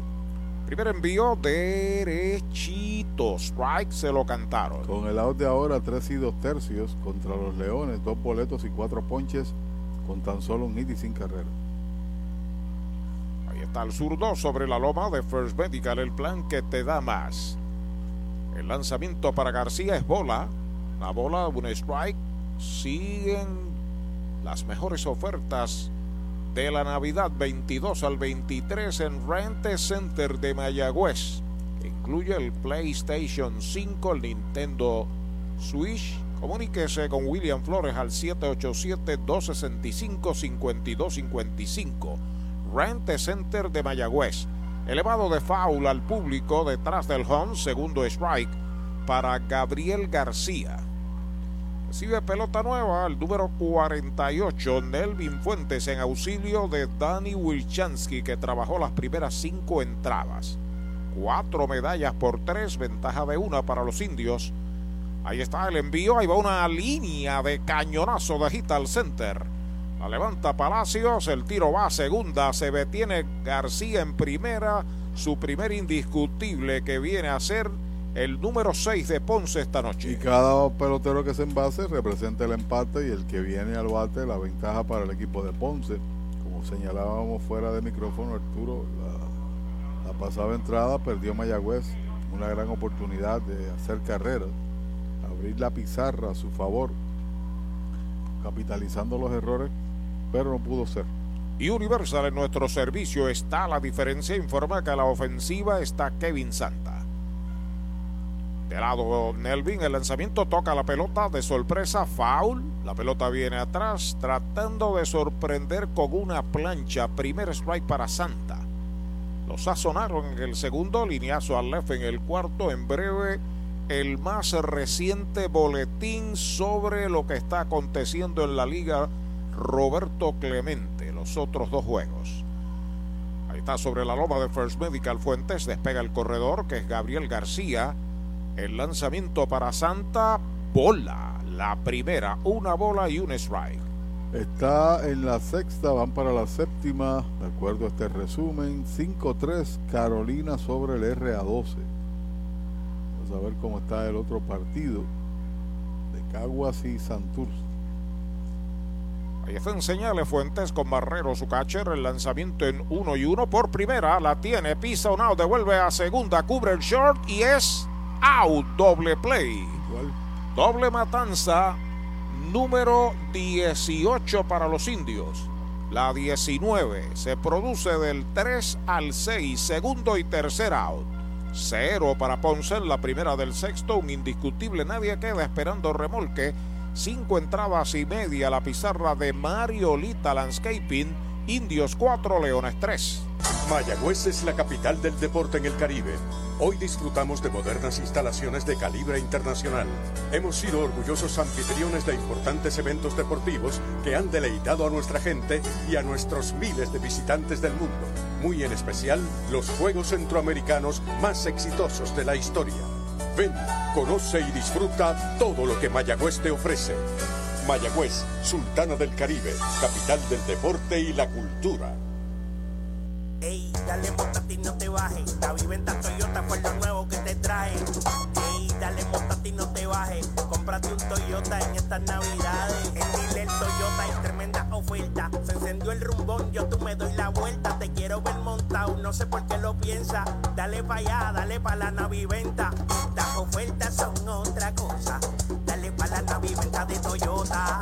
Primer envío derechito. Strike se lo cantaron. Con el out de ahora, tres y dos tercios contra los Leones, dos boletos y cuatro ponches con tan solo un hit y sin carrera al zurdo sobre la loma de First Medical, el plan que te da más. El lanzamiento para García es bola. La bola, un strike. Siguen las mejores ofertas de la Navidad 22 al 23 en Rente Center de Mayagüez. Incluye el PlayStation 5, el Nintendo Switch. Comuníquese con William Flores al 787-265-5255 Rente Center de Mayagüez. Elevado de foul al público detrás del home, segundo strike para Gabriel García. Recibe pelota nueva el número 48, Nelvin Fuentes, en auxilio de Danny Wilchansky, que trabajó las primeras cinco entradas. Cuatro medallas por tres, ventaja de una para los indios. Ahí está el envío, ahí va una línea de cañonazo de hit al center. Levanta Palacios, el tiro va a segunda, se detiene García en primera, su primer indiscutible que viene a ser el número 6 de Ponce esta noche. Y cada pelotero que se envase representa el empate y el que viene al bate la ventaja para el equipo de Ponce. Como señalábamos fuera de micrófono, Arturo, la, pasada entrada perdió Mayagüez una gran oportunidad de hacer carreras, abrir la pizarra a su favor, capitalizando los errores, pero no pudo ser. Y Universal en nuestro servicio está la diferencia, informa que a la ofensiva está Kevin Santa. De lado Nelvin, el lanzamiento toca la pelota de sorpresa, foul. La pelota viene atrás, tratando de sorprender con una plancha. Primer strike para Santa. Lo sazonaron en el segundo, lineazo al left en el cuarto. En breve, el más reciente boletín sobre lo que está aconteciendo en la liga. Roberto Clemente, los otros dos juegos. Ahí está sobre la loma de First Medical Fuentes, despega el corredor que es Gabriel García. El lanzamiento para Santa, bola. La primera, una bola y un strike. Está en la sexta, van para la séptima. De acuerdo a este resumen, 5-3 Carolina sobre el RA12. Vamos a ver cómo está el otro partido de Caguas y Santurce. Ahí señales Fuentes con Barrero, su catcher. El lanzamiento en uno y uno por primera. La tiene, pisa un out, devuelve a segunda, cubre el short y es out, doble play. Doble matanza, número 18 para los indios. La 19 se produce del 3 al 6, segundo y tercer out. Cero para Ponce en la primera del sexto, un indiscutible, nadie queda esperando remolque. Cinco entradas y media la pizarra de Mariolita Landscaping, Indios 4, Leones 3. Mayagüez es la capital del deporte en el Caribe. Hoy disfrutamos de modernas instalaciones de calibre internacional. Hemos sido orgullosos anfitriones de importantes eventos deportivos que han deleitado a nuestra gente y a nuestros miles de visitantes del mundo. Muy en especial los Juegos Centroamericanos más exitosos de la historia. Ven, conoce y disfruta todo lo que Mayagüez te ofrece. Mayagüez, Sultana del Caribe, capital del deporte y la cultura. Ey, dale montate y no te bajes. La viventa Toyota fue lo nuevo que te trae. Ey, dale montate y no te bajes. Cómprate un Toyota en estas navidades. En Dile Toyota hay tremenda oferta. Se encendió el rumbón, yo tú me doy la vuelta. Te quiero ver montado, no sé por qué lo piensa. Dale pa' allá, dale pa' la naviventa. Las ofertas son otra cosa. Dale pa' la naviventa de Toyota.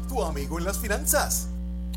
tu amigo en las finanzas.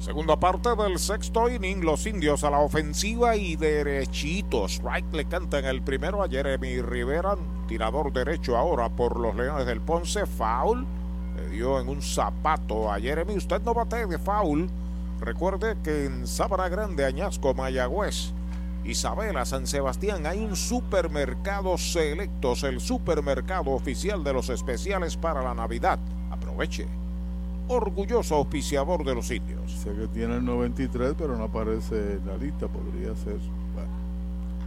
Segunda parte del sexto inning, los indios a la ofensiva y derechitos. Strike le cantan el primero a Jeremy Rivera, tirador derecho ahora por los Leones del Ponce. Foul, le dio en un zapato a Jeremy. Usted no bate de foul. Recuerde que en Sabana Grande, Añasco, Mayagüez, Isabela, San Sebastián, hay un supermercado selectos, el supermercado oficial de los especiales para la Navidad. Aproveche orgulloso auspiciador de los indios. Sé que tiene el 93, pero no aparece en la lista, podría ser.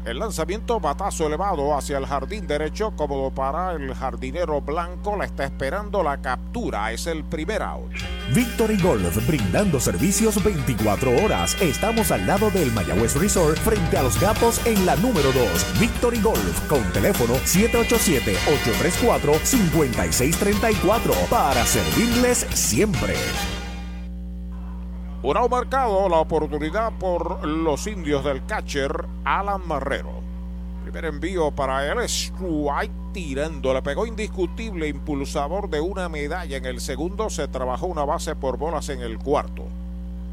El lanzamiento batazo elevado hacia el jardín derecho, cómodo para el jardinero blanco. La está esperando la captura. Es el primer out. Victory Golf, brindando servicios 24 horas. Estamos al lado del Mayagüez Resort, frente a los gatos en la número 2. Victory Golf, con teléfono 787-834-5634, para servirles siempre. Un out marcado, la oportunidad por los indios del catcher Alan Marrero. Primer envío para él, strike tirando, le pegó indiscutible, impulsador de una medalla en el segundo, se trabajó una base por bolas en el cuarto.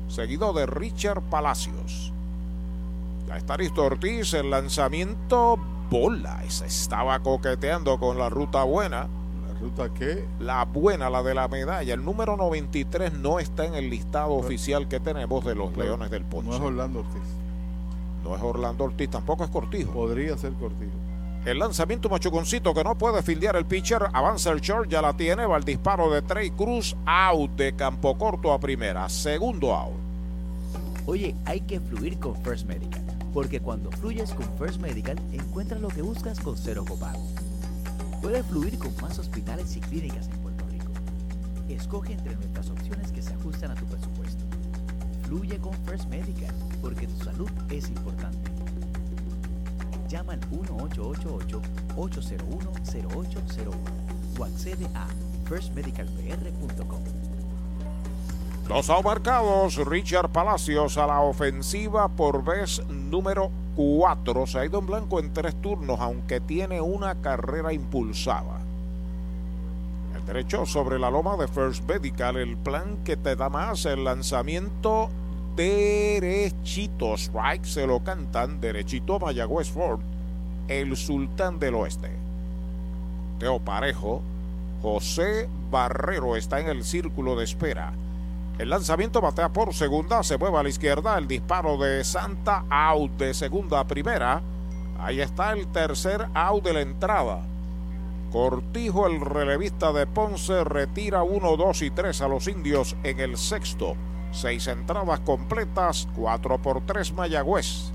Seguido de Richard Palacios. Ya está listo Ortiz, el lanzamiento bola, se estaba coqueteando con la ruta buena. La buena, la de la medalla. El número 93 no está en el listado oficial que tenemos de los Leones del Ponce. No es Orlando Ortiz. No es Orlando Ortiz, tampoco es Cortijo. Podría ser Cortijo. El lanzamiento machuconcito que no puede fildear el pitcher. Avanza el short, ya la tiene. Va el disparo de Trey Cruz. Out de campo corto a primera. Segundo out. Oye, hay que fluir con First Medical. Porque cuando fluyes con First Medical, encuentras lo que buscas con cero copago. Puedes fluir con más hospitales y clínicas en Puerto Rico. Escoge entre nuestras opciones que se ajustan a tu presupuesto. Fluye con First Medical, porque tu salud es importante. Llama al 1888-801-0801 o accede a firstmedicalpr.com. Los marcados, Richard Palacios a la ofensiva por vez número 4. Se ha ido en blanco en tres turnos, aunque tiene una carrera impulsada. El derecho sobre la loma de First Medical, el plan que te da más, el lanzamiento derechito. Strike se lo cantan derechito Mayagüez Ford, el sultán del oeste. Teo Parejo, José Barrero está en el círculo de espera. El lanzamiento batea por segunda, se mueve a la izquierda, el disparo de Santa out de segunda a primera. Ahí está el tercer out de la entrada. Cortijo, el relevista de Ponce, retira 1, 2 y 3 a los indios en el sexto. Seis entradas completas, 4 por 3 Mayagüez.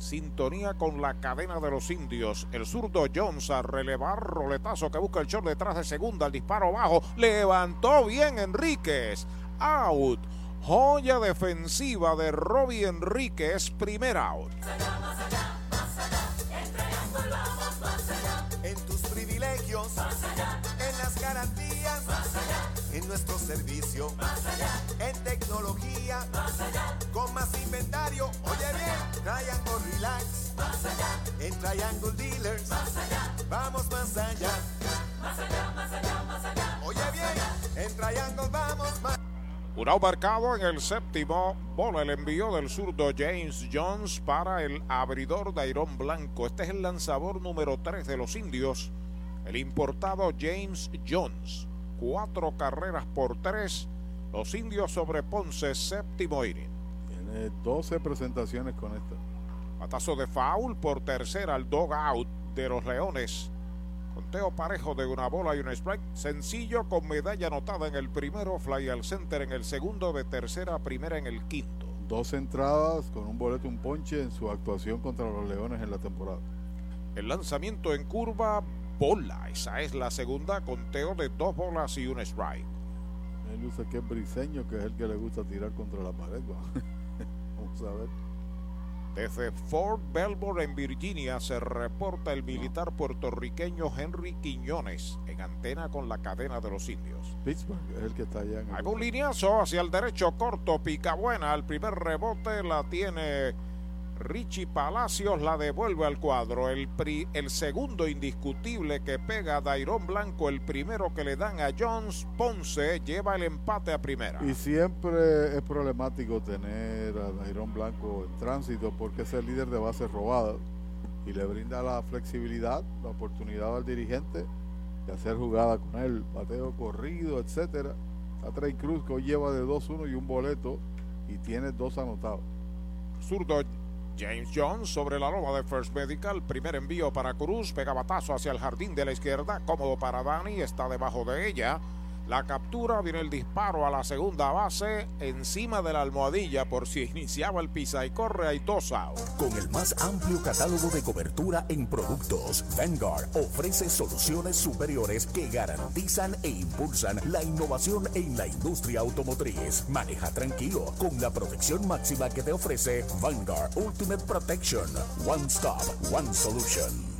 Sintonía con la cadena de los indios. El zurdo Jones a relevar roletazo que busca el short detrás de segunda. El disparo bajo. Levantó bien Enríquez. Out. Joya defensiva de Robbie Enríquez. Primer out. En tus privilegios, más allá. en las garantías, más allá. en nuestro servicio, más allá. en tecnología, más allá. Con más inventario. Oye bien, Triangle Relax, más allá. en Triangle Dealers, más allá. vamos más allá. Más allá, más allá, más allá. Oye bien, en Triangle vamos más Un out marcado en el séptimo. Bola el envío del zurdo James Jones para el abridor Dairon Blanco. Este es el lanzador número 3 de los indios. El importado James Jones. Cuatro carreras por tres. Los indios sobre Ponce, séptimo inning. Tiene 12 presentaciones con esta. Patazo de foul por tercera al dog out de los Leones. Conteo parejo de una bola y un strike. Sencillo con medalla anotada en el primero, fly al center en el segundo, de tercera a primera en el quinto. Dos entradas con un boleto, un ponche en su actuación contra los Leones en la temporada. El lanzamiento en curva, bola. Esa es la segunda, conteo de dos bolas y un strike. Él usa que es briseño, que es el que le gusta tirar contra la pared. Desde Fort Belvoir en Virginia se reporta el militar puertorriqueño Henry Quiñones en antena con la cadena de los indios. Pittsburgh es el que está allá en el... Hay un lineazo hacia el derecho corto, pica buena. El primer rebote la tiene Richie Palacios, la devuelve al cuadro. El, pri- el segundo indiscutible que pega a Dairón Blanco, el primero que le dan a Jones Ponce, lleva el empate a primera. Y siempre es problemático tener a Nairón Blanco en tránsito porque es el líder de bases robadas y le brinda la flexibilidad, la oportunidad al dirigente de hacer jugada con él, bateo corrido, etcétera. A Trey Cruz que hoy lleva de 2-1 y un boleto y tiene dos anotados. Zurdo James Jones sobre la loma de First Medical. Primer envío para Cruz. Pega batazo hacia el jardín de la izquierda. Cómodo para Dani. Está debajo de ella. La captura, viene el disparo a la segunda base, encima de la almohadilla por si iniciaba el pisa y corre, hay dos out. Con el más amplio catálogo de cobertura en productos, Vanguard ofrece soluciones superiores que garantizan e impulsan la innovación en la industria automotriz. Maneja tranquilo con la protección máxima que te ofrece Vanguard Ultimate Protection. One Stop, One Solution.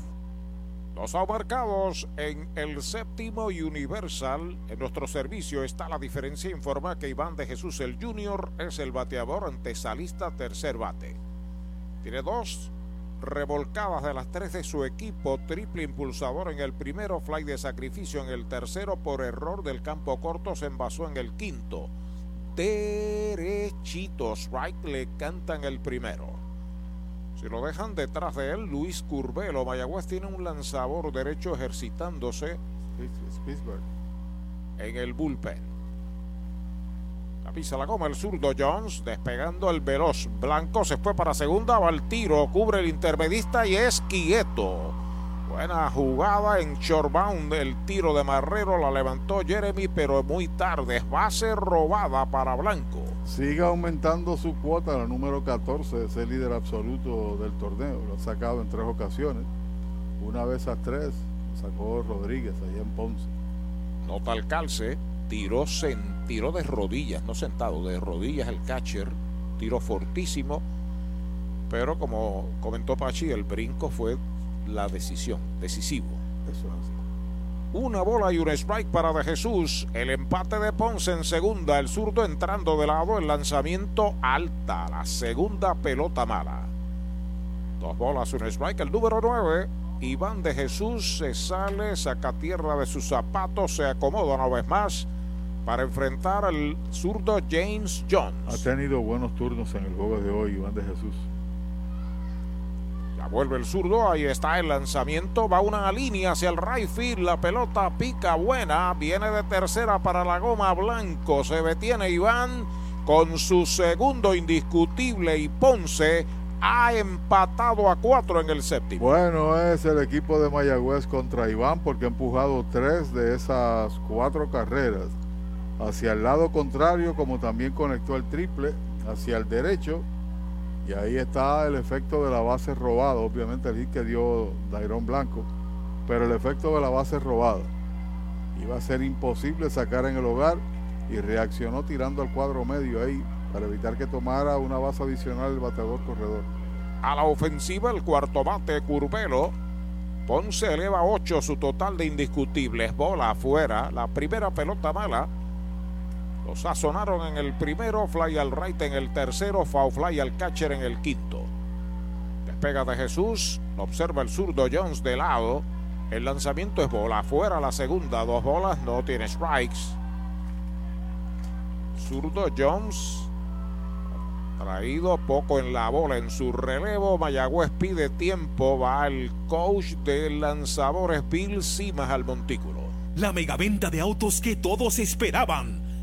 Los marcados en el séptimo Universal. En nuestro servicio está la diferencia. Informa que Iván de Jesús el Junior es el bateador antesalista tercer bate. Tiene dos revolcadas de las tres de su equipo. Triple impulsador en el primero. Fly de sacrificio en el tercero. Por error del campo corto se envasó en el quinto. Derechitos. Strike le cantan el primero. Si lo dejan detrás de él, Luis Curbelo. Mayagüez tiene un lanzador derecho ejercitándose Pittsburgh. en el bullpen. La pisa la goma el zurdo Jones, despegando el veloz. Blanco se fue para segunda, va al tiro, cubre el intermedista y es quieto. Buena jugada en shortbound. El tiro de Marrero la levantó Jeremy, pero muy tarde. Es base robada para Blanco. Sigue aumentando su cuota, la número 14, es el líder absoluto del torneo. Lo ha sacado en tres ocasiones. Una vez a tres, sacó Rodríguez allá en Ponce. Nota el calce, tiró, sen- tiró de rodillas, no sentado, de rodillas el catcher, tiro fortísimo, pero como comentó Pachi, el brinco fue la decisión, decisivo. Eso es. Una bola y un strike para De Jesús. El empate de Ponce en segunda. El zurdo entrando de lado. El lanzamiento alta. La segunda pelota mala. Dos bolas, un strike. El número nueve. Iván de Jesús se sale, saca tierra de sus zapatos, se acomoda una vez más para enfrentar al zurdo James Ha Jones. tenido buenos turnos en el juego de hoy, Iván de Jesús. La vuelve el zurdo, ahí está el lanzamiento, va una línea hacia el right field, la pelota pica buena, viene de tercera para la goma blanco, se detiene Iván con su segundo indiscutible y Ponce ha empatado a cuatro en el séptimo. Bueno, es el equipo de Mayagüez contra Iván porque ha empujado tres de esas cuatro carreras hacia el lado contrario, como también conectó el triple hacia el derecho. Y ahí está el efecto de la base robada, obviamente el hit que dio Dairón Blanco, pero el efecto de la base robada. Iba a ser imposible sacar en el hogar y reaccionó tirando al cuadro medio ahí para evitar que tomara una base adicional el bateador corredor. A la ofensiva el cuarto bate Curvelo. Ponce eleva 8 su total de indiscutibles. Bola afuera. La primera pelota mala. Lo sazonaron en el primero. Fly al right en el tercero. Foul fly al catcher en el quinto. Despega de Jesús. Observa el zurdo Jones de lado. El lanzamiento es bola afuera. La segunda. Dos bolas. No tiene strikes. Zurdo Jones traído poco en la bola en su relevo. Mayagüez pide tiempo. Va el coach de lanzadores Bill Simas al montículo. La megaventa de autos que todos esperaban.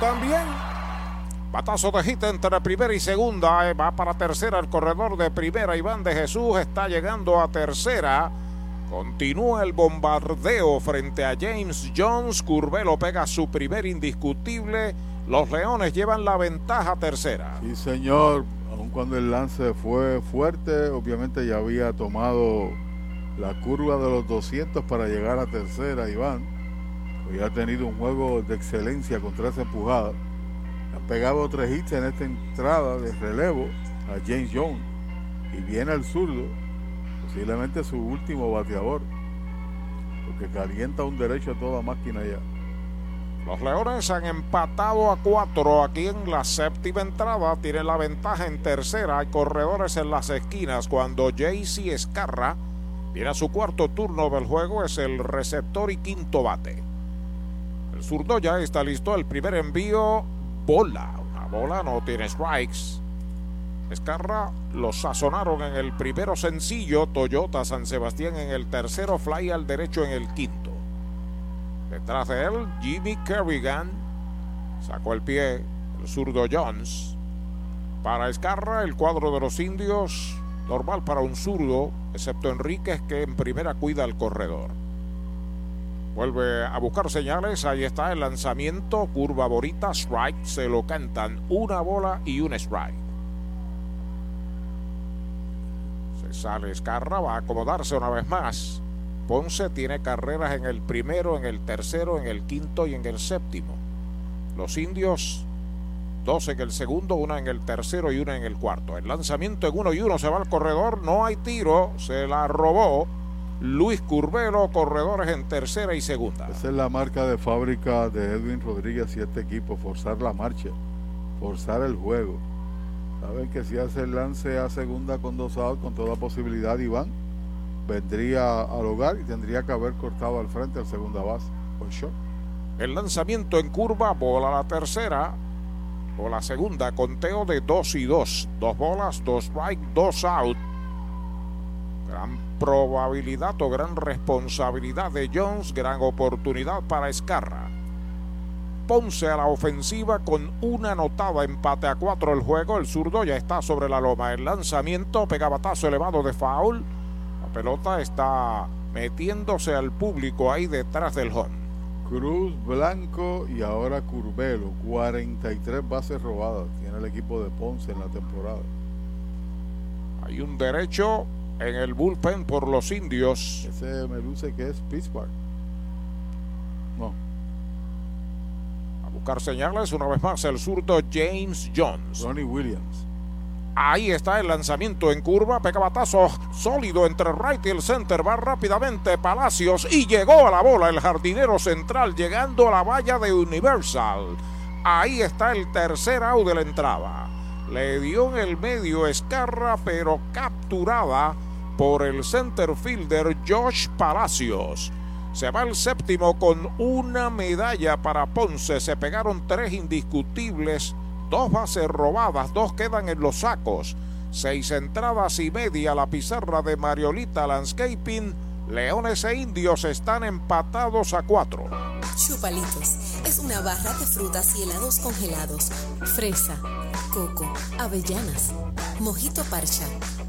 también. Batazo de hit entre primera y segunda. eh, Va para tercera el corredor de primera. Iván de Jesús está llegando a tercera. Continúa el bombardeo frente a James Jones. Curvelo pega su primer indiscutible. Los Leones llevan la ventaja tercera. Sí, señor. Aun cuando el lance fue fuerte, obviamente ya había tomado la curva de los 200 para llegar a tercera, Iván. Hoy ha tenido un juego de excelencia con tres empujadas. Ha pegado tres hits en esta entrada de relevo a James Jones. Y viene el zurdo, posiblemente su último bateador. Porque calienta un derecho a toda máquina ya. Los Leones han empatado a cuatro aquí en la séptima entrada. Tienen la ventaja en tercera. Hay corredores en las esquinas. Cuando JC Escarra viene a su cuarto turno del juego, es el receptor y quinto bate. El zurdo ya está listo. El primer envío, bola. Una bola no tiene strikes. Escarra lo sazonaron en el primero sencillo. Toyota San Sebastián en el tercero. Fly al derecho en el quinto. Detrás de él, Jimmy Kerrigan sacó el pie, el zurdo Jones. Para Escarra, el cuadro de los indios, normal para un zurdo, excepto Enríquez que en primera cuida al corredor. Vuelve a buscar señales, ahí está el lanzamiento, curva borita, strike, se lo cantan, una bola y un strike. Se sale Escarra, va a acomodarse una vez más. Ponce tiene carreras en el primero, en el tercero, en el quinto y en el séptimo. Los indios, dos en el segundo, una en el tercero y una en el cuarto. El lanzamiento en uno y uno se va al corredor, no hay tiro, se la robó Luis Curvelo, corredores en tercera y segunda. Esa es la marca de fábrica de Edwin Rodríguez y este equipo, forzar la marcha, forzar el juego. Saben que si hace el lance a segunda con dos outs, con toda posibilidad, Iván vendría al hogar y tendría que haber cortado al frente al segunda base. Por short. El lanzamiento en curva, bola la tercera, o la segunda, conteo de dos y dos. Dos bolas, dos strike, dos out. Gran probabilidad o gran responsabilidad de Jones, gran oportunidad para Escarra. Ponce a la ofensiva con una anotada, empate a cuatro el juego. El zurdo ya está sobre la loma. El lanzamiento, pegabatazo elevado de foul. La pelota está metiéndose al público ahí detrás del home. Cruz, Blanco y ahora Curvelo. 43 bases robadas tiene el equipo de Ponce en la temporada. Hay un derecho en el bullpen por los indios. Ese me luce que es Pittsburgh. No. A buscar señales una vez más el zurdo James Jones. Ronnie Williams. Ahí está el lanzamiento en curva, pegabatazo sólido entre right y el center, va rápidamente Palacios y llegó a la bola el jardinero central llegando a la valla de Universal. Ahí está el tercer out de la entrada. Le dio en el medio Escarra, pero capturada por el center fielder Josh Palacios. Se va el séptimo con una medalla para Ponce. Se pegaron tres indiscutibles Dos bases robadas, dos quedan en los sacos. Seis entradas y media la pizarra de Mariolita Landscaping. Leones e indios están empatados a cuatro. Chupalitos es una barra de frutas y helados congelados. Fresa, coco, avellanas, mojito parcha,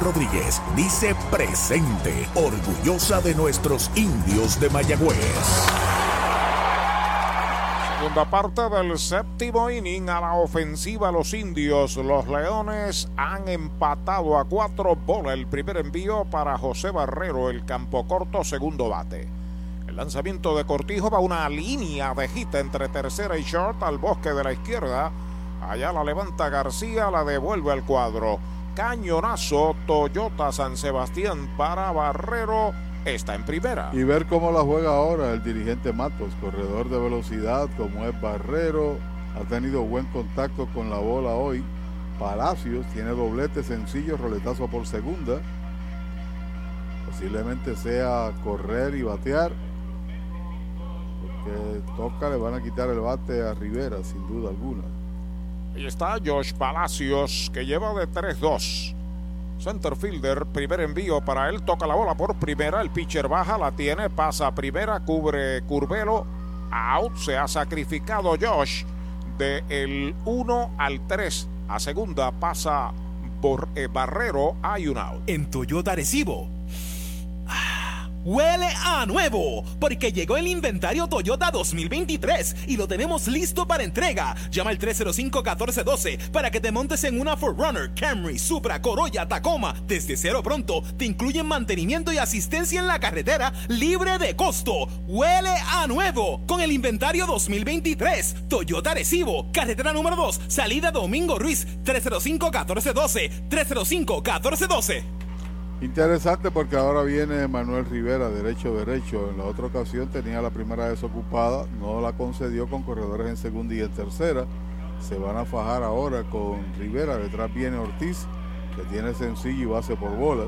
Rodríguez dice presente, orgullosa de nuestros indios de Mayagüez. Segunda parte del séptimo inning a la ofensiva los indios. Los leones han empatado a cuatro bolas. El primer envío para José Barrero, el campo corto, segundo bate. El lanzamiento de Cortijo va una línea de hit entre tercera y short al bosque de la izquierda. Allá la levanta García, la devuelve al cuadro. Cañonazo Toyota San Sebastián para Barrero está en primera. Y ver cómo la juega ahora el dirigente Matos, corredor de velocidad como es Barrero, ha tenido buen contacto con la bola hoy. Palacios tiene doblete sencillo, roletazo por segunda. Posiblemente sea correr y batear. Porque toca, le van a quitar el bate a Rivera, sin duda alguna. Ahí está Josh Palacios, que lleva de 3-2. Center fielder, primer envío para él, toca la bola por primera, el pitcher baja, la tiene, pasa a primera, cubre Curvelo, out, se ha sacrificado Josh de el 1 al 3, a segunda pasa por eh, Barrero, hay un out. En Toyota Recibo huele a nuevo, porque llegó el inventario Toyota 2023 y lo tenemos listo para entrega. Llama al 305-1412 para que te montes en una Forerunner, Camry, Supra, Corolla, Tacoma. Desde cero pronto te incluyen mantenimiento y asistencia en la carretera libre de costo. Huele a nuevo con el inventario 2023. Toyota Recibo, carretera número 2, salida Domingo Ruiz, 305-1412, 305-1412. Interesante porque ahora viene Manuel Rivera, derecho, derecho. En la otra ocasión tenía la primera desocupada, no la concedió con corredores en segunda y en tercera. Se van a fajar ahora con Rivera. Detrás viene Ortiz, que tiene sencillo y base por bola.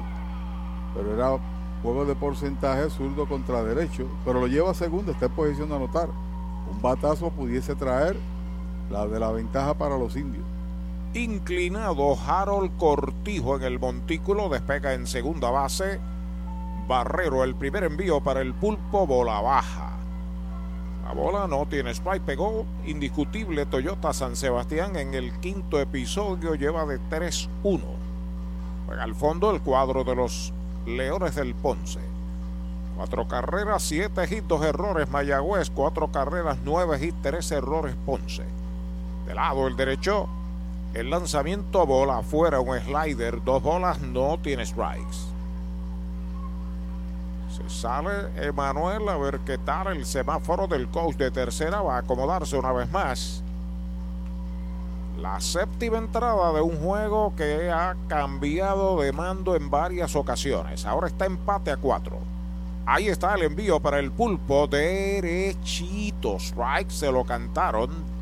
Pero era juego de porcentaje zurdo contra derecho. Pero lo lleva a segunda, está en posición de anotar. Un batazo pudiese traer la de la ventaja para los indios inclinado Harold Cortijo en el montículo, despega en segunda base. Barrero, el primer envío para el pulpo, bola baja. La bola no tiene strike, pegó indiscutible Toyota San Sebastián en el quinto episodio, lleva de 3-1. Juega al fondo el cuadro de los Leones del Ponce. Cuatro carreras, siete hits, dos errores Mayagüez, cuatro carreras, nueve hits, tres errores Ponce. De lado el derecho, el lanzamiento bola afuera, un slider, dos bolas, no tiene strikes. Se sale Emanuel a ver qué tal el semáforo del coach de tercera. Va a acomodarse una vez más. La séptima entrada de un juego que ha cambiado de mando en varias ocasiones. Ahora está empate a cuatro. Ahí está el envío para el pulpo derechito. Strike se lo cantaron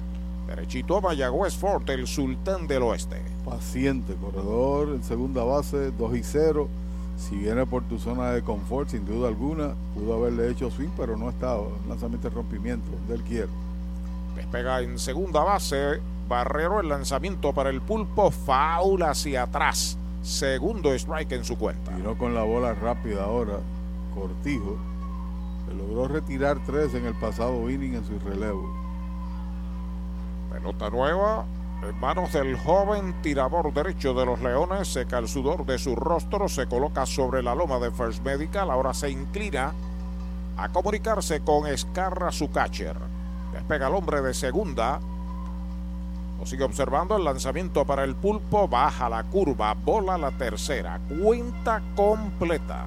Derechito a Mayagüez Fort, el sultán del oeste. Paciente, corredor en segunda base, 2 y 0. Si viene por tu zona de confort, sin duda alguna, pudo haberle hecho swing, pero no estaba. Lanzamiento de rompimiento del quiero. Despega en segunda base. Barrero el lanzamiento para el pulpo. Faula hacia atrás. Segundo strike en su cuenta. Vino con la bola rápida ahora. Cortijo. Se logró retirar tres en el pasado inning en su relevo. Pelota nueva en manos del joven tirador derecho de los Leones. Seca el sudor de su rostro, se coloca sobre la loma de First Medical. Ahora se inclina a comunicarse con Escarra, su catcher. Despega el hombre de segunda. Lo sigue observando el lanzamiento para el pulpo. Baja la curva, bola la tercera. Cuenta completa.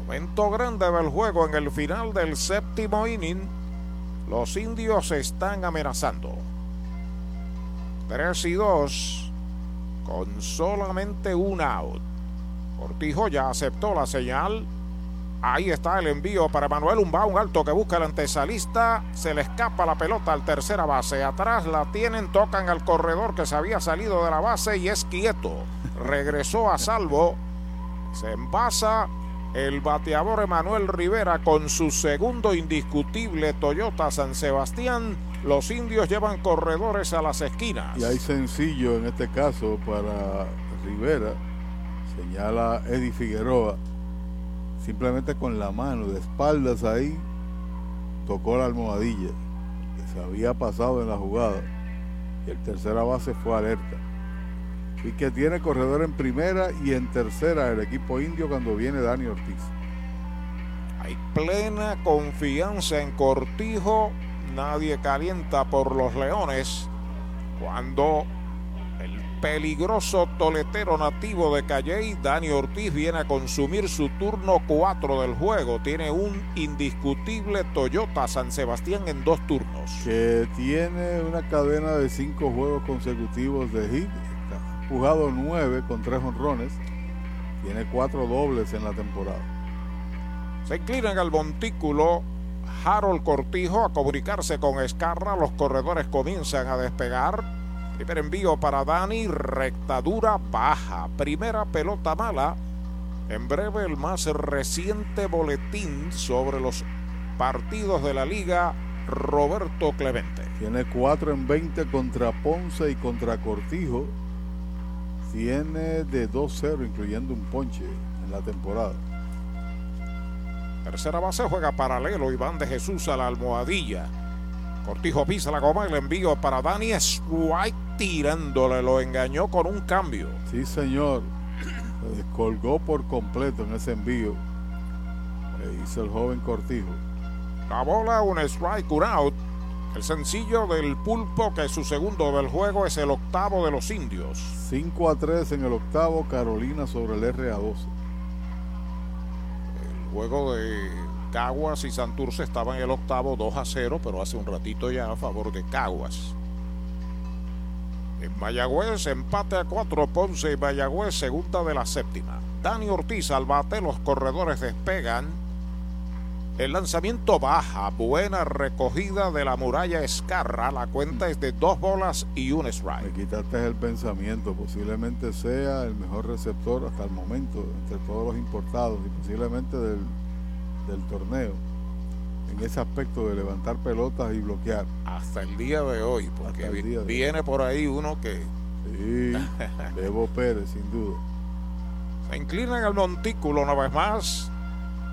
Momento grande del juego en el final del séptimo inning. Los indios están amenazando. 3 y 2 con solamente un out. Cortijo ya aceptó la señal. Ahí está el envío para Manuel un alto que busca el antesalista. Se le escapa la pelota al tercera base. Atrás la tienen, tocan al corredor que se había salido de la base y es quieto. Regresó a salvo. Se envasa el bateador Emanuel Rivera con su segundo indiscutible Toyota San Sebastián. Los indios llevan corredores a las esquinas. Y hay sencillo en este caso para Rivera, señala Eddie Figueroa, simplemente con la mano de espaldas ahí, tocó la almohadilla que se había pasado en la jugada. Y el tercera base fue alerta y que tiene corredor en primera y en tercera el equipo indio cuando viene Dani Ortiz. Hay plena confianza en Cortijo, nadie calienta por los Leones cuando el peligroso toletero nativo de Calley, Dani Ortiz, viene a consumir su turno 4 del juego. Tiene un indiscutible Toyota San Sebastián en dos turnos. Que tiene una cadena de cinco juegos consecutivos de hit jugado nueve con tres honrones. Tiene cuatro dobles en la temporada. Se inclina en el montículo Harold Cortijo a comunicarse con Escarra. Los corredores comienzan a despegar. Primer envío para Dani, rectadura baja. Primera pelota mala. En breve el más reciente boletín sobre los partidos de la liga, Roberto Clemente. Tiene 4 en 20 contra Ponce y contra Cortijo tiene de 2-0, incluyendo un ponche en la temporada. Tercera base juega paralelo Iván de Jesús a la almohadilla. Cortijo pisa la goma, el envío para Dani White tirándole, lo engañó con un cambio. Sí, señor. Se descolgó por completo en ese envío. Le hizo el joven Cortijo. La bola, un strike, un out. El sencillo del pulpo, que es su segundo del juego, es el octavo de los indios. 5 a 3 en el octavo, Carolina sobre el RA12. El juego de Caguas y Santurce estaba en el octavo 2 a 0, pero hace un ratito ya a favor de Caguas. En Mayagüez, empate a 4 Ponce y Mayagüez, segunda de la séptima. Dani Ortiz al bate, los corredores despegan. El lanzamiento baja, buena recogida de la muralla Escarra. La cuenta es de dos bolas y un Me strike. quitaste el pensamiento. Posiblemente sea el mejor receptor hasta el momento entre todos los importados y posiblemente del, del torneo. En ese aspecto de levantar pelotas y bloquear. Hasta el día de hoy, porque Hasta el vi- día de hoy. viene por ahí uno que Sí, Bebo Pérez, sin duda. se inclina en el montículo una vez más.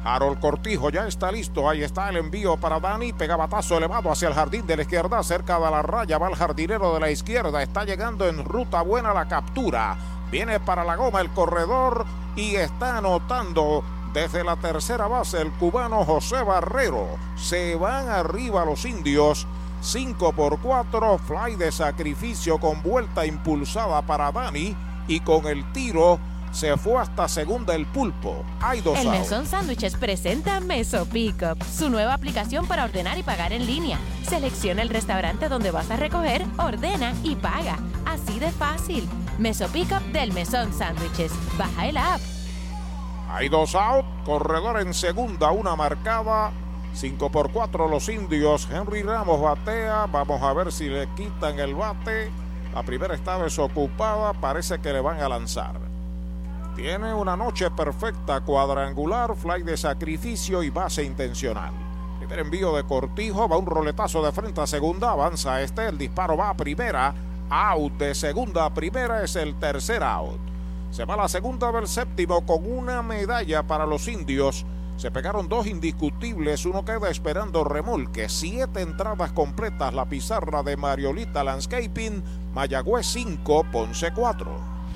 Harold Cortijo ya está listo. Ahí está el envío para Dani. Pega batazo elevado hacia el jardín de la izquierda. Cerca de la raya va el jardinero de la izquierda. Está llegando en ruta buena la captura. Viene para la goma el corredor y está anotando desde la tercera base el cubano José Barrero. Se van arriba los indios. 5 por 4, fly de sacrificio con vuelta impulsada para Dani y con el tiro se fue hasta segunda el pulpo. Hay dos El. Mesón Sándwiches presenta Meso Pickup, su nueva aplicación para ordenar y pagar en línea. Selecciona el restaurante donde vas a recoger, ordena y paga. Así de fácil. Meso Pickup del Mesón Sándwiches. Baja el app. Hay dos out, corredor en segunda, una marcada. 5 por 4 los indios. Henry Ramos batea. Vamos a ver si le quitan el bate. La primera está desocupada. Parece que le van a lanzar. Tiene una noche perfecta, cuadrangular, fly de sacrificio y base intencional. Primer envío de Cortijo, va un roletazo de frente a segunda, avanza este, el disparo va a primera, out de segunda a primera es el tercer out. Se va la segunda del séptimo con una medalla para los indios. Se pegaron dos indiscutibles, uno queda esperando remolque. Siete entradas completas, la pizarra de Mariolita Landscaping, Mayagüez 5, Ponce 4.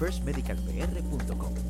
firstmedicalpr.com.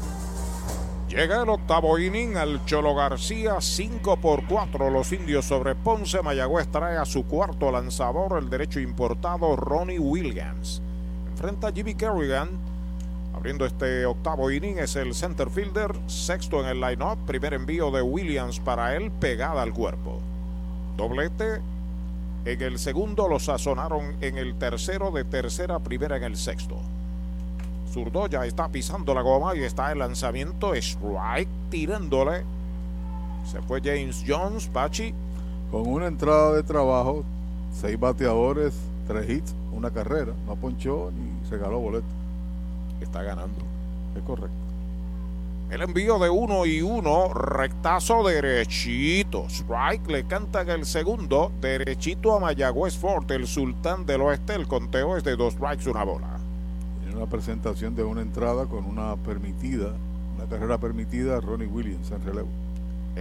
Llega el octavo inning al Cholo García, 5 por 4 los indios sobre Ponce. Mayagüez trae a su cuarto lanzador, el derecho importado Ronnie Williams. Enfrenta a Jimmy Kerrigan. Abriendo este octavo inning es el center fielder, sexto en el line-up, primer envío de Williams para él, pegada al cuerpo. Doblete en el segundo, lo sazonaron en el tercero, de tercera a primera en el sexto. Zurdo ya está pisando la goma y está el lanzamiento, strike, tirándole. Se fue James Jones, Pachi. Con una entrada de trabajo, seis bateadores, tres hits, una carrera. No ponchó ni regaló boleto. Está ganando. Es correcto. El envío de uno y uno, rectazo derechito. Strike le canta en el segundo, derechito a Mayagüez Fort, el sultán del oeste. El conteo es de dos strikes, una bola. Tiene una presentación de una entrada con una permitida, una carrera permitida a Ronnie Williams en relevo.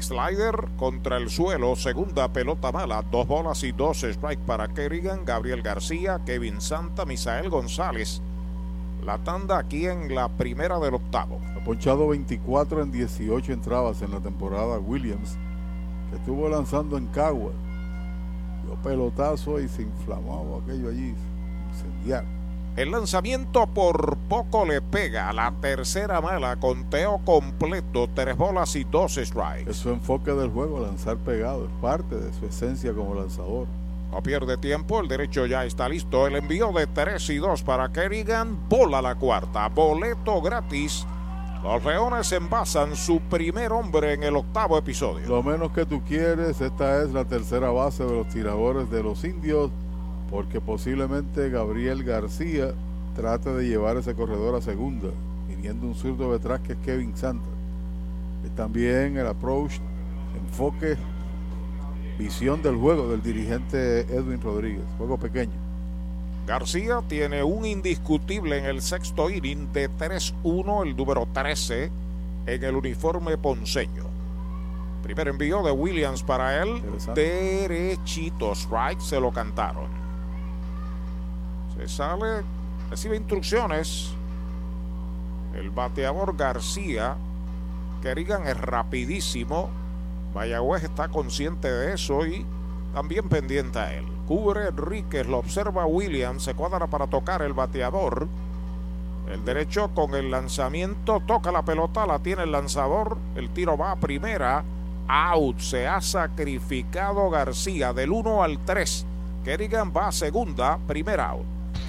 Slider contra el suelo, segunda pelota mala, dos bolas y dos strikes para Kerrigan, Gabriel García, Kevin Santa, Misael González. La tanda aquí en la primera del octavo. Ha ponchado 24 en 18 entradas en la temporada Williams, que estuvo lanzando en Cagua. Dio pelotazo y se inflamaba aquello allí, incendiar. El lanzamiento por poco le pega. La tercera mala, conteo completo, tres bolas y dos strikes. Es su enfoque del juego, lanzar pegado, es parte de su esencia como lanzador. No pierde tiempo, el derecho ya está listo. El envío de 3 y 2 para Kerrigan. Bola la cuarta. Boleto gratis. Los Leones envasan su primer hombre en el octavo episodio. Lo menos que tú quieres, esta es la tercera base de los tiradores de los indios, porque posiblemente Gabriel García trate de llevar ese corredor a segunda, viniendo un zurdo detrás que es Kevin Santa. También el approach, enfoque visión del juego del dirigente Edwin Rodríguez. Juego pequeño. García tiene un indiscutible en el sexto inning de 3-1, el número 13 en el uniforme ponceño. Primer envío de Williams para él. Derechito, strike, se lo cantaron. Sale, recibe instrucciones. El bateador García. Kerrigan es rapidísimo. Mayagüez está consciente de eso y también pendiente a él. Cubre Enríquez, lo observa Williams, se cuadra para tocar el bateador. El derecho con el lanzamiento, toca la pelota, la tiene el lanzador, el tiro va a primera, out, se ha sacrificado García del 1 al 3. Kerrigan va a segunda, primer out.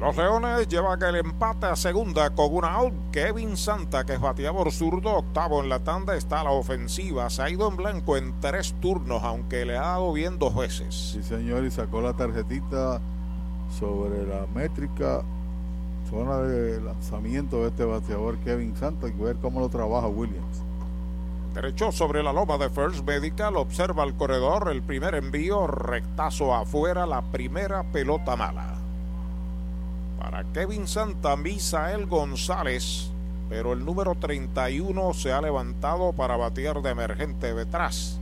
Los Leones llevan el empate a segunda con una out. Kevin Santa, que es bateador zurdo, octavo en la tanda, está a la ofensiva. Se ha ido en blanco en tres turnos, aunque le ha dado bien dos veces. Sí, señor, y sacó la tarjetita sobre la métrica, zona de lanzamiento de este bateador Kevin Santa y ver cómo lo trabaja Williams. Derecho sobre la loma de First Medical, observa el corredor, el primer envío, rectazo afuera, la primera pelota mala para Kevin Santa, Misael González, pero el número 31 se ha levantado para batear de emergente detrás.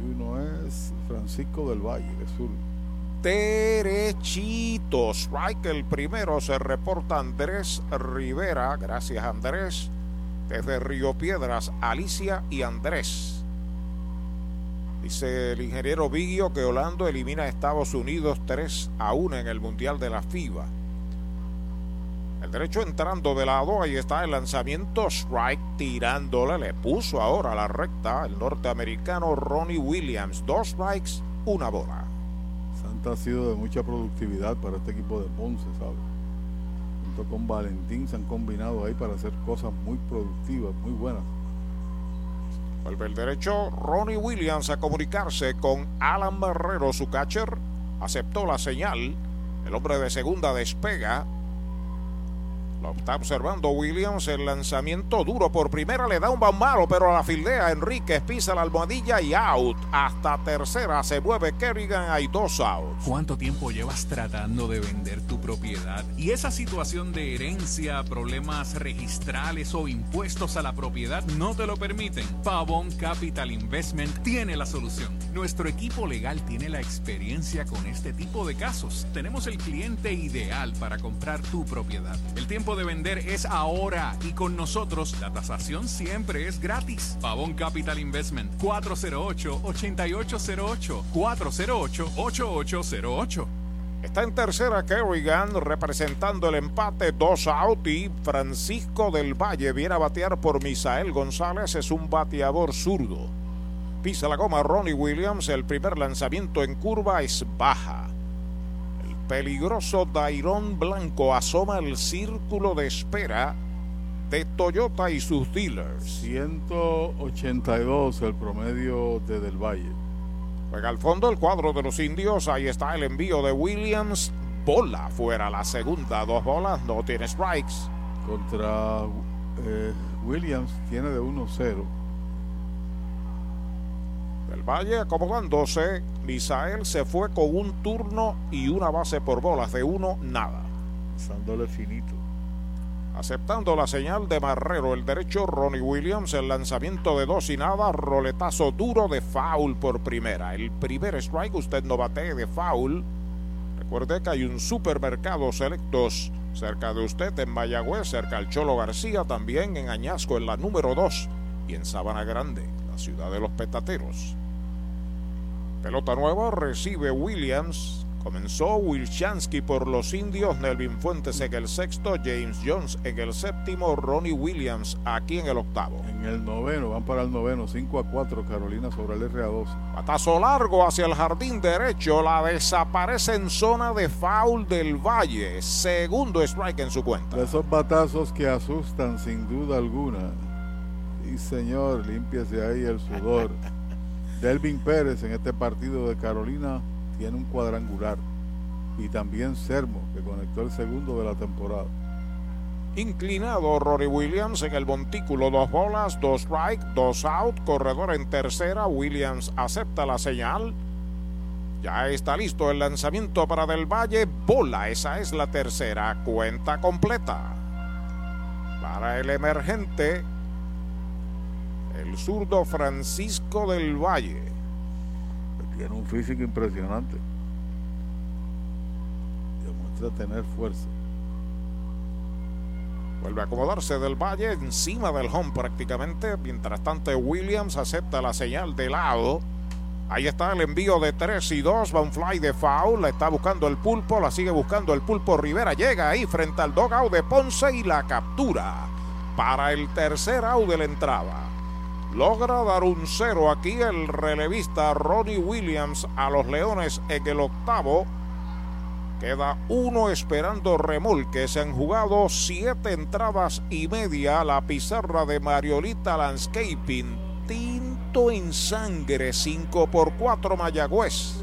31 es Francisco del Valle, de sur. Derechito, strike el primero, se reporta Andrés Rivera, gracias Andrés, desde Río Piedras, Alicia y Andrés. Dice el ingeniero Vigio que Holando elimina a Estados Unidos 3 a 1 en el Mundial de la FIBA. El derecho entrando de lado, ahí está el lanzamiento, strike tirándole, le puso ahora la recta el norteamericano Ronnie Williams. Dos strikes, una bola. Santa ha sido de mucha productividad para este equipo de Ponce, ¿sabes? Junto con Valentín se han combinado ahí para hacer cosas muy productivas, muy buenas. Vuelve el derecho Ronnie Williams a comunicarse con Alan Barrero, su catcher. Aceptó la señal. El hombre de segunda despega. Lo está observando Williams. El lanzamiento duro por primera le da un malo, pero a la fildea Enríquez pisa la almohadilla y out. Hasta tercera se mueve Kerrigan. Hay dos outs. ¿Cuánto tiempo llevas tratando de vender tu propiedad? Y esa situación de herencia, problemas registrales o impuestos a la propiedad no te lo permiten. Pavón Capital Investment tiene la solución. Nuestro equipo legal tiene la experiencia con este tipo de casos. Tenemos el cliente ideal para comprar tu propiedad. El tiempo de vender es ahora y con nosotros la tasación siempre es gratis. Pavón Capital Investment 408-8808 408-8808. Está en tercera Kerrigan representando el empate dos out y Francisco del Valle viene a batear por Misael González, es un bateador zurdo. Pisa la goma Ronnie Williams, el primer lanzamiento en curva es baja. El peligroso Dairon Blanco asoma el círculo de espera de Toyota y sus dealers. 182 el promedio de Del Valle. Juega al fondo el cuadro de los indios. Ahí está el envío de Williams. Bola fuera la segunda. Dos bolas. No tiene strikes. Contra eh, Williams tiene de 1-0. Valle acomodándose. Misael se fue con un turno y una base por bolas. De uno, nada. Pasándole finito. Aceptando la señal de Marrero, el derecho Ronnie Williams, el lanzamiento de dos y nada, roletazo duro de foul por primera. El primer strike, usted no bate de foul. Recuerde que hay un supermercado selectos cerca de usted en Mayagüez, cerca al Cholo García, también en Añasco en la número 2 y en Sabana Grande, la ciudad de los petateros. Pelota nueva recibe Williams. Comenzó Wilchansky por los indios, Nelvin Fuentes en el sexto, James Jones en el séptimo, Ronnie Williams aquí en el octavo. En el noveno, van para el noveno, 5 a 4, Carolina sobre el RA12. Patazo largo hacia el jardín derecho, la desaparece en zona de foul del Valle. Segundo strike en su cuenta. De esos batazos que asustan sin duda alguna. Y señor, límpiese ahí el sudor. Delvin Pérez en este partido de Carolina tiene un cuadrangular. Y también Sermo, que conectó el segundo de la temporada. Inclinado Rory Williams en el montículo, dos bolas, dos strike, dos out, corredor en tercera. Williams acepta la señal. Ya está listo el lanzamiento para Del Valle. Bola, esa es la tercera. Cuenta completa. Para el emergente, el zurdo Francisco Del Valle. Tiene un físico impresionante. Demuestra tener fuerza. Vuelve a acomodarse del Valle encima del home prácticamente. Mientras tanto, Williams acepta la señal de lado. Ahí está el envío de 3 y 2. Va un fly de foul. La está buscando el pulpo. La sigue buscando el pulpo Rivera. Llega ahí frente al dogout de Ponce y la captura. Para el tercer out de la entrada. Logra dar un cero aquí el relevista Ronnie Williams a los Leones en el octavo. Queda uno esperando remolque. Se han jugado siete entradas y media. La pizarra de Mariolita Landscaping. Tinto en sangre. 5 por 4 Mayagüez.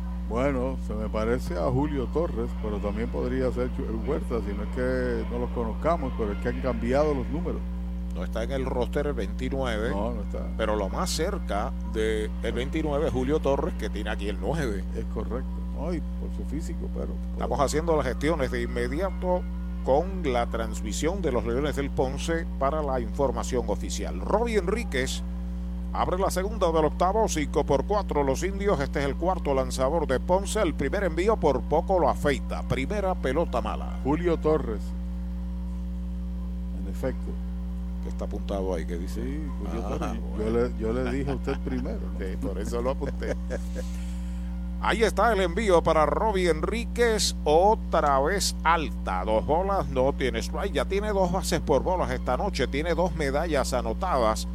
Bueno, se me parece a Julio Torres, pero también podría ser Huerta, si no es que no los conozcamos, pero es que han cambiado los números. No está en el roster el 29. No, no está. Pero lo más cerca del el 29 es Julio Torres, que tiene aquí el 9. Es correcto. No, y por su físico, pero. Estamos haciendo las gestiones de inmediato con la transmisión de los Leones del Ponce para la información oficial. Robbie Enríquez Abre la segunda del octavo, 5 por 4 los indios. Este es el cuarto lanzador de Ponce. El primer envío por poco lo afeita. Primera pelota mala. Julio Torres. En efecto. Que está apuntado ahí, que dice. Sí, Julio ah, Torres. Yo, le, yo, le, dije a usted primero. por eso lo apunté. Ahí está el envío para Robbie Enríquez, otra vez alta. Dos bolas, no tiene strike. Ya tiene dos bases por bolas esta noche. Tiene dos medallas anotadas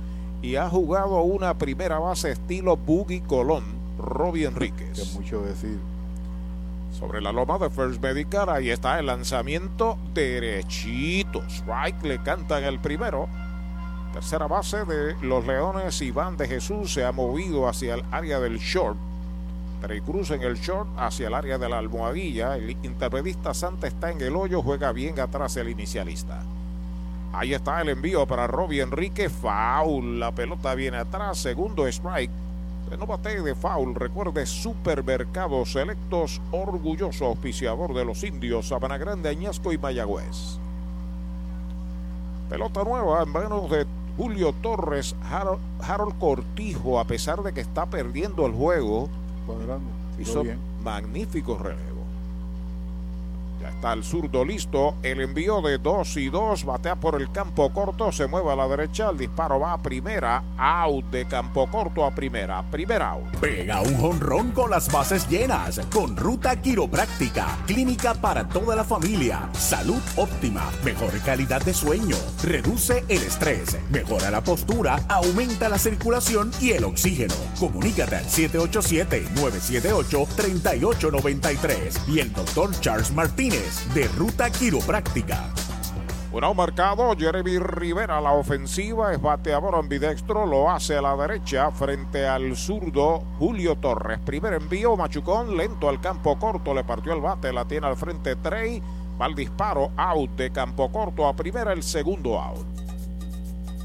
y ha jugado una primera base estilo Boogie Colón, Robbie Enríquez. Es mucho decir. Sobre la loma de First Medical, ahí está el lanzamiento derechito. Strike le cantan el primero. Tercera base de los Leones, Iván de Jesús se ha movido hacia el área del short. Cruz en el short hacia el área de la almohadilla. El interpredista Santa está en el hoyo, juega bien atrás el inicialista. Ahí está el envío para Robbie Enrique. Foul. La pelota viene atrás. Segundo strike. No bate de foul. Recuerde Supermercados Selectos. Orgulloso auspiciador de los indios. Sabana Grande, Añasco y Mayagüez. Pelota nueva en manos de Julio Torres. Harold, Cortijo, a pesar de que está perdiendo el juego, hizo magnífico relevo. Está el zurdo listo. El envío de 2 y 2. Batea por el campo corto. Se mueve a la derecha. El disparo va a primera. Out de campo corto a primera. Primera out. Pega un jonrón con las bases llenas. Con ruta quiropráctica. Clínica para toda la familia. Salud óptima. Mejor calidad de sueño. Reduce el estrés. Mejora la postura. Aumenta la circulación y el oxígeno. Comunícate al 787-978-3893. Y el doctor Charles Martínez de Ruta Quiropráctica. Bueno, marcado Jeremy Rivera, la ofensiva es bateador ambidextro, lo hace a la derecha frente al zurdo Julio Torres. Primer envío, Machucón, lento al campo corto, le partió el bate, la tiene al frente Trey, va al disparo, out de campo corto a primera, el segundo out.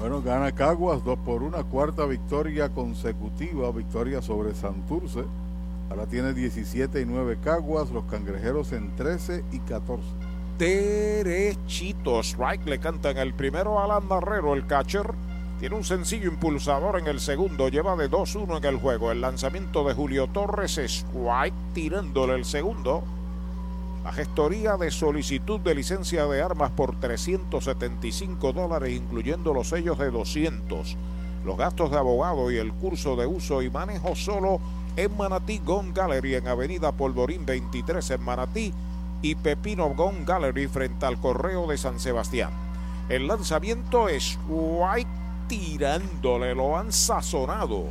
Bueno, gana Caguas 2 por 1, cuarta victoria consecutiva, victoria sobre Santurce. Ahora tiene 17 y 9 Caguas, los cangrejeros en 13 y 14. Derechito, strike le cantan el primero a Alan Barrero, el catcher. Tiene un sencillo impulsador en el segundo, lleva de 2-1 en el juego. El lanzamiento de Julio Torres, strike tirándole el segundo. La gestoría de solicitud de licencia de armas por 375 dólares, incluyendo los sellos de 200, los gastos de abogado y el curso de uso y manejo solo en Manatí Gun Gallery en Avenida Polvorín 23 en Manatí y Pepino Gun Gallery frente al Correo de San Sebastián. El lanzamiento es White tirándole, lo han sazonado.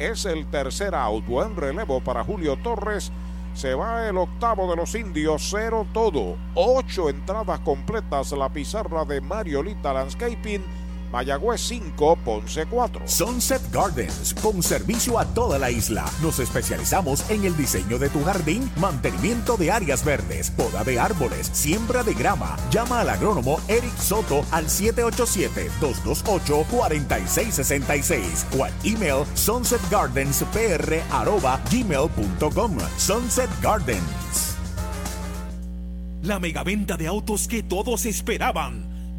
Es el tercer out, buen relevo para Julio Torres se va el octavo de los indios, cero todo. Ocho entradas completas la pizarra de Mariolita Landscaping Mayagüez 5, Ponce 4. Sunset Gardens, con servicio a toda la isla. Nos especializamos en el diseño de tu jardín, mantenimiento de áreas verdes, poda de árboles, siembra de grama. Llama al agrónomo Eric Soto al 787-228-4666 o al email sunsetgardenspr.gmail.com Sunset Gardens. La megaventa de autos que todos esperaban.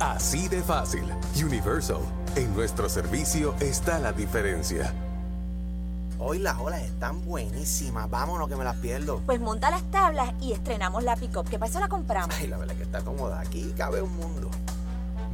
Así de fácil. Universal. En nuestro servicio está la diferencia. Hoy las olas están buenísimas. Vámonos que me las pierdo. Pues monta las tablas y estrenamos la pick-up. ¿Qué pasó? La compramos. Ay, la verdad que está cómoda. Aquí cabe un mundo.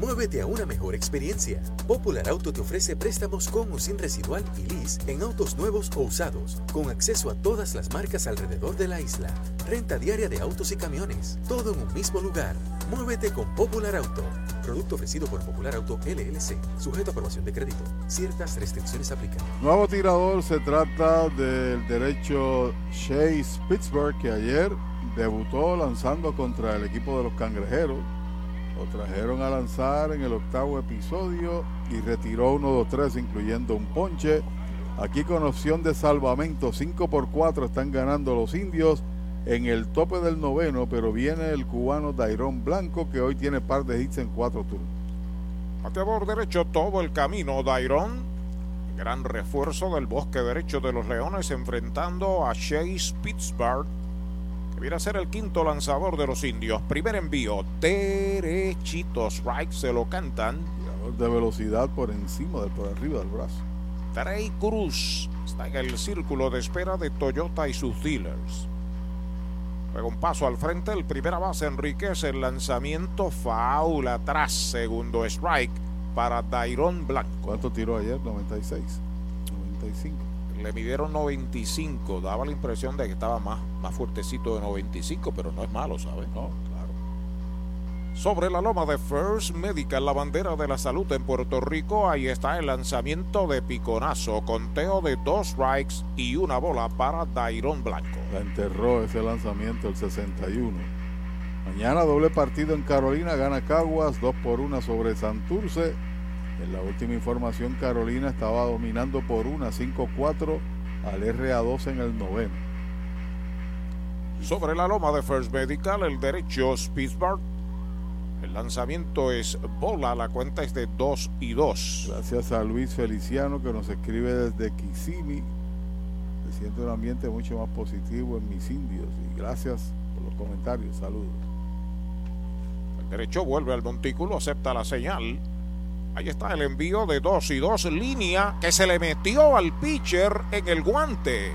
Muévete a una mejor experiencia. Popular Auto te ofrece préstamos con o sin residual y lease en autos nuevos o usados, con acceso a todas las marcas alrededor de la isla. Renta diaria de autos y camiones, todo en un mismo lugar. Muévete con Popular Auto. Producto ofrecido por Popular Auto LLC, sujeto a aprobación de crédito. Ciertas restricciones aplican. Nuevo tirador se trata del derecho Chase Pittsburgh, que ayer debutó lanzando contra el equipo de los cangrejeros. Lo trajeron a lanzar en el octavo episodio y retiró uno, dos, tres, incluyendo un ponche. Aquí con opción de salvamento, 5 por 4 están ganando los indios en el tope del noveno, pero viene el cubano Dairón Blanco que hoy tiene par de hits en cuatro turnos. Bateador derecho todo el camino, Dairón. Gran refuerzo del bosque derecho de los Leones enfrentando a Chase Pittsburgh, viene a ser el quinto lanzador de los indios. Primer envío, derechito, strike, se lo cantan. De velocidad por encima, del, por arriba del brazo. Trey Cruz está en el círculo de espera de Toyota y sus dealers. Luego un paso al frente, el primera base Enríquez, el lanzamiento foul atrás, segundo strike para Dairon Blanco. ¿Cuánto tiró ayer? 96, 95. Le midieron 95, daba la impresión de que estaba más, más fuertecito de 95, pero no es malo, ¿sabes? No, claro. Sobre la loma de First Medical, la bandera de la salud en Puerto Rico, ahí está el lanzamiento de piconazo, conteo de dos strikes y una bola para Dairon Blanco. La enterró ese lanzamiento el 61. Mañana doble partido en Carolina, gana Caguas 2 por 1 sobre Santurce. En la última información, Carolina estaba dominando por una 5-4 al RA2 en el noveno. Sobre la loma de First Medical, el derecho Pittsburgh. El lanzamiento es bola, la cuenta es de 2 y 2. Gracias a Luis Feliciano que nos escribe desde Kissimmee. Se siente un ambiente mucho más positivo en mis indios. Y gracias por los comentarios. Saludos. El derecho vuelve al montículo, acepta la señal. Ahí está el envío de 2 y 2 línea que se le metió al pitcher en el guante.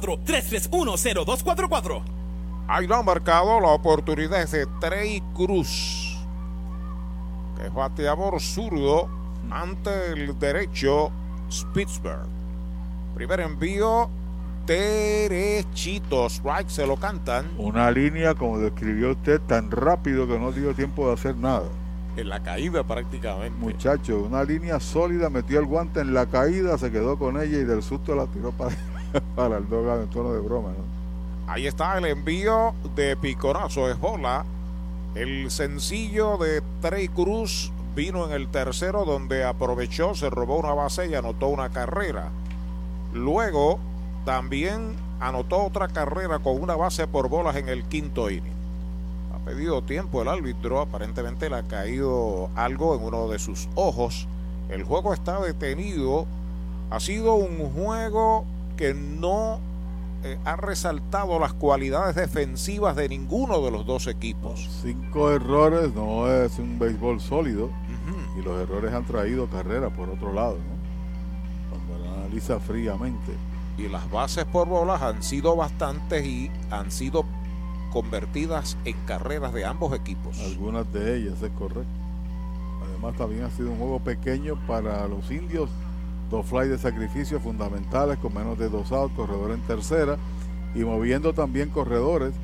3310244. Ahí lo han marcado la oportunidad de Trey Cruz que es bateador zurdo ante el derecho Spitzberg. Primer envío derechito, strike se lo cantan. Una línea, como describió usted, tan rápido que no dio tiempo de hacer nada. En la caída prácticamente. Muchacho, una línea sólida, metió el guante en la caída, se quedó con ella y del susto la tiró para, para el dogado en tono de broma. Ahí está el envío de picorazo, es bola el sencillo de Trey Cruz vino en el tercero donde aprovechó, se robó una base y anotó una carrera. Luego también anotó otra carrera con una base por bolas en el quinto inning. Ha pedido tiempo el árbitro, aparentemente le ha caído algo en uno de sus ojos. El juego está detenido. Ha sido un juego que no eh, ha resaltado las cualidades defensivas de ninguno de los dos equipos. Cinco errores no es un béisbol sólido y los errores han traído carrera por otro lado, cuando lo analiza fríamente. Y las bases por bolas han sido bastantes y han sido convertidas en carreras de ambos equipos. Algunas de ellas es correcto. Además también ha sido un juego pequeño para los indios dos fly de sacrificio fundamentales con menos de dos outs, corredor en tercera y moviendo también corredores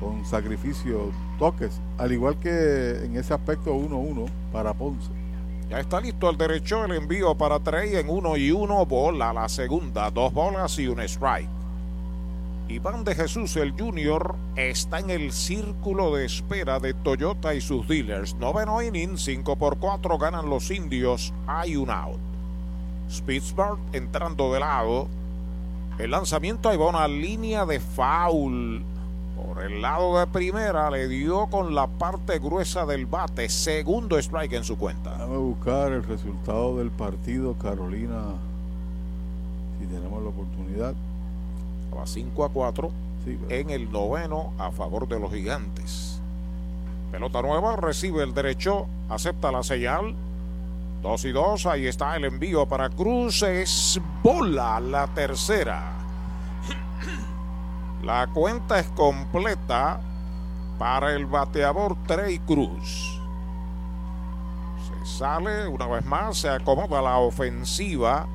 con sacrificio toques, al igual que en ese aspecto 1-1 para Ponce. Ya está listo el derecho, el envío para Trey en 1 y 1, bola la segunda, dos bolas y un strike. Iván de Jesús, el Junior, está en el círculo de espera de Toyota y sus dealers. Noveno inning, 5 por 4 ganan los indios, hay un out. Spitzberg entrando de lado. El lanzamiento ahí va una línea de foul. Por el lado de primera le dio con la parte gruesa del bate. Segundo strike en su cuenta. Déjame buscar el resultado del partido Carolina. Si tenemos la oportunidad. Va 5 a 4 en el noveno a favor de los gigantes. Pelota nueva, recibe el derecho, acepta la señal, Dos y dos, ahí está el envío para Cruz. Es bola la tercera. La cuenta es completa para el bateador Trey Cruz. Se sale una vez más, se acomoda la ofensiva.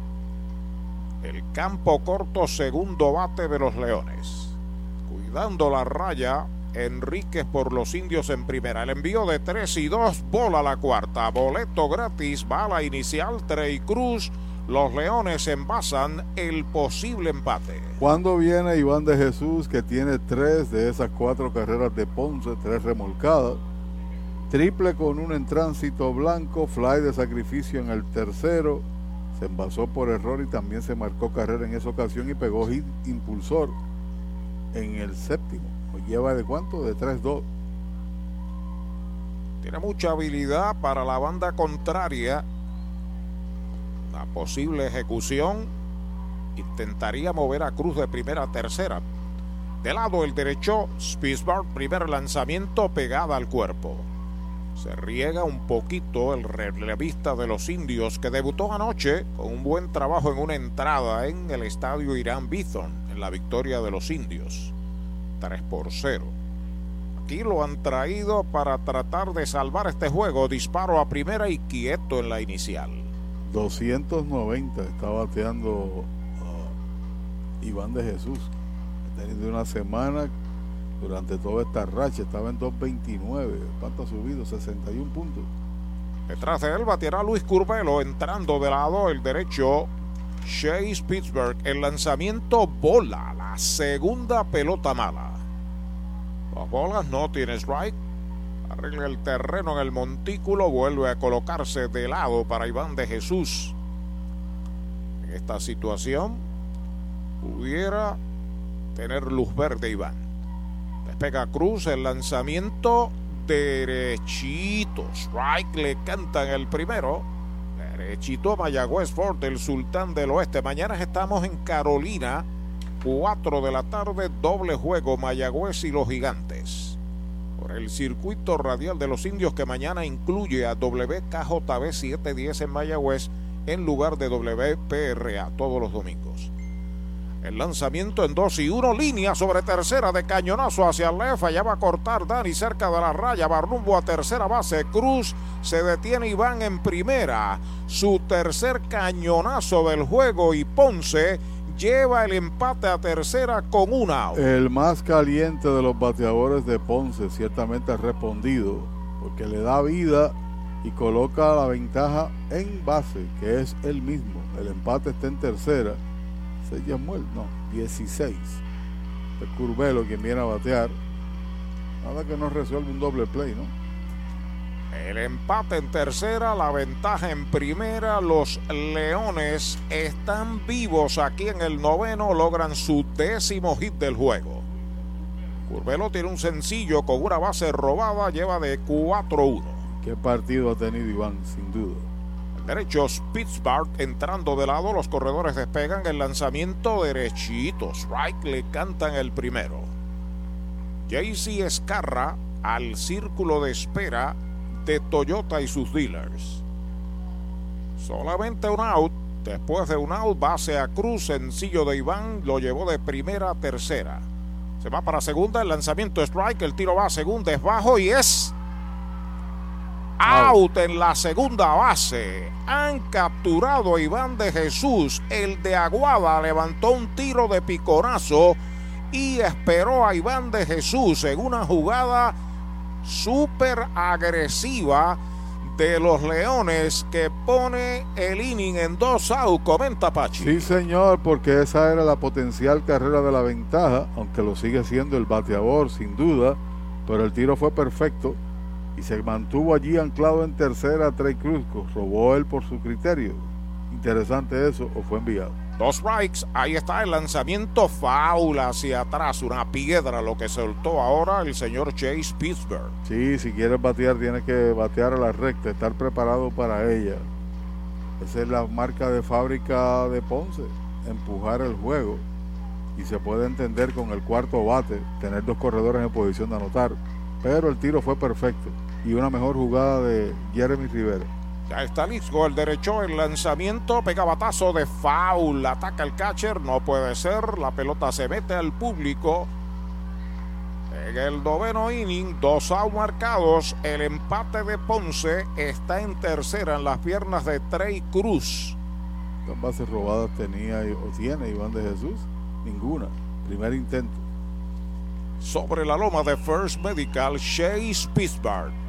El campo corto, segundo bate de los Leones. Cuidando la raya, Enríquez por los indios en primera. El envío de 3 y 2, bola la cuarta. Boleto gratis, bala inicial, Trey Cruz. Los Leones envasan el posible empate. Cuando viene Iván de Jesús, que tiene tres de esas cuatro carreras de Ponce, tres remolcadas? Triple con un en tránsito blanco, fly de sacrificio en el tercero. Se envasó por error y también se marcó carrera en esa ocasión y pegó impulsor en el séptimo lleva de cuánto? De 3-2. Tiene mucha habilidad para la banda contraria. La posible ejecución intentaría mover a Cruz de primera a tercera. De lado el derecho, Spitzberg, primer lanzamiento pegada al cuerpo. Se riega un poquito el relevista de los indios que debutó anoche con un buen trabajo en una entrada en el estadio Irán Bithorn en la victoria de los indios. 3 por 0. Aquí lo han traído para tratar de salvar este juego. Disparo a primera y quieto en la inicial. 290 está bateando uh, Iván de Jesús. Ha tenido una semana durante toda esta racha. Estaba en 229. ¿Cuánto ha subido? 61 puntos. Detrás de él batirá Luis Curbelo entrando de lado el derecho. Chase Pittsburgh. El lanzamiento bola. La segunda pelota mala. Dos bolas, no tiene strike. Arregla el terreno en el montículo, vuelve a colocarse de lado para Iván de Jesús. En esta situación pudiera tener luz verde Iván. Despega Cruz, el lanzamiento derechito. Strike le cantan el primero. Derechito a Mayagüez Ford, el sultán del oeste. Mañana estamos en Carolina, 4 de la tarde, doble juego Mayagüez y los gigantes. Por el circuito radial de los indios que mañana incluye a WKJB 710 en Mayagüez en lugar de WPRA todos los domingos. El lanzamiento en 2 y 1 línea sobre tercera de cañonazo hacia el left. Allá va a cortar Dani cerca de la raya. Va a tercera base. Cruz se detiene Iván en primera. Su tercer cañonazo del juego y Ponce lleva el empate a tercera con una. El más caliente de los bateadores de Ponce ciertamente ha respondido porque le da vida y coloca la ventaja en base, que es el mismo. El empate está en tercera Yamuel, no, 16. El Curvelo quien viene a batear. Nada que no resuelve un doble play, ¿no? El empate en tercera, la ventaja en primera. Los Leones están vivos aquí en el noveno, logran su décimo hit del juego. Curvelo tiene un sencillo con una base robada, lleva de 4-1. ¿Qué partido ha tenido Iván? Sin duda derechos. Pittsburgh entrando de lado. Los corredores despegan el lanzamiento derechito. Strike le cantan el primero. JC Escarra al círculo de espera de Toyota y sus dealers. Solamente un out. Después de un out, base a Cruz, sencillo de Iván, lo llevó de primera a tercera. Se va para segunda, el lanzamiento strike, el tiro va a segunda, es bajo y es Out en la segunda base. Han capturado a Iván de Jesús. El de Aguada levantó un tiro de picorazo y esperó a Iván de Jesús en una jugada súper agresiva de los Leones que pone el inning en dos out. Comenta Pachi. Sí, señor, porque esa era la potencial carrera de la ventaja, aunque lo sigue siendo el bateador, sin duda. Pero el tiro fue perfecto y se mantuvo allí anclado en tercera Trey Cruz. ¿Robó él por su criterio? Interesante eso, o fue enviado. Dos strikes, ahí está el lanzamiento faula hacia atrás, una piedra lo que soltó ahora el señor Chase Pittsburgh. Sí, si quieres batear tienes que batear a la recta, estar preparado para ella. Esa es la marca de fábrica de Ponce, empujar el juego. Y se puede entender con el cuarto bate, tener dos corredores en posición de anotar. Pero el tiro fue perfecto y una mejor jugada de Jeremy Rivera. Ya está listo el derecho, el lanzamiento, pega batazo de foul, ataca el catcher, no puede ser, la pelota se mete al público. En el noveno inning, dos out marcados, el empate de Ponce está en tercera en las piernas de Trey Cruz. ¿Cuántas bases robadas tenía o tiene Iván de Jesús? Ninguna. Primer intento. Sobre la loma de First Medical, Chase Pittsburgh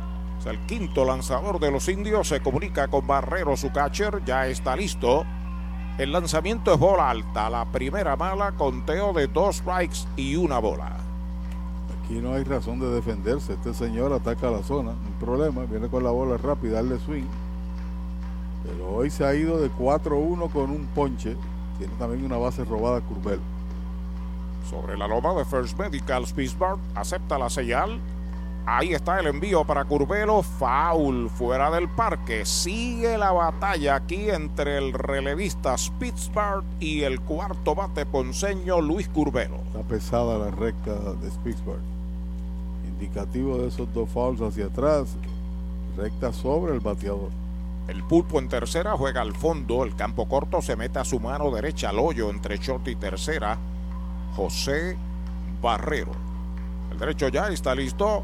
el quinto lanzador de los indios se comunica con Barrero, su catcher, ya está listo. El lanzamiento es bola alta, la primera mala, conteo de dos strikes y una bola. Aquí no hay razón de defenderse. Este señor ataca la zona, un problema, viene con la bola rápida, darle swing. Pero hoy se ha ido de 4-1 con un ponche. Tiene también una base robada Curvel. Sobre la loma de First Medical, Pittsburgh acepta la señal Ahí está el envío para Curvelo. Foul fuera del parque. Sigue la batalla aquí entre el relevista Spitzberg y el cuarto bate ponceño Luis Curvelo. Está pesada la recta de Spitzberg. Indicativo de esos dos fouls hacia atrás. Recta sobre el bateador. El pulpo en tercera juega al fondo. El campo corto se mete a su mano derecha al hoyo entre short y tercera. José Barrero. El derecho ya está listo.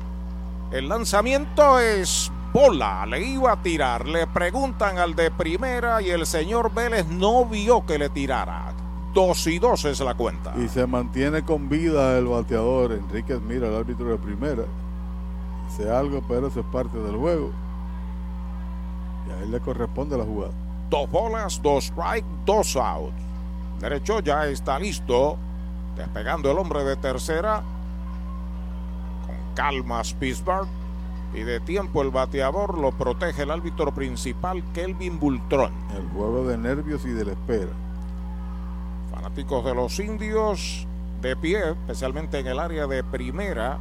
El lanzamiento es bola, le iba a tirar. Le preguntan al de primera y el señor Vélez no vio que le tirara. Dos y dos es la cuenta. Y se mantiene con vida el bateador. Enrique mira el árbitro de primera. Dice algo, pero eso es parte del juego. Y a él le corresponde la jugada. Dos bolas, dos strike, dos out. Derecho ya está listo. Despegando el hombre de tercera calma Pittsburgh y de tiempo el bateador lo protege el árbitro principal Kelvin Bultrón. El juego de nervios y de la espera. Fanáticos de los indios de pie, especialmente en el área de primera,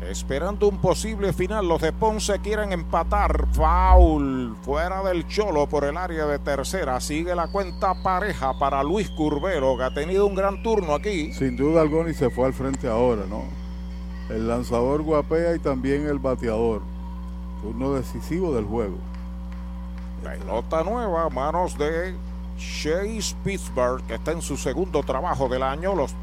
Esperando un posible final, los de Ponce quieren empatar. Foul fuera del Cholo por el área de tercera. Sigue la cuenta pareja para Luis Curbero, que ha tenido un gran turno aquí. Sin duda alguna y se fue al frente ahora, ¿no? El lanzador guapea y también el bateador. Turno decisivo del juego. Pelota nueva, manos de Chase Pittsburgh, que está en su segundo trabajo del año. Los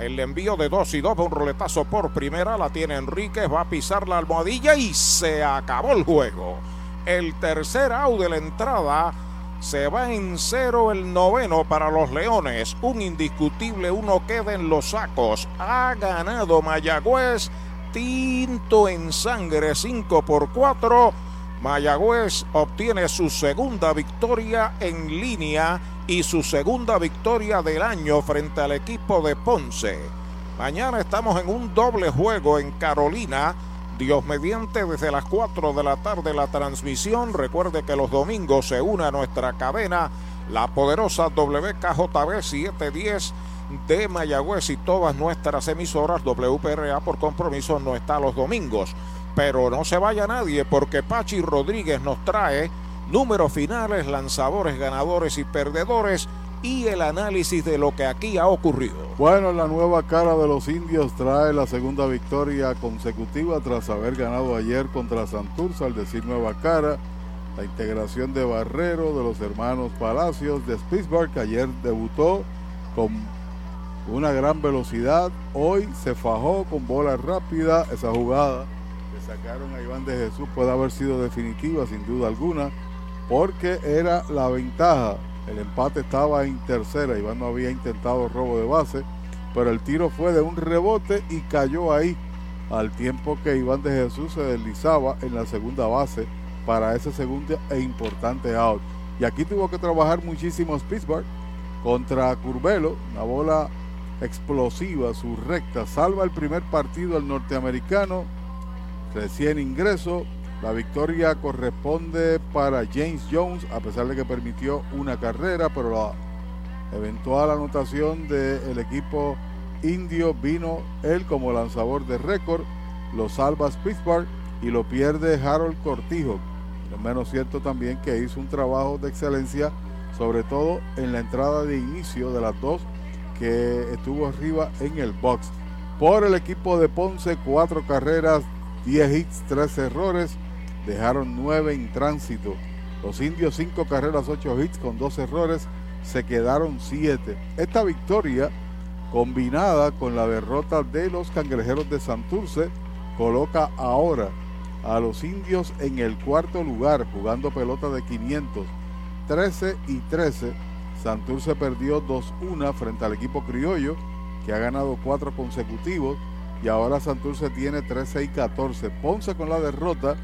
el envío de 2 y 2 un roletazo por primera. La tiene Enríquez. Va a pisar la almohadilla y se acabó el juego. El tercer out de la entrada se va en cero el noveno para los Leones. Un indiscutible uno queda en los sacos. Ha ganado Mayagüez. Tinto en sangre 5 por 4. Mayagüez obtiene su segunda victoria en línea y su segunda victoria del año frente al equipo de Ponce. Mañana estamos en un doble juego en Carolina. Dios mediante desde las 4 de la tarde la transmisión. Recuerde que los domingos se une a nuestra cadena la poderosa WKJB 710 de Mayagüez y todas nuestras emisoras WPRA por compromiso no está los domingos. Pero no se vaya nadie porque Pachi Rodríguez nos trae números finales, lanzadores, ganadores y perdedores y el análisis de lo que aquí ha ocurrido. Bueno, la nueva cara de los indios trae la segunda victoria consecutiva tras haber ganado ayer contra Santurce, al decir nueva cara. La integración de Barrero, de los hermanos Palacios, de Spitzberg, que ayer debutó con una gran velocidad. Hoy se fajó con bola rápida. Esa jugada que sacaron a Iván de Jesús puede haber sido definitiva, sin duda alguna porque era la ventaja. El empate estaba en tercera, Iván no había intentado robo de base, pero el tiro fue de un rebote y cayó ahí, al tiempo que Iván de Jesús se deslizaba en la segunda base para ese segundo e importante out. Y aquí tuvo que trabajar muchísimo Pittsburgh contra Curvelo, una bola explosiva, su recta, salva el primer partido al norteamericano, recién ingreso, la victoria corresponde para James Jones, a pesar de que permitió una carrera, pero la eventual anotación del equipo indio vino él como lanzador de récord, lo salva Pittsburgh y lo pierde Harold Cortijo. Lo menos cierto también que hizo un trabajo de excelencia, sobre todo en la entrada de inicio de las dos que estuvo arriba en el box. Por el equipo de Ponce, cuatro carreras, 10 hits, 3 errores dejaron nueve en tránsito. Los indios cinco carreras, ocho hits con dos errores, se quedaron siete. Esta victoria, combinada con la derrota de los cangrejeros de Santurce, coloca ahora a los indios en el cuarto lugar, jugando pelota de 500, 13 y 13. Santurce perdió 2-1 frente al equipo criollo, que ha ganado cuatro consecutivos, y ahora Santurce tiene 13 y 14. Ponce con la derrota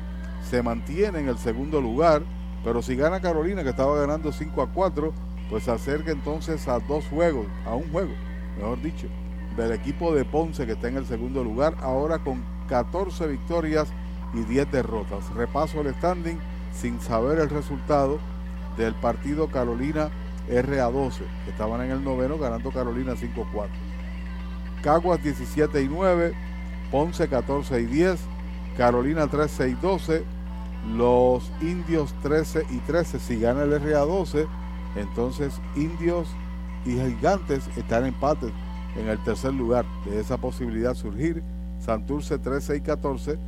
se mantiene en el segundo lugar, pero si gana Carolina, que estaba ganando 5 a 4, pues se acerca entonces a dos juegos, a un juego, mejor dicho, del equipo de Ponce que está en el segundo lugar, ahora con 14 victorias y 10 derrotas. Repaso el standing sin saber el resultado del partido Carolina RA12, que estaban en el noveno ganando Carolina 5-4. Caguas 17 y 9, Ponce 14 y 10, Carolina 13 y 12, los indios 13 y 13. Si gana el RA12, entonces indios y gigantes están en empate en el tercer lugar. De esa posibilidad surgir, Santurce 13 y 14.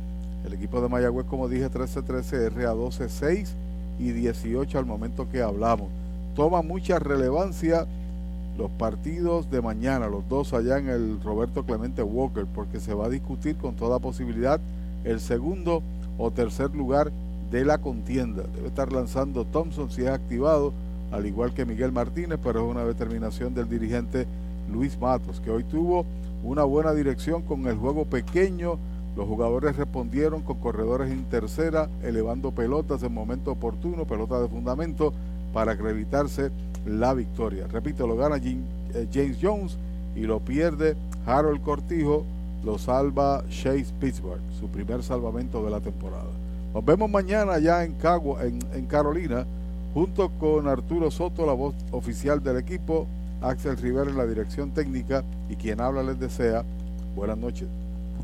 El equipo de Mayagüez, como dije, 13-13, RA12 6 y 18 al momento que hablamos. Toma mucha relevancia los partidos de mañana, los dos allá en el Roberto Clemente Walker, porque se va a discutir con toda posibilidad el segundo o tercer lugar de la contienda. Debe estar lanzando Thompson si es activado, al igual que Miguel Martínez, pero es una determinación del dirigente Luis Matos, que hoy tuvo una buena dirección con el juego pequeño. Los jugadores respondieron con corredores en tercera, elevando pelotas en momento oportuno, pelota de fundamento, para acreditarse la victoria. Repito, lo gana eh, James Jones y lo pierde Harold Cortijo, lo salva Chase Pittsburgh, su primer salvamento de la temporada. Nos vemos mañana ya en, en Carolina, junto con Arturo Soto, la voz oficial del equipo, Axel Rivera en la dirección técnica y quien habla les desea buenas noches.